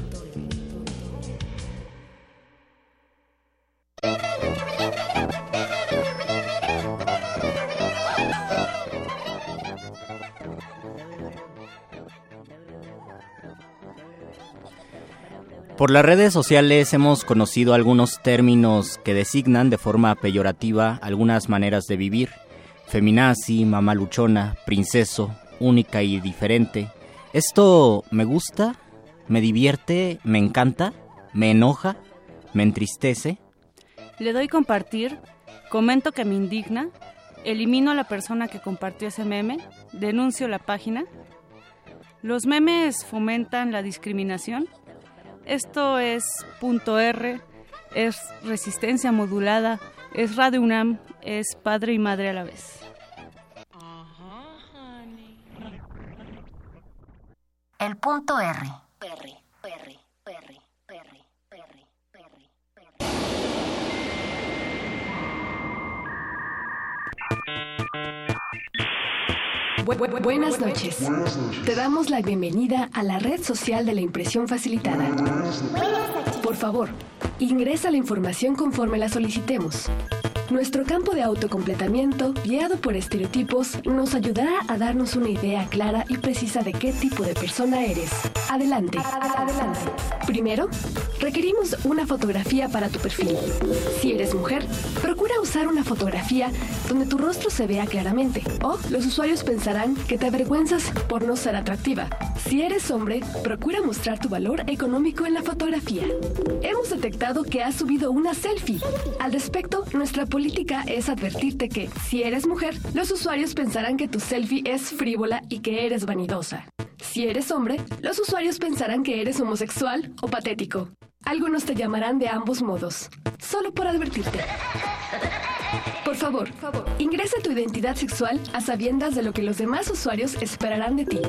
Por las redes sociales hemos conocido algunos términos que designan de forma peyorativa algunas maneras de vivir. Feminazi, mamá luchona, princeso, única y diferente. Esto me gusta, me divierte, me encanta, me enoja, me entristece. Le doy compartir, comento que me indigna, elimino a la persona que compartió ese meme, denuncio la página. Los memes fomentan la discriminación. Esto es punto R, es resistencia modulada, es Radio UNAM, es padre y madre a la vez. El punto R. Bu- bu- buenas noches. Te damos la bienvenida a la red social de la impresión facilitada. Por favor, ingresa la información conforme la solicitemos. Nuestro campo de autocompletamiento, guiado por estereotipos, nos ayudará a darnos una idea clara y precisa de qué tipo de persona eres. Adelante. Adelante. Primero, requerimos una fotografía para tu perfil. Si eres mujer, procura usar una fotografía donde tu rostro se vea claramente. O los usuarios pensarán que te avergüenzas por no ser atractiva. Si eres hombre, procura mostrar tu valor económico en la fotografía. Hemos detectado que has subido una selfie. Al respecto, nuestra política es advertirte que, si eres mujer, los usuarios pensarán que tu selfie es frívola y que eres vanidosa. Si eres hombre, los usuarios pensarán que eres homosexual o patético. Algunos te llamarán de ambos modos. Solo por advertirte. Por favor, ingresa tu identidad sexual a sabiendas de lo que los demás usuarios esperarán de ti.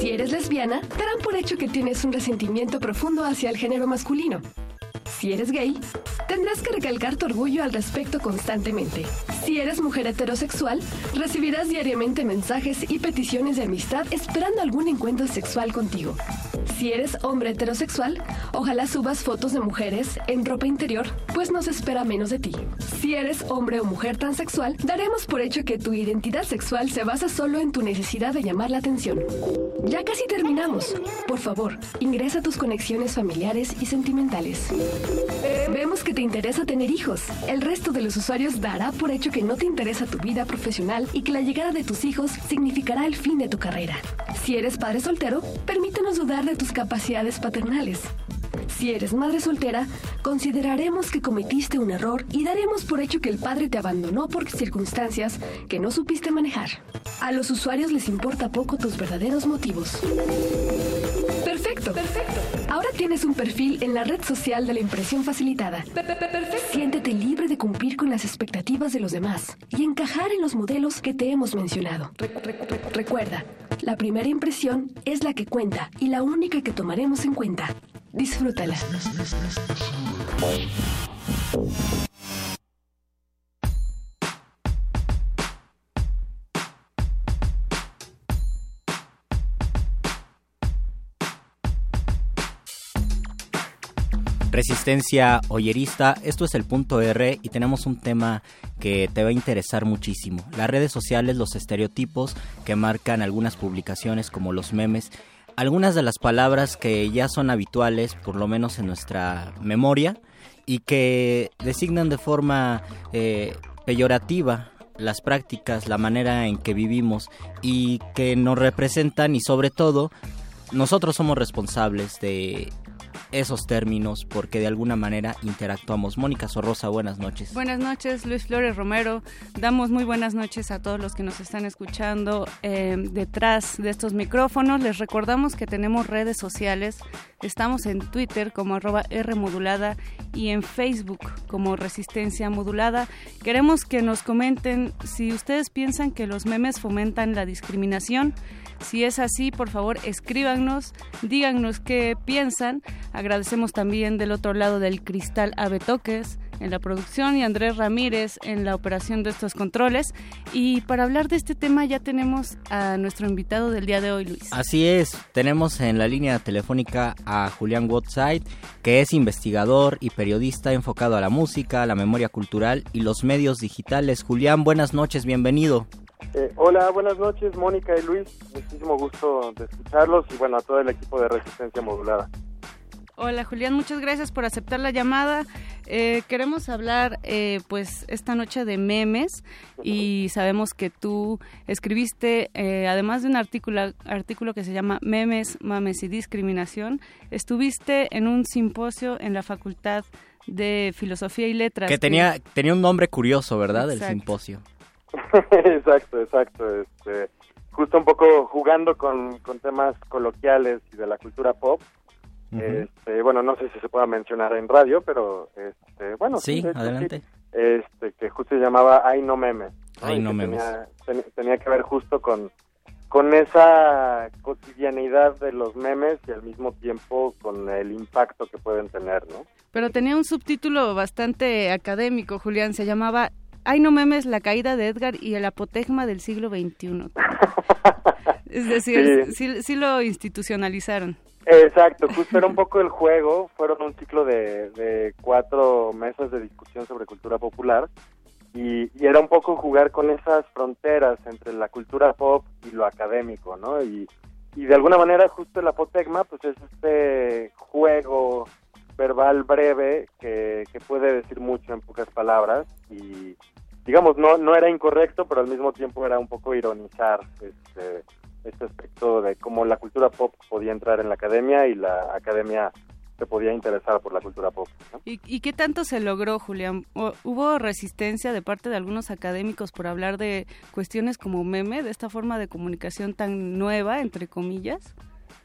Si eres lesbiana, darán por hecho que tienes un resentimiento profundo hacia el género masculino. Si eres gay, tendrás que recalcar tu orgullo al respecto constantemente. Si eres mujer heterosexual, recibirás diariamente mensajes y peticiones de amistad esperando algún encuentro sexual contigo. Si eres hombre heterosexual, ojalá subas fotos de mujeres en ropa interior, pues nos espera menos de ti. Si eres hombre o mujer transexual, daremos por hecho que tu identidad sexual se basa solo en tu necesidad de llamar la atención. Ya casi terminamos. Por favor, ingresa tus conexiones familiares y sentimentales. Vemos que te interesa tener hijos. El resto de los usuarios dará por hecho que no te interesa tu vida profesional y que la llegada de tus hijos significará el fin de tu carrera. Si eres padre soltero, permítenos dudar de tus capacidades paternales. Si eres madre soltera, consideraremos que cometiste un error y daremos por hecho que el padre te abandonó por circunstancias que no supiste manejar. A los usuarios les importa poco tus verdaderos motivos. Perfecto, perfecto. Ahora tienes un perfil en la red social de la impresión facilitada. Siéntete libre de cumplir con las expectativas de los demás y encajar en los modelos que te hemos mencionado. Recuerda, la primera impresión es la que cuenta y la única que tomaremos en cuenta. Disfrútala. Resistencia oyerista, esto es el punto R y tenemos un tema que te va a interesar muchísimo. Las redes sociales, los estereotipos que marcan algunas publicaciones como los memes, algunas de las palabras que ya son habituales, por lo menos en nuestra memoria, y que designan de forma eh, peyorativa las prácticas, la manera en que vivimos y que nos representan y sobre todo nosotros somos responsables de esos términos porque de alguna manera interactuamos. Mónica Sorrosa, buenas noches. Buenas noches, Luis Flores Romero. Damos muy buenas noches a todos los que nos están escuchando eh, detrás de estos micrófonos. Les recordamos que tenemos redes sociales. Estamos en Twitter como arroba Rmodulada y en Facebook como Resistencia Modulada. Queremos que nos comenten si ustedes piensan que los memes fomentan la discriminación. Si es así, por favor, escríbanos, díganos qué piensan. Agradecemos también del otro lado del cristal a Betoques en la producción y Andrés Ramírez en la operación de estos controles. Y para hablar de este tema ya tenemos a nuestro invitado del día de hoy, Luis. Así es, tenemos en la línea telefónica a Julián Woodside, que es investigador y periodista enfocado a la música, la memoria cultural y los medios digitales. Julián, buenas noches, bienvenido. Eh, hola, buenas noches, Mónica y Luis. Muchísimo gusto de escucharlos y bueno, a todo el equipo de Resistencia Modulada. Hola Julián, muchas gracias por aceptar la llamada. Eh, queremos hablar eh, pues esta noche de memes y sabemos que tú escribiste, eh, además de un artículo, artículo que se llama Memes, Mames y Discriminación, estuviste en un simposio en la Facultad de Filosofía y Letras. Que tenía, tenía un nombre curioso, ¿verdad? El simposio. *laughs* exacto, exacto. Este, justo un poco jugando con, con temas coloquiales y de la cultura pop. este, bueno, no sé si se pueda mencionar en radio, pero este, bueno. Sí, adelante. este, que justo se llamaba Ay no memes. Ay no memes. Tenía, tenía, que ver justo con, con esa cotidianidad de los memes y al mismo tiempo con el impacto que pueden tener, ¿no? Pero tenía un subtítulo bastante académico, Julián, se llamaba Ay, no memes, la caída de Edgar y el apotegma del siglo XXI. *laughs* es decir, sí. sí. lo institucionalizaron. Exacto, justo era un poco el juego, fueron un ciclo de, de cuatro mesas de discusión sobre cultura popular y, y, era un poco jugar con esas fronteras entre la cultura pop y lo académico, ¿no? Y, y de alguna manera justo el apotegma pues es este juego verbal breve que, que puede decir mucho en pocas palabras y digamos no no era incorrecto pero al mismo tiempo era un poco ironizar este este aspecto de cómo la cultura pop podía entrar en la academia y la academia se podía interesar por la cultura pop. ¿no? ¿Y, ¿Y, qué tanto se logró, Julián? ¿Hubo resistencia de parte de algunos académicos por hablar de cuestiones como meme, de esta forma de comunicación tan nueva, entre comillas?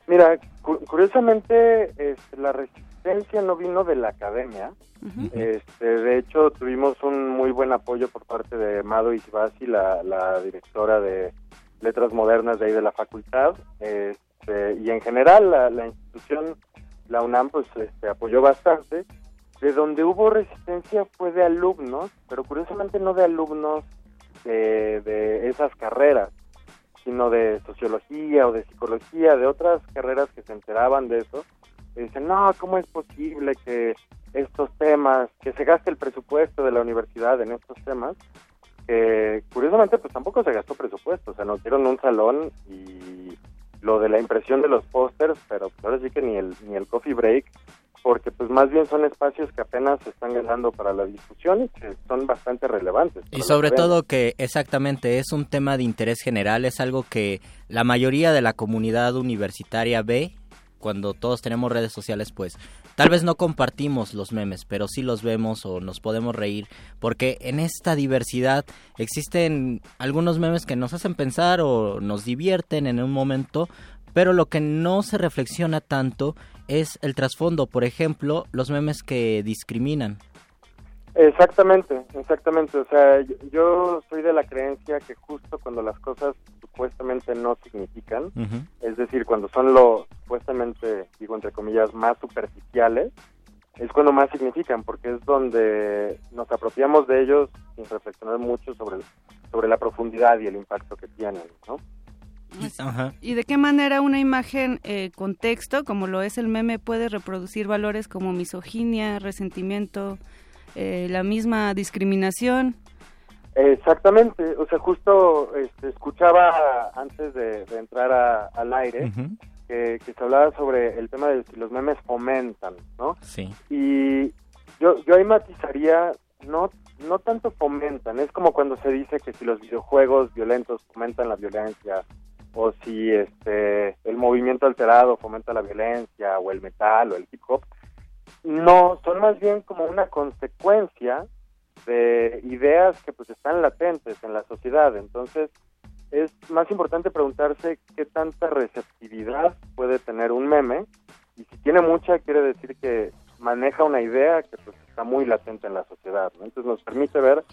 Mira, cu curiosamente este, la resistencia no vino de la academia. Uh -huh. este, de hecho, tuvimos un muy buen apoyo por parte de Mado Isibasi, la, la directora de letras modernas de ahí de la facultad este, y en general la, la, institución la UNAM pues este, apoyó bastante de donde hubo resistencia fue de alumnos, pero curiosamente no de alumnos de, de esas carreras, sino de sociología o de psicología, de otras carreras que se enteraban de eso, y dicen, no, ¿cómo es posible que estos temas, que se gaste el presupuesto de la universidad en estos temas? Que curiosamente pues tampoco se gastó presupuesto, o sea, nos dieron un salón y lo de la impresión de los pósters, pero pues ahora sí que ni el, ni el coffee break porque pues más bien son espacios que apenas se están ganando para la discusión y que son bastante relevantes. Y sobre todo que exactamente es un tema de interés general, es algo que la mayoría de la comunidad universitaria ve cuando todos tenemos redes sociales, pues tal vez no compartimos los memes, pero sí los vemos o nos podemos reír, porque en esta diversidad existen algunos memes que nos hacen pensar o nos divierten en un momento, pero lo que no se reflexiona tanto es el trasfondo, por ejemplo, los memes que discriminan. Exactamente, exactamente. O sea, yo, yo soy de la creencia que justo cuando las cosas supuestamente no significan, es decir, cuando son lo supuestamente, digo entre comillas, más superficiales, es cuando más significan, porque es donde nos apropiamos de ellos sin reflexionar mucho sobre, sobre la profundidad y el impacto que tienen, ¿no? ¿Y de qué manera una imagen eh, con texto, como lo es el meme, puede reproducir valores como misoginia, resentimiento, eh, la misma discriminación? Exactamente, o sea, justo este, escuchaba antes de, entrar al aire que, se hablaba sobre el tema de si los memes fomentan, ¿no? Sí. Y yo, yo ahí matizaría, no, no tanto fomentan, es como cuando se dice que si los videojuegos violentos fomentan la violencia o si este el movimiento alterado fomenta la violencia o el metal o el hip hop no son más bien como una consecuencia de ideas que pues están latentes en la sociedad. Entonces es más importante preguntarse qué tanta receptividad puede tener un meme. Y si tiene mucha quiere decir que maneja una idea que pues está muy latente en la sociedad entonces nos permite ver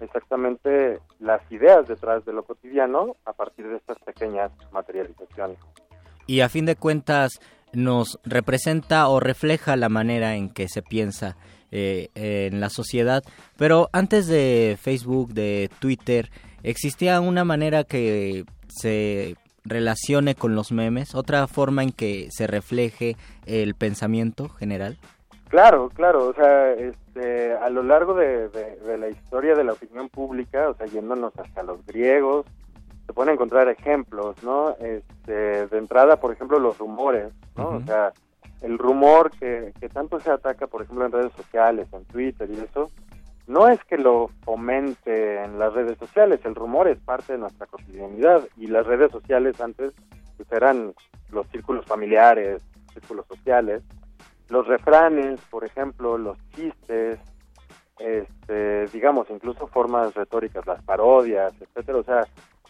exactamente las ideas detrás de lo cotidiano a partir de estas pequeñas materializaciones. Y a fin de cuentas nos representa o refleja la manera en que se piensa eh, en la sociedad. Pero antes de Facebook, de Twitter, ¿existía una manera que se relacione con los memes? ¿Otra forma en que se refleje el pensamiento general? Claro, claro, o sea, este, a lo largo de, la historia de la opinión pública, o sea, yéndonos hasta los griegos, se pueden encontrar ejemplos, ¿no? Este, de entrada, por ejemplo, los rumores, ¿no? O sea, el rumor que, que tanto se ataca, por ejemplo, en redes sociales, en Twitter y eso, no es que lo fomente en las redes sociales, el rumor es parte de nuestra cotidianidad y las redes sociales antes pues, eran los círculos familiares, círculos sociales, los refranes, por ejemplo, los chistes, este, digamos, incluso formas retóricas, las parodias, etcétera, o sea,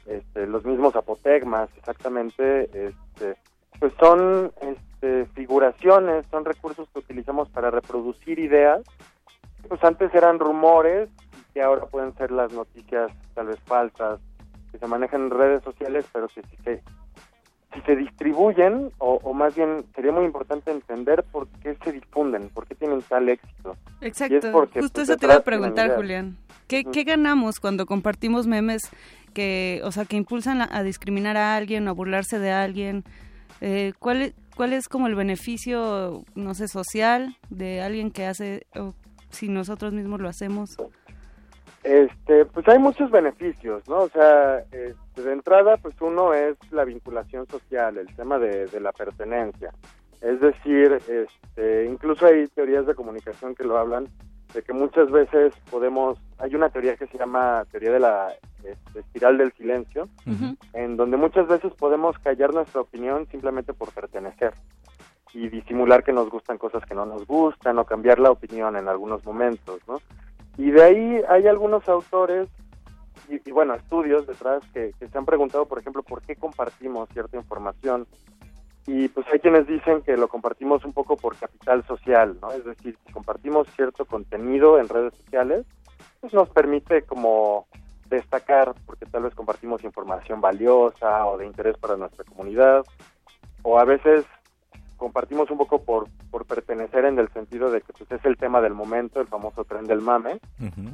este, los mismos apotegmas, exactamente, este, pues son este, figuraciones, son recursos que utilizamos para reproducir ideas, pues antes eran rumores y que ahora pueden ser las noticias tal vez falsas, que se manejan en redes sociales, pero que sí se si se distribuyen, o, más bien sería muy importante entender por qué se difunden, por qué tienen tal éxito. Exacto, justo pues, eso te iba a preguntar, Julián. ¿Qué, ¿Qué, ganamos cuando compartimos memes que, o sea, que impulsan a, discriminar a alguien o a burlarse de alguien? Eh, ¿cuál, ¿Cuál es como el beneficio, no sé, social de alguien que hace, o si nosotros mismos lo hacemos? Este, pues hay muchos beneficios, ¿no? O sea, este, de entrada, pues uno es la vinculación social, el tema de, la pertenencia. Es decir, este, incluso hay teorías de comunicación que lo hablan, de que muchas veces podemos, hay una teoría que se llama teoría de la este, espiral del silencio, en donde muchas veces podemos callar nuestra opinión simplemente por pertenecer y disimular que nos gustan cosas que no nos gustan o cambiar la opinión en algunos momentos, ¿no? Y de ahí hay algunos autores y, bueno, estudios detrás que, se han preguntado, por ejemplo, por qué compartimos cierta información. Y pues hay quienes dicen que lo compartimos un poco por capital social, ¿no? Es decir, si compartimos cierto contenido en redes sociales, pues nos permite como destacar, porque tal vez compartimos información valiosa o de interés para nuestra comunidad, o a veces compartimos un poco por, por pertenecer en el sentido de que pues es el tema del momento, el famoso tren del mame,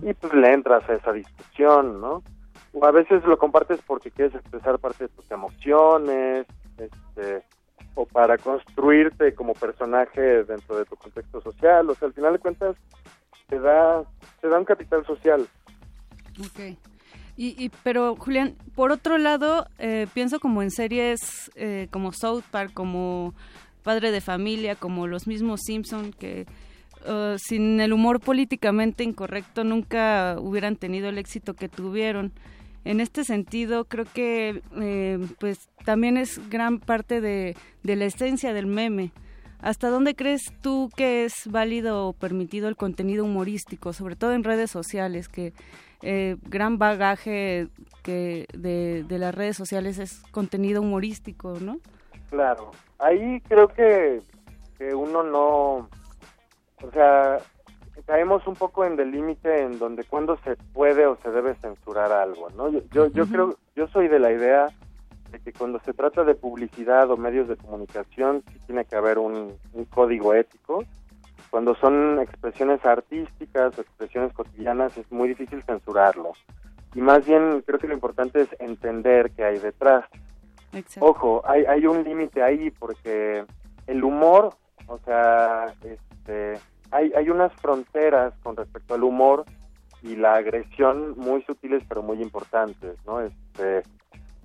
y pues le entras a esa discusión, ¿no? O a veces lo compartes porque quieres expresar parte de tus emociones, este, o para construirte como personaje dentro de tu contexto social, o sea, al final de cuentas te da, te da un capital social. Ok. Y, pero Julián, por otro lado, eh, pienso como en series eh, como South Park, como Padre de Familia, como los mismos Simpson, que uh, sin el humor políticamente incorrecto nunca hubieran tenido el éxito que tuvieron. En este sentido, creo que eh, pues también es gran parte de, de la esencia del meme. ¿Hasta dónde crees tú que es válido o permitido el contenido humorístico, sobre todo en redes sociales, que eh, gran bagaje que de, de, las redes sociales es contenido humorístico, ¿no? Claro, ahí creo que, que uno no, o sea, caemos un poco en el límite en donde cuando se puede o se debe censurar algo, ¿no? Yo, yo, yo creo, yo soy de la idea de que cuando se trata de publicidad o medios de comunicación sí tiene que haber un, un código ético cuando son expresiones artísticas o expresiones cotidianas es muy difícil censurarlo. Y más bien creo que lo importante es entender qué hay detrás. Ojo, hay, hay un límite ahí porque el humor, o sea, este, hay, hay unas fronteras con respecto al humor y la agresión muy sutiles pero muy importantes, ¿no? Este,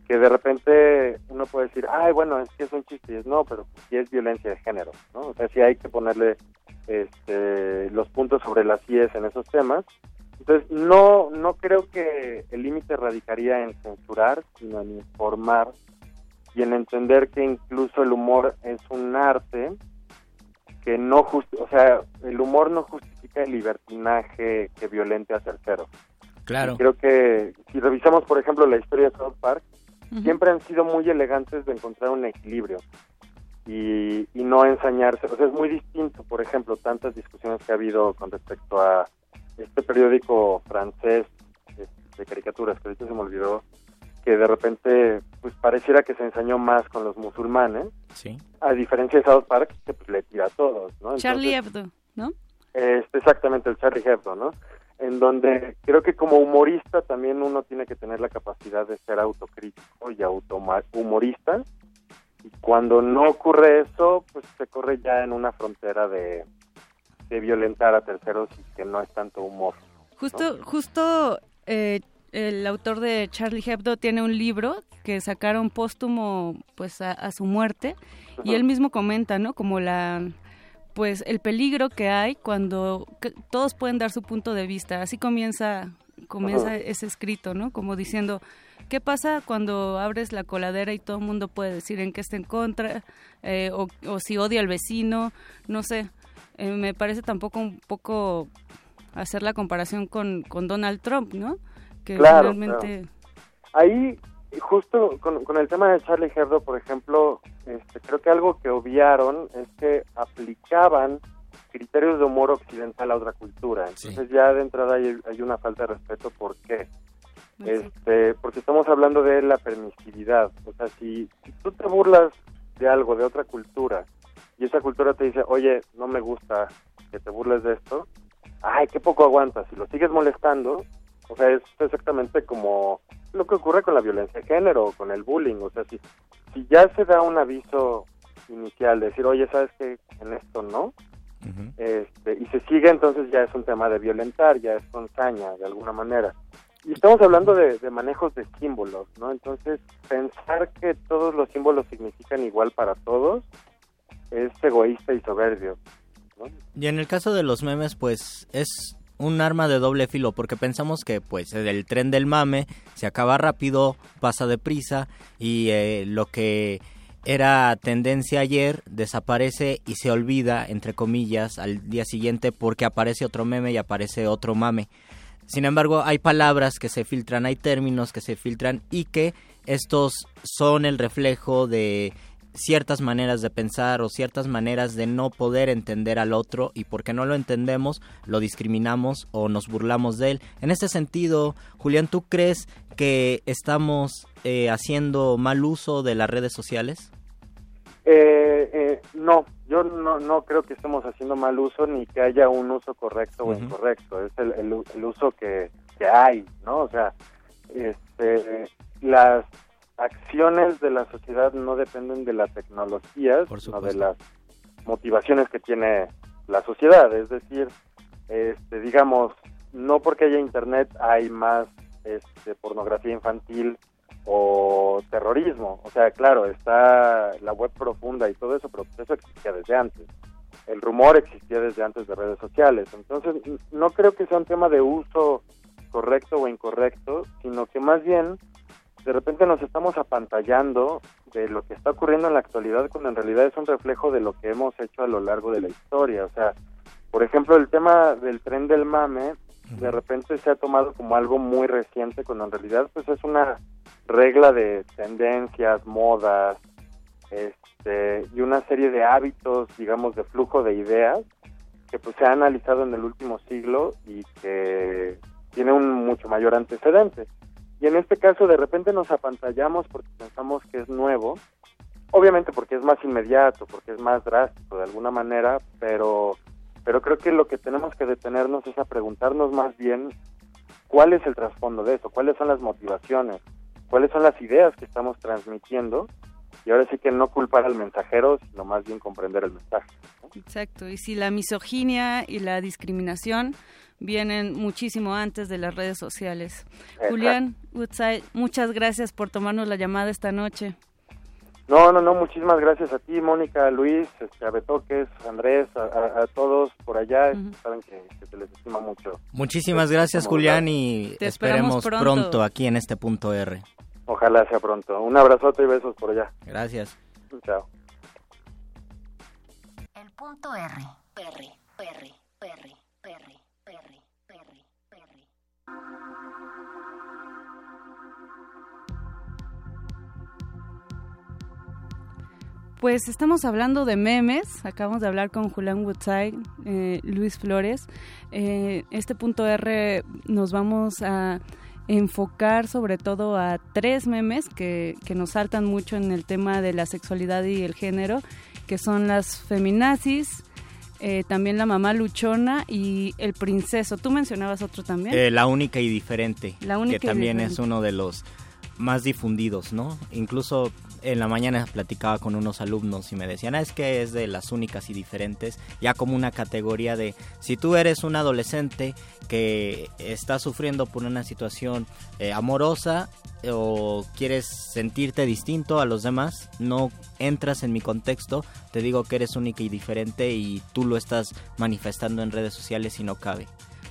que de repente uno puede decir, ay, bueno, es que es un chiste, y es no, pero sí es violencia de género, ¿no? O sea, sí hay que ponerle este, los puntos sobre las IES en esos temas. Entonces, no, no creo que el límite radicaría en censurar, sino en informar y en entender que incluso el humor es un arte que no o sea, el humor no justifica el libertinaje que violente a terceros. Claro. creo que si revisamos, por ejemplo, la historia de South Park, siempre han sido muy elegantes de encontrar un equilibrio y, no ensañarse. O sea, es muy distinto, por ejemplo, tantas discusiones que ha habido con respecto a este periódico francés de caricaturas, que ahorita se me olvidó, que de repente pues pareciera que se ensañó más con los musulmanes, sí. a diferencia de South Park, que pues le tira a todos, ¿no? Charlie Hebdo, ¿no? Es exactamente el Charlie Hebdo, ¿no? En donde creo que como humorista también uno tiene que tener la capacidad de ser autocrítico y humorista y cuando no ocurre eso, pues se corre ya en una frontera de, de violentar a terceros y que no es tanto humor. Justo, justo eh, el autor de Charlie Hebdo tiene un libro que sacaron póstumo pues a, su muerte y él mismo comenta, ¿no? Como la pues el peligro que hay cuando todos pueden dar su punto de vista. Así comienza comienza ese escrito, ¿no? Como diciendo, ¿Qué pasa cuando abres la coladera y todo el mundo puede decir en qué está en contra eh, o, si odia al vecino? No sé. Eh, me parece tampoco un poco hacer la comparación con, con Donald Trump, ¿no? Claro, realmente... Ahí, justo con, con, el tema de Charlie Hebdo, por ejemplo, este, creo que algo que obviaron es que aplicaban criterios de humor occidental a otra cultura. Entonces ya de entrada hay, hay una falta de respeto. ¿Por qué? este porque estamos hablando de la permisividad o sea si, tú te burlas de algo de otra cultura y esa cultura te dice oye no me gusta que te burles de esto ay qué poco aguantas si lo sigues molestando o sea es exactamente como lo que ocurre con la violencia de género o con el bullying o sea si si ya se da un aviso inicial de decir oye sabes que en esto no este y se sigue entonces ya es un tema de violentar ya es con saña de alguna manera y estamos hablando de, manejos de símbolos, ¿no? Entonces, pensar que todos los símbolos significan igual para todos es egoísta y soberbio. ¿no? Y en el caso de los memes, pues es un arma de doble filo, porque pensamos que pues el tren del mame se acaba rápido, pasa deprisa y eh, lo que era tendencia ayer desaparece y se olvida, entre comillas, al día siguiente porque aparece otro meme y aparece otro mame. Sin embargo, hay palabras que se filtran, hay términos que se filtran y que estos son el reflejo de ciertas maneras de pensar o ciertas maneras de no poder entender al otro y porque no lo entendemos lo discriminamos o nos burlamos de él. En este sentido, Julián, ¿tú crees que estamos eh, haciendo mal uso de las redes sociales? Eh, Eh, no, yo no, no creo que estemos haciendo mal uso ni que haya un uso correcto o incorrecto. Es el, el, el uso que, que hay, ¿no? O sea, este, las acciones de la sociedad no dependen de la tecnología, sino de las motivaciones que tiene la sociedad. Es decir, este, digamos, no porque haya internet hay más este, pornografía infantil o terrorismo. O sea, claro, está la web profunda y todo eso, pero eso existía desde antes. El rumor existía desde antes de redes sociales. Entonces, no creo que sea un tema de uso correcto o incorrecto, sino que más bien de repente nos estamos apantallando de lo que está ocurriendo en la actualidad cuando en realidad es un reflejo de lo que hemos hecho a lo largo de la historia. O sea, por ejemplo, el tema del tren del mame de repente se ha tomado como algo muy reciente cuando en realidad pues es una regla de tendencias, modas, este, y una serie de hábitos, digamos, de flujo de ideas que pues se ha analizado en el último siglo y que tiene un mucho mayor antecedente. Y en este caso de repente nos apantallamos porque pensamos que es nuevo, obviamente porque es más inmediato, porque es más drástico de alguna manera, pero, pero creo que lo que tenemos que detenernos es a preguntarnos más bien cuál es el trasfondo de eso, cuáles son las motivaciones, cuáles son las ideas que estamos transmitiendo y ahora sí que no culpar al mensajero, sino más bien comprender el mensaje. Exacto, y si la misoginia y la discriminación vienen muchísimo antes de las redes sociales. Julián Woodside, muchas gracias por tomarnos la llamada esta noche. No, no, no, muchísimas gracias a ti, Mónica, Luis, este, a Betoques, Andrés, a, todos por allá, saben que, se les estima mucho. Muchísimas gracias, Julián, y esperemos pronto. aquí en este punto R. Ojalá sea pronto. Un abrazote y besos por allá. Gracias. Chao. El punto R. Perry, Perry, Perry. Pues estamos hablando de memes, acabamos de hablar con Julián Woodside, eh, Luis Flores. Eh, este punto R nos vamos a enfocar sobre todo a tres memes que, que, nos saltan mucho en el tema de la sexualidad y el género, que son las feminazis, eh, también la mamá luchona y el princeso. ¿Tú mencionabas otro también? Eh, la única y diferente, la única que también es uno de los más difundidos, ¿no? Incluso en la mañana platicaba con unos alumnos y me decían, ah, es que es de las únicas y diferentes, ya como una categoría de, si tú eres un adolescente que está sufriendo por una situación eh, amorosa o quieres sentirte distinto a los demás, no entras en mi contexto, te digo que eres única y diferente y tú lo estás manifestando en redes sociales y no cabe.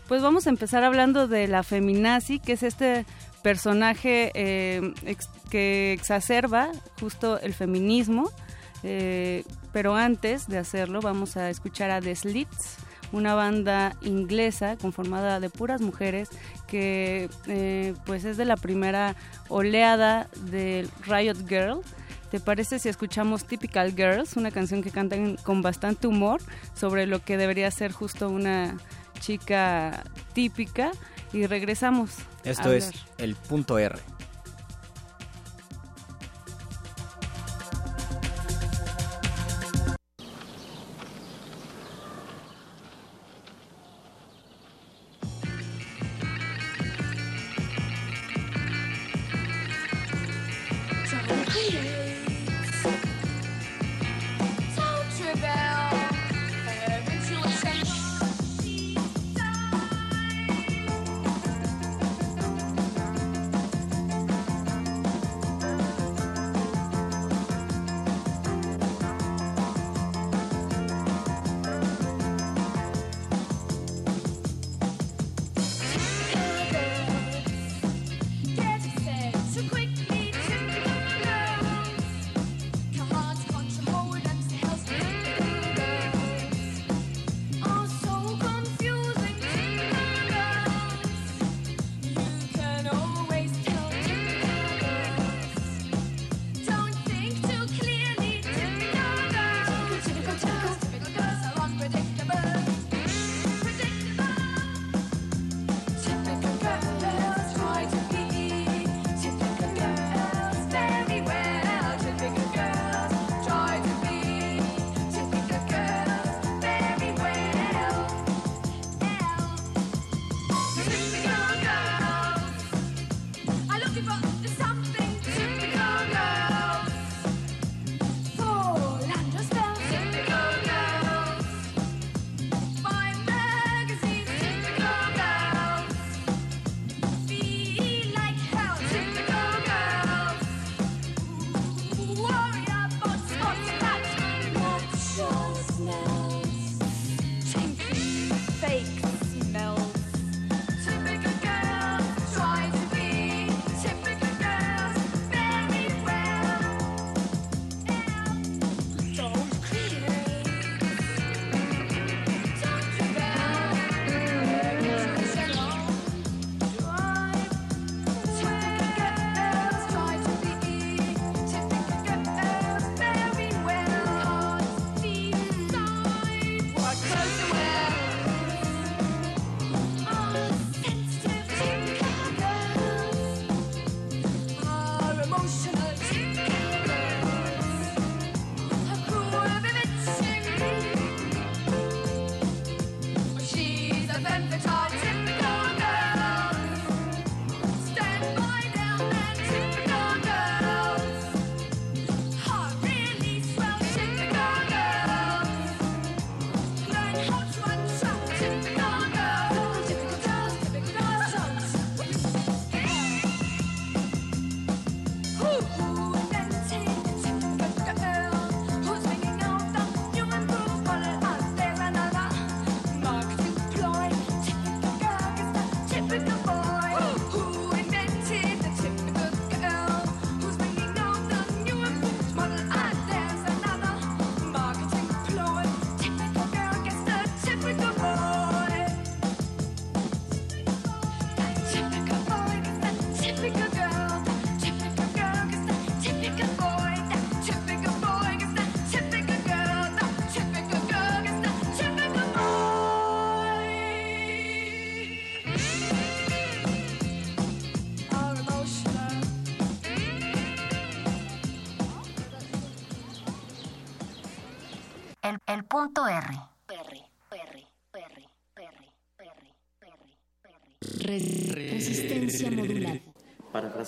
Pues vamos a empezar hablando de la feminazi, que es este personaje eh, que exacerba justo el feminismo. Eh, pero antes de hacerlo, vamos a escuchar a The Slits, una banda inglesa conformada de puras mujeres que eh, pues es de la primera oleada del Riot Girl. ¿Te parece si escuchamos Typical Girls, una canción que cantan con bastante humor sobre lo que debería ser justo una chica típica? Y regresamos. Esto es el punto R.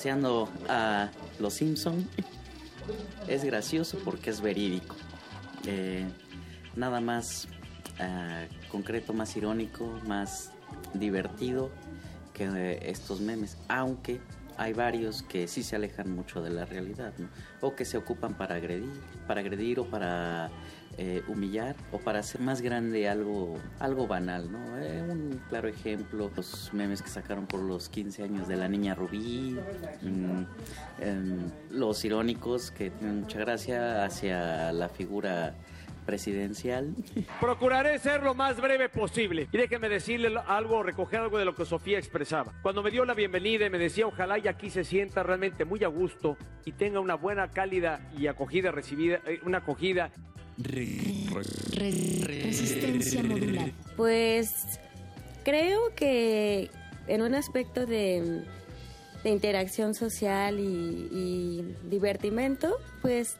Parafraseando a Los Simpson, es gracioso porque es verídico. Eh, nada más ah, concreto, más irónico, más divertido que estos memes, aunque hay varios que sí se alejan mucho de la realidad, o que se ocupan para agredir, para agredir o para eh, humillar o para hacer más grande algo, algo banal, ¿no? Eh, un claro ejemplo, los memes que sacaron por los 15 años de la niña Rubí, mm, em, los irónicos que tienen mucha gracia hacia la figura presidencial. Procuraré ser lo más breve posible. Y déjeme decirle algo, recoger algo de lo que Sofía expresaba. Cuando me dio la bienvenida y me decía, ojalá y aquí se sienta realmente muy a gusto y tenga una buena, cálida y acogida recibida, eh, una acogida. Resistencia modular. Pues creo que en un aspecto de, de interacción social y, y divertimento, pues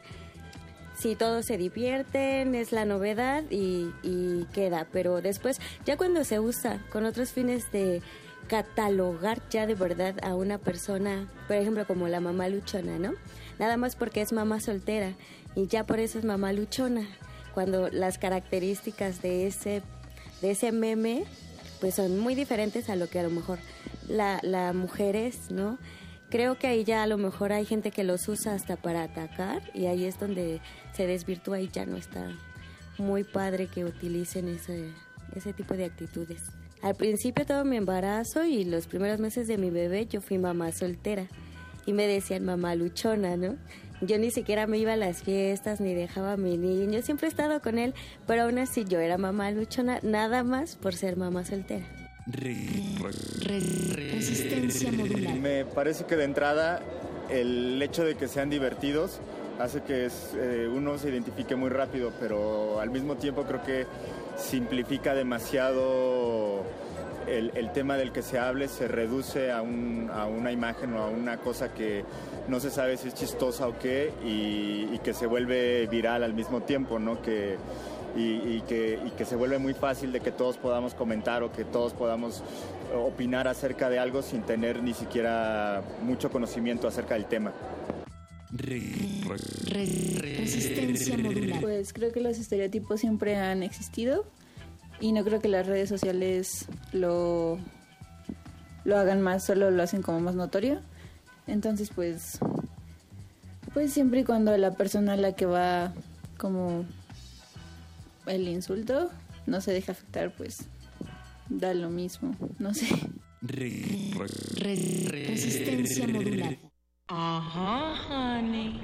si todos se divierten, es la novedad y, y, queda. Pero después, ya cuando se usa con otros fines de catalogar ya de verdad a una persona, por ejemplo, como la mamá luchona, ¿no? Nada más porque es mamá soltera y ya por eso es mamá luchona. Cuando las características de ese, de ese meme, pues son muy diferentes a lo que a lo mejor la, la mujer es, ¿no? creo que ahí ya a lo mejor hay gente que los usa hasta para atacar y ahí es donde se desvirtúa y ya no está muy padre que utilicen ese, ese tipo de actitudes. Al principio todo mi embarazo y los primeros meses de mi bebé yo fui mamá soltera y me decían mamá luchona, ¿no? Yo ni siquiera me iba a las fiestas ni dejaba a mi niño, siempre he estado con él, pero aún así yo era mamá luchona nada más por ser mamá soltera. Resistencia modular. Me parece que de entrada el hecho de que sean divertidos hace que es, eh, uno se identifique muy rápido, pero al mismo tiempo creo que simplifica demasiado el, el, tema del que se hable, se reduce a, un, a, una imagen o a una cosa que no se sabe si es chistosa o qué y, y que se vuelve viral al mismo tiempo, ¿no? Que, y, y, que, y, que, se vuelve muy fácil de que todos podamos comentar o que todos podamos opinar acerca de algo sin tener ni siquiera mucho conocimiento acerca del tema. Resistencia modular. Pues creo que los estereotipos siempre han existido y no creo que las redes sociales lo, lo hagan más, solo lo hacen como más notorio. Entonces pues, pues siempre y cuando la persona a la que va como el insulto no se deja afectar, pues da lo mismo, no sé. Resistencia modular. Ajá, honey.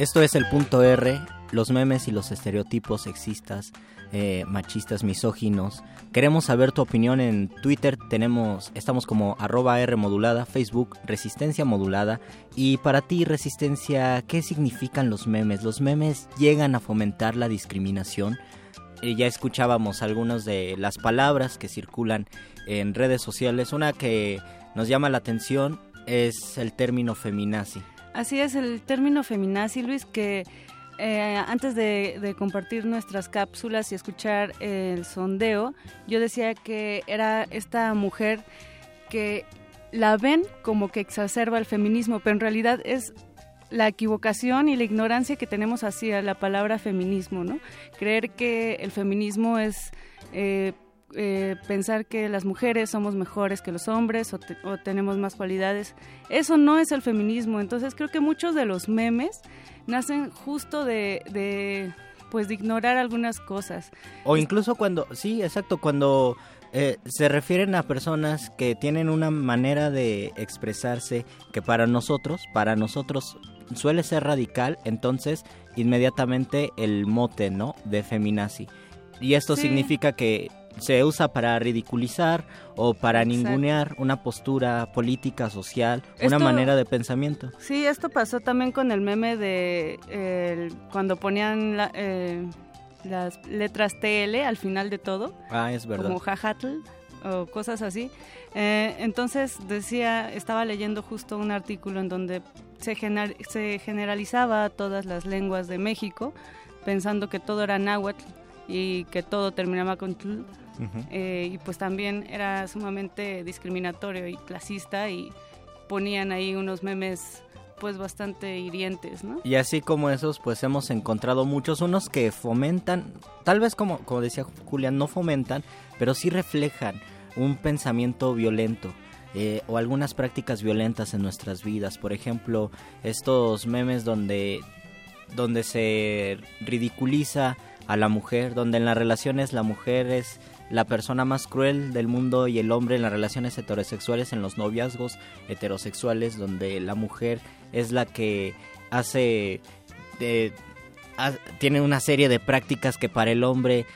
Esto es el punto R, los memes y los estereotipos sexistas, eh, machistas, misóginos. Queremos saber tu opinión en Twitter, tenemos, estamos como arroba R modulada, Facebook Resistencia modulada. Y para ti, Resistencia, ¿qué significan los memes? ¿Los memes llegan a fomentar la discriminación? Eh, ya escuchábamos algunas de las palabras que circulan en redes sociales. Una que nos llama la atención es el término feminazi. Así es, el término feminazi, Luis, que eh, antes de, de, compartir nuestras cápsulas y escuchar el sondeo, yo decía que era esta mujer que la ven como que exacerba el feminismo, pero en realidad es la equivocación y la ignorancia que tenemos hacia la palabra feminismo, ¿no? Creer que el feminismo es eh, eh, pensar que las mujeres somos mejores que los hombres o, te, o, tenemos más cualidades. Eso no es el feminismo. Entonces creo que muchos de los memes nacen justo de, de pues de ignorar algunas cosas. O incluso cuando, sí, exacto, cuando eh, se refieren a personas que tienen una manera de expresarse que para nosotros, para nosotros suele ser radical, entonces inmediatamente el mote, ¿no? De feminazi. Y esto sí. significa que se usa para ridiculizar o para Exacto. ningunear una postura política, social, esto, una manera de pensamiento. Sí, esto pasó también con el meme de eh, cuando ponían la, eh, las letras TL al final de todo. Ah, es verdad. Como jajatl. o cosas así. Eh, entonces decía, estaba leyendo justo un artículo en donde se, se generalizaba todas las lenguas de México, pensando que todo era náhuatl y que todo terminaba con tl. Eh, y pues también era sumamente discriminatorio y clasista y ponían ahí unos memes pues bastante hirientes, ¿no? Y así como esos, pues hemos encontrado muchos, unos que fomentan, tal vez como, como decía Julián, no fomentan, pero sí reflejan un pensamiento violento. Eh, o algunas prácticas violentas en nuestras vidas. Por ejemplo, estos memes donde, donde se ridiculiza a la mujer, donde en las relaciones la mujer es la persona más cruel del mundo y el hombre en las relaciones heterosexuales, en los noviazgos heterosexuales, donde la mujer es la que hace... tiene una serie de prácticas que para el hombre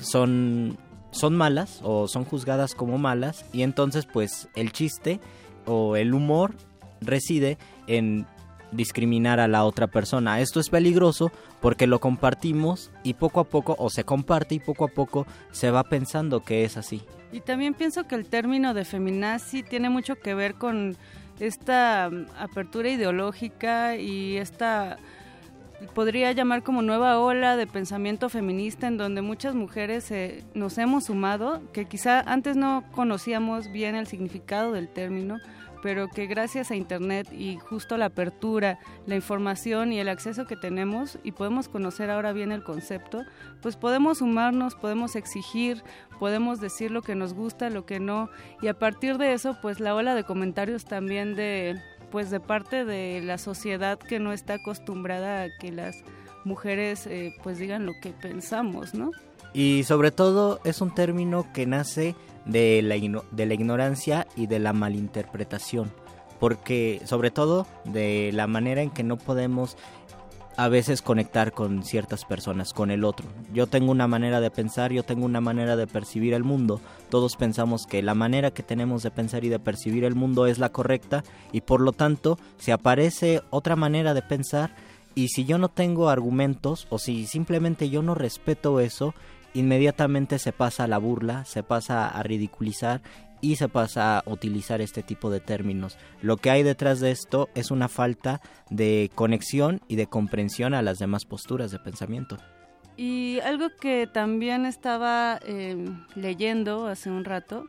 son, son malas o son juzgadas como malas y entonces pues el chiste o el humor reside en discriminar a la otra persona. Esto es peligroso porque lo compartimos y poco a poco, o se comparte y poco a poco se va pensando que es así. Y también pienso que el término de feminazi tiene mucho que ver con esta mm, apertura ideológica y esta podría llamar como nueva ola de pensamiento feminista en donde muchas mujeres eh, nos hemos sumado, que quizá antes no conocíamos bien el significado del término, pero que gracias a Internet y justo la apertura, la información y el acceso que tenemos y podemos conocer ahora bien el concepto, pues podemos sumarnos, podemos exigir, podemos decir lo que nos gusta, lo que no y a partir de eso pues la ola de comentarios también de pues de parte de la sociedad que no está acostumbrada a que las mujeres eh, pues digan lo que pensamos, ¿no? Y sobre todo es un término que nace de la, de la ignorancia y de la malinterpretación. Porque sobre todo de la manera en que no podemos a veces conectar con ciertas personas, con el otro. Yo tengo una manera de pensar, yo tengo una manera de percibir el mundo. Todos pensamos que la manera que tenemos de pensar y de percibir el mundo es la correcta y por lo tanto, si aparece otra manera de pensar y si yo no tengo argumentos o si simplemente yo no respeto eso, inmediatamente se pasa a la burla, se pasa a ridiculizar y se pasa a utilizar este tipo de términos. Lo que hay detrás de esto es una falta de conexión y de comprensión a las demás posturas de pensamiento. Y algo que también estaba eh, leyendo hace un rato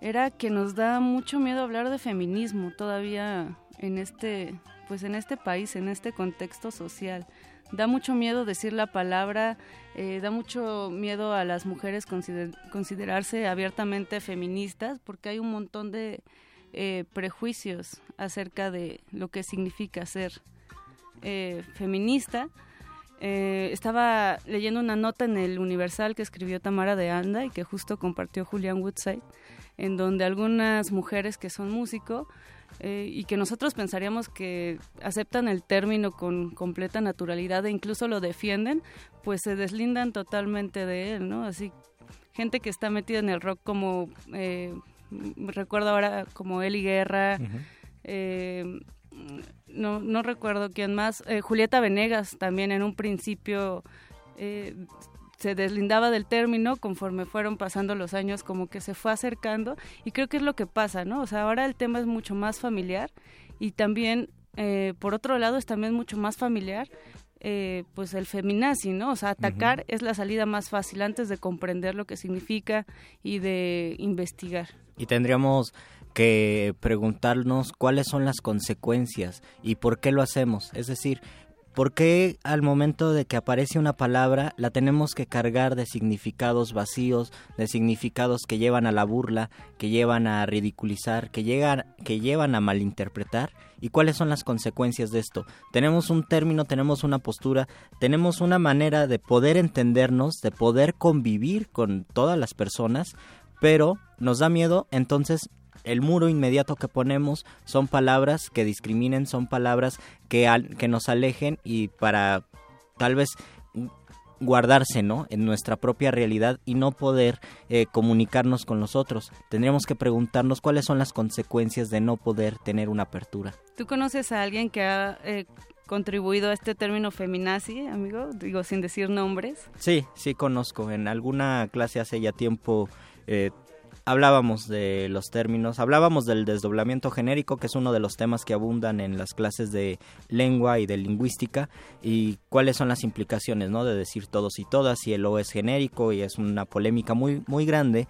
era que nos da mucho miedo hablar de feminismo todavía en este, pues en este país, en este contexto social da mucho miedo decir la palabra, eh, da mucho miedo a las mujeres considerarse abiertamente feministas porque hay un montón de eh, prejuicios acerca de lo que significa ser eh, feminista. estaba leyendo una nota en el Universal que escribió Tamara de Anda y que justo compartió Julian Woodside, en donde algunas mujeres que son músicos eh, y que nosotros pensaríamos que aceptan el término con completa naturalidad e incluso lo defienden, pues se deslindan totalmente de él, ¿no? Así, gente que está metida en el rock como, eh, recuerdo ahora como Eli Guerra, eh, no, no recuerdo quién más, Julieta Venegas también en un principio se deslindaba del término conforme fueron pasando los años, como que se fue acercando y creo que es lo que pasa, ¿no? O sea, ahora el tema es mucho más familiar y también, eh, por otro lado, es también mucho más familiar eh, pues el feminazi, ¿no? O sea, atacar es la salida más fácil antes de comprender lo que significa y de investigar. Y tendríamos que preguntarnos cuáles son las consecuencias y por qué lo hacemos. Es decir, ¿Por qué al momento de que aparece una palabra la tenemos que cargar de significados vacíos, de significados que llevan a la burla, que llevan a ridiculizar, que, llegan, que llevan a malinterpretar? ¿Y cuáles son las consecuencias de esto? Tenemos un término, tenemos una postura, tenemos una manera de poder entendernos, de poder convivir con todas las personas, pero nos da miedo, entonces el muro inmediato que ponemos son palabras que discriminen, son palabras que, que nos alejen y para tal vez guardarse ¿no? en nuestra propia realidad y no poder eh, comunicarnos con los otros. Tendríamos que preguntarnos cuáles son las consecuencias de no poder tener una apertura. ¿Tú conoces a alguien que ha eh, contribuido a este término feminazi, amigo? Digo, sin decir nombres. Sí, sí conozco. En alguna clase hace ya tiempo eh, hablábamos de los términos, hablábamos del desdoblamiento genérico, que es uno de los temas que abundan en las clases de lengua y de lingüística, y cuáles son las implicaciones, ¿no? De decir todos y todas, si el O es genérico, y es una polémica muy, muy grande,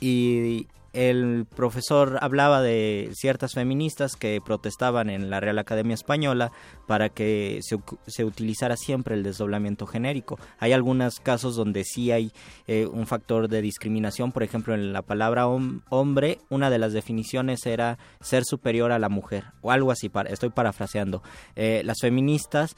y el profesor hablaba de ciertas feministas que protestaban en la Real Academia Española para que se, utilizara siempre el desdoblamiento genérico. Hay algunos casos donde sí hay eh, un factor de discriminación, por ejemplo, en la palabra hombre, una de las definiciones era ser superior a la mujer, o algo así, estoy parafraseando. Eh, las feministas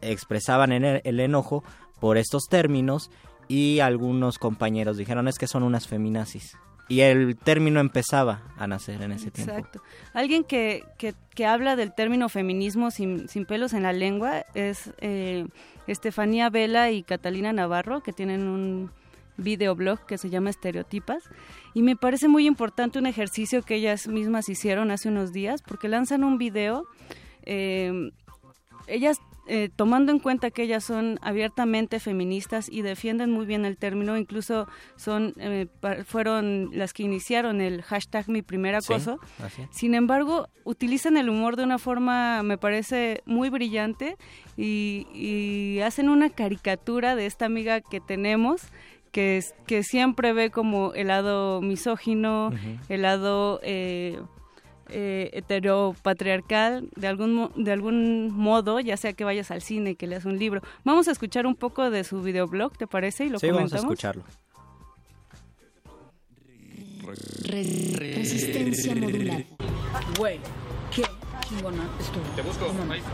expresaban el, el enojo por estos términos y algunos compañeros dijeron es que son unas feminazis y el término empezaba a nacer en ese tiempo. Exacto. Alguien que, que, habla del término feminismo sin, sin pelos en la lengua es eh, Estefanía Vela y Catalina Navarro, que tienen un videoblog que se llama Estereotipas. Y me parece muy importante un ejercicio que ellas mismas hicieron hace unos días, porque lanzan un video. Eh, ellas eh, tomando en cuenta que ellas son abiertamente feministas y defienden muy bien el término, incluso son eh, fueron las que iniciaron el hashtag mi primer acoso. Sin embargo, utilizan el humor de una forma, me parece, muy brillante y, hacen una caricatura de esta amiga que tenemos. Que, que siempre ve como el lado misógino, el lado eh, eh, heteropatriarcal de algún, de algún modo, ya sea que vayas al cine, que leas un libro. Vamos a escuchar un poco de su videoblog, ¿te parece? Y lo sí, vamos a escucharlo. Resistencia modular. Güey, ¿qué? Chingona estuvo. Te busco.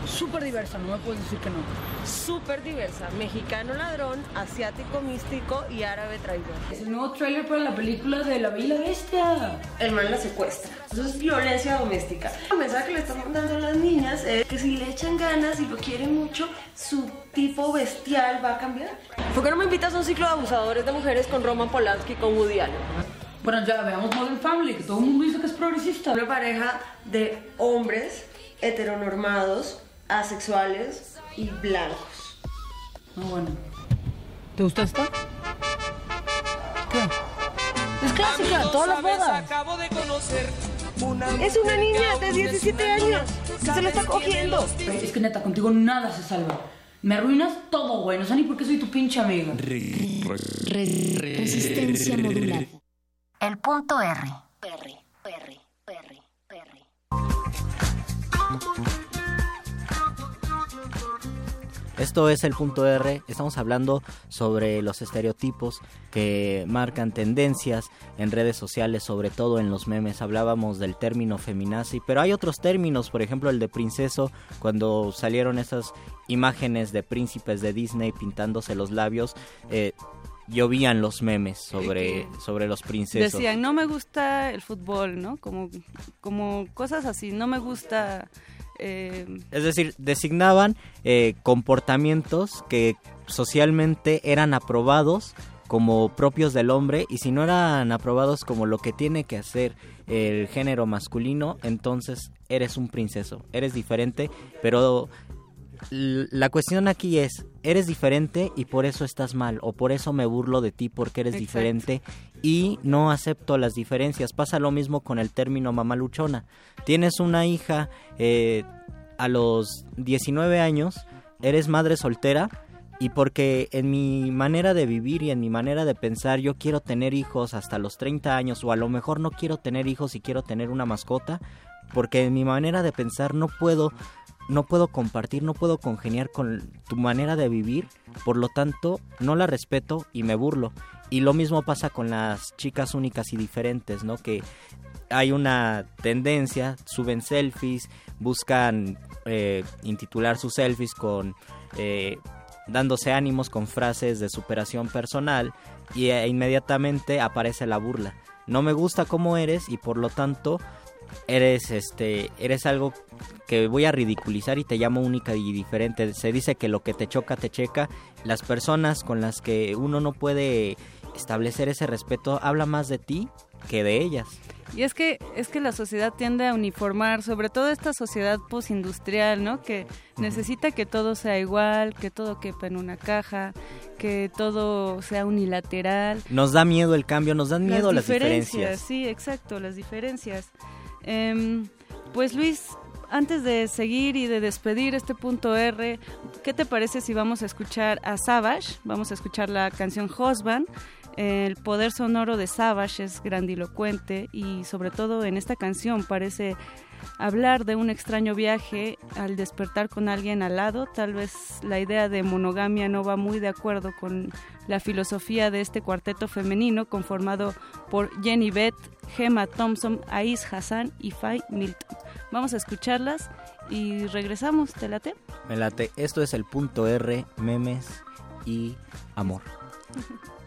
Súper diversa, no me puedes decir que no. Súper diversa. Mexicano ladrón, asiático místico y árabe traidor. Es el nuevo trailer para la película de La Bella Bestia. El mal la secuestra. Eso es violencia doméstica. El mensaje que le están mandando a las niñas es que si le echan ganas y lo quieren mucho, su tipo bestial va a cambiar. ¿Por qué no me invitas a un ciclo de abusadores de mujeres con Roman Polanski y con Woody Allen? Bueno, ya veamos Modern Family, que todo el mundo dice que es progresista. Una pareja de hombres heteronormados, asexuales y blancos. Ah, bueno. ¿Te gusta esta? ¿Qué? Es clásica, todas las bodas. Es una niña de 17 años que se lo está cogiendo. Es que neta, contigo nada se salva. Me arruinas todo, güey. No sé ni por qué soy tu pinche amiga. Resistencia modular. El punto R. R, R, Esto es el punto R, estamos hablando sobre los estereotipos que marcan tendencias en redes sociales, sobre todo en los memes. Hablábamos del término feminazi, pero hay otros términos, por ejemplo el de princeso, cuando salieron esas imágenes de príncipes de Disney pintándose los labios. Eh, llovían los memes sobre, sobre los princesos. Decían, no me gusta el fútbol, ¿no? Como, como cosas así, no me gusta... Eh... Es decir, designaban eh, comportamientos que socialmente eran aprobados como propios del hombre y si no eran aprobados como lo que tiene que hacer el género masculino, entonces eres un princeso, eres diferente, pero la cuestión aquí es, eres diferente y por eso estás mal, o por eso me burlo de ti porque eres diferente y no acepto las diferencias. Pasa lo mismo con el término mamaluchona. Tienes una hija eh, a los 19 años, eres madre soltera y porque en mi manera de vivir y en mi manera de pensar yo quiero tener hijos hasta los 30 años o a lo mejor no quiero tener hijos y quiero tener una mascota, porque en mi manera de pensar no puedo no puedo compartir, no puedo congeniar con tu manera de vivir, por lo tanto no la respeto y me burlo. Y lo mismo pasa con las chicas únicas y diferentes, ¿no? Que hay una tendencia, suben selfies, buscan eh, intitular sus selfies con eh, dándose ánimos con frases de superación personal y e inmediatamente aparece la burla. No me gusta cómo eres y por lo tanto eres este eres algo que voy a ridiculizar y te llamo única y diferente. Se dice que lo que te choca te checa. Las personas con las que uno no puede establecer ese respeto habla más de ti que de ellas. Y es que es que la sociedad tiende a uniformar, sobre todo esta sociedad postindustrial, ¿no? Que necesita que todo sea igual, que todo quepa en una caja, que todo sea unilateral. Nos da miedo el cambio, nos dan miedo las, diferencias. Sí, exacto, las diferencias. Em, pues Luis, antes de seguir y de despedir este punto R, ¿qué te parece si vamos a escuchar a Savage? Vamos a escuchar la canción Husband. El poder sonoro de Savage es grandilocuente y sobre todo en esta canción parece hablar de un extraño viaje al despertar con alguien al lado. Tal vez la idea de monogamia no va muy de acuerdo con la filosofía de este cuarteto femenino conformado por Jenny Beth, Gemma Thompson, Ais Hassan y Fay Milton. Vamos a escucharlas y regresamos. ¿Te late? Me late. Esto es el punto R, memes y amor. *laughs*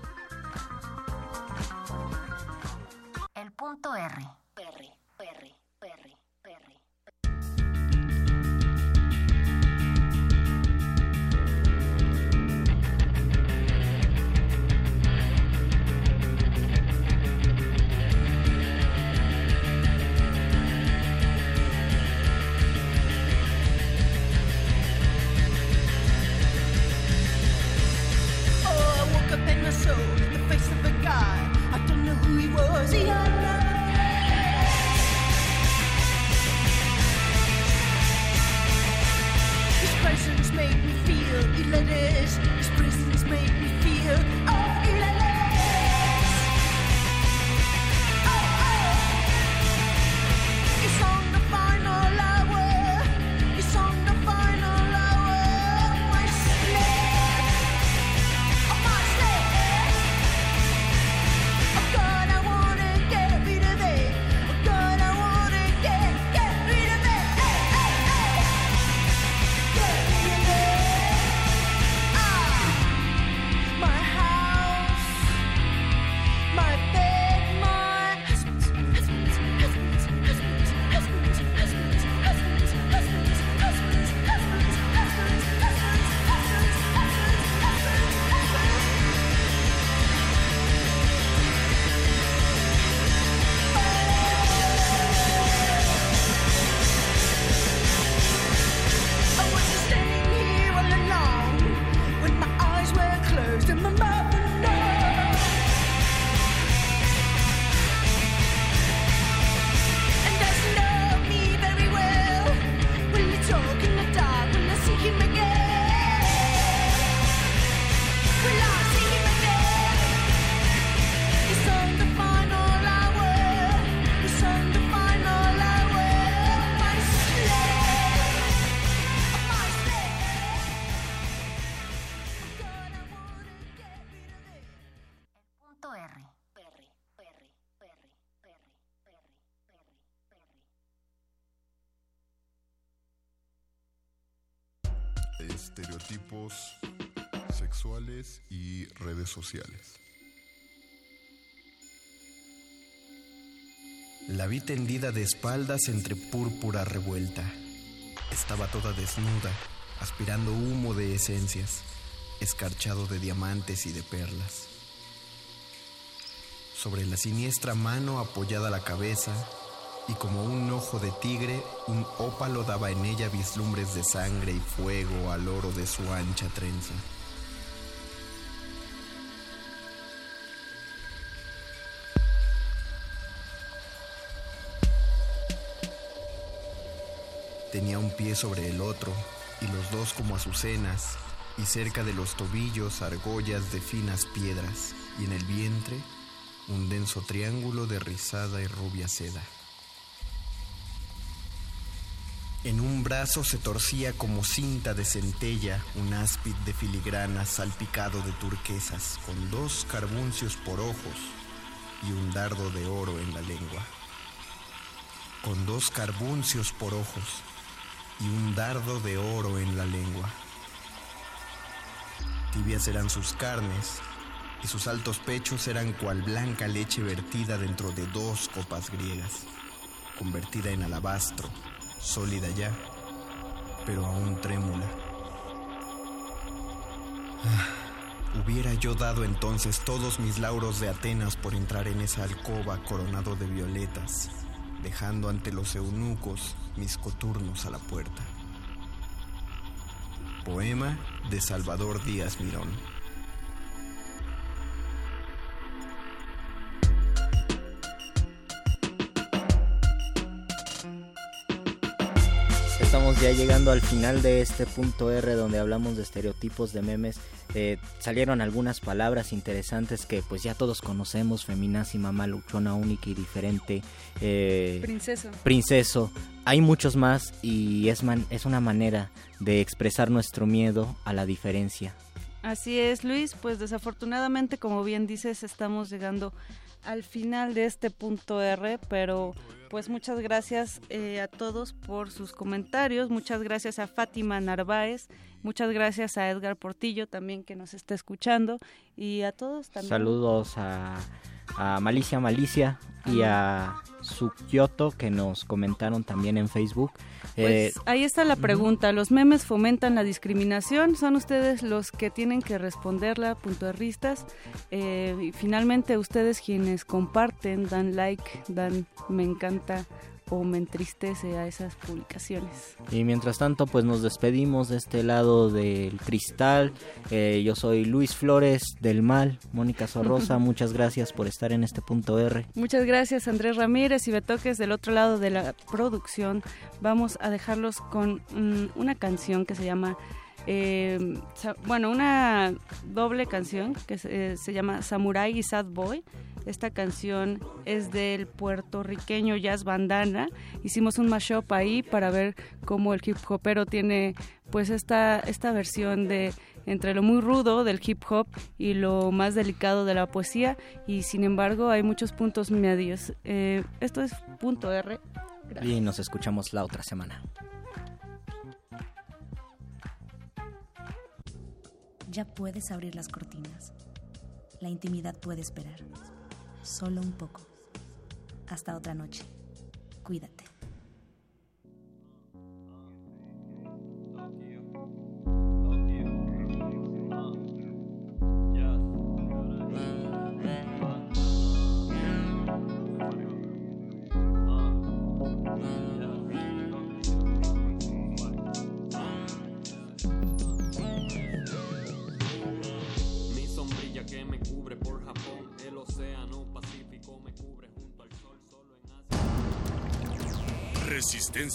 El punto R. This presence made me feel elated. La vi tendida de espaldas entre púrpura revuelta. Estaba toda desnuda, aspirando humo de esencias, escarchado de diamantes y de perlas. Sobre la siniestra mano apoyada la cabeza, y como un ojo de tigre, un ópalo daba en ella vislumbres de sangre y fuego al oro de su ancha trenza. Un pie sobre el otro y los dos como azucenas, y cerca de los tobillos argollas de finas piedras, y en el vientre un denso triángulo de rizada y rubia seda. En un brazo se torcía como cinta de centella un áspid de filigrana salpicado de turquesas, con dos carbuncios por ojos y un dardo de oro en la lengua. Con dos carbuncios por ojos y un dardo de oro en la lengua. Tibias eran sus carnes y sus altos pechos eran cual blanca leche vertida dentro de dos copas griegas, convertida en alabastro sólida ya, pero aún trémula. Ah, Hubiera yo dado entonces todos mis lauros de Atenas por entrar en esa alcoba coronado de violetas, dejando ante los eunucos mis coturnos a la puerta. Poema de Salvador Díaz Mirón. Estamos ya llegando al final de este punto R donde hablamos de estereotipos de memes. Eh, salieron algunas palabras interesantes que pues ya todos conocemos, feminazi, mamá, luchona, única y diferente. eh, Princeso. Princeso. Hay muchos más y es, man- es una manera de expresar nuestro miedo a la diferencia. Así es, Luis. Pues desafortunadamente, como bien dices, estamos llegando al final de este punto R, pero pues muchas gracias eh, a todos por sus comentarios, muchas gracias a Fátima Narváez, muchas gracias a Edgar Portillo también que nos está escuchando. Y a todos también. Saludos a, a Malicia Malicia y a Sukyoto que nos comentaron también en Facebook. Pues Eh, ahí está la pregunta. ¿Los memes fomentan la discriminación? ¿Son ustedes los que tienen que responderla, puntuarristas? Eh, y finalmente, ustedes quienes comparten, dan like, dan me encanta o me entristece a esas publicaciones. Y mientras tanto, pues nos despedimos de este lado del cristal. Eh, yo soy Luis Flores del Mal, Mónica Sorrosa, *laughs* muchas gracias por estar en este punto R. Muchas gracias Andrés Ramírez y Betoques del otro lado de la producción. Vamos a dejarlos con mm, una canción que se llama, eh, bueno, una doble canción que se, eh, se llama Samurai y Sad Boy. Esta canción es del puertorriqueño Jazz Bandana. Hicimos un mashup ahí para ver cómo el hip hopero tiene pues esta, esta versión de entre lo muy rudo del hip hop y lo más delicado de la poesía y sin embargo hay muchos puntos medios. Eh, esto es punto R. Y nos escuchamos la otra semana. Ya puedes abrir las cortinas. La intimidad puede esperar. Solo un poco. Hasta otra noche. Cuídate.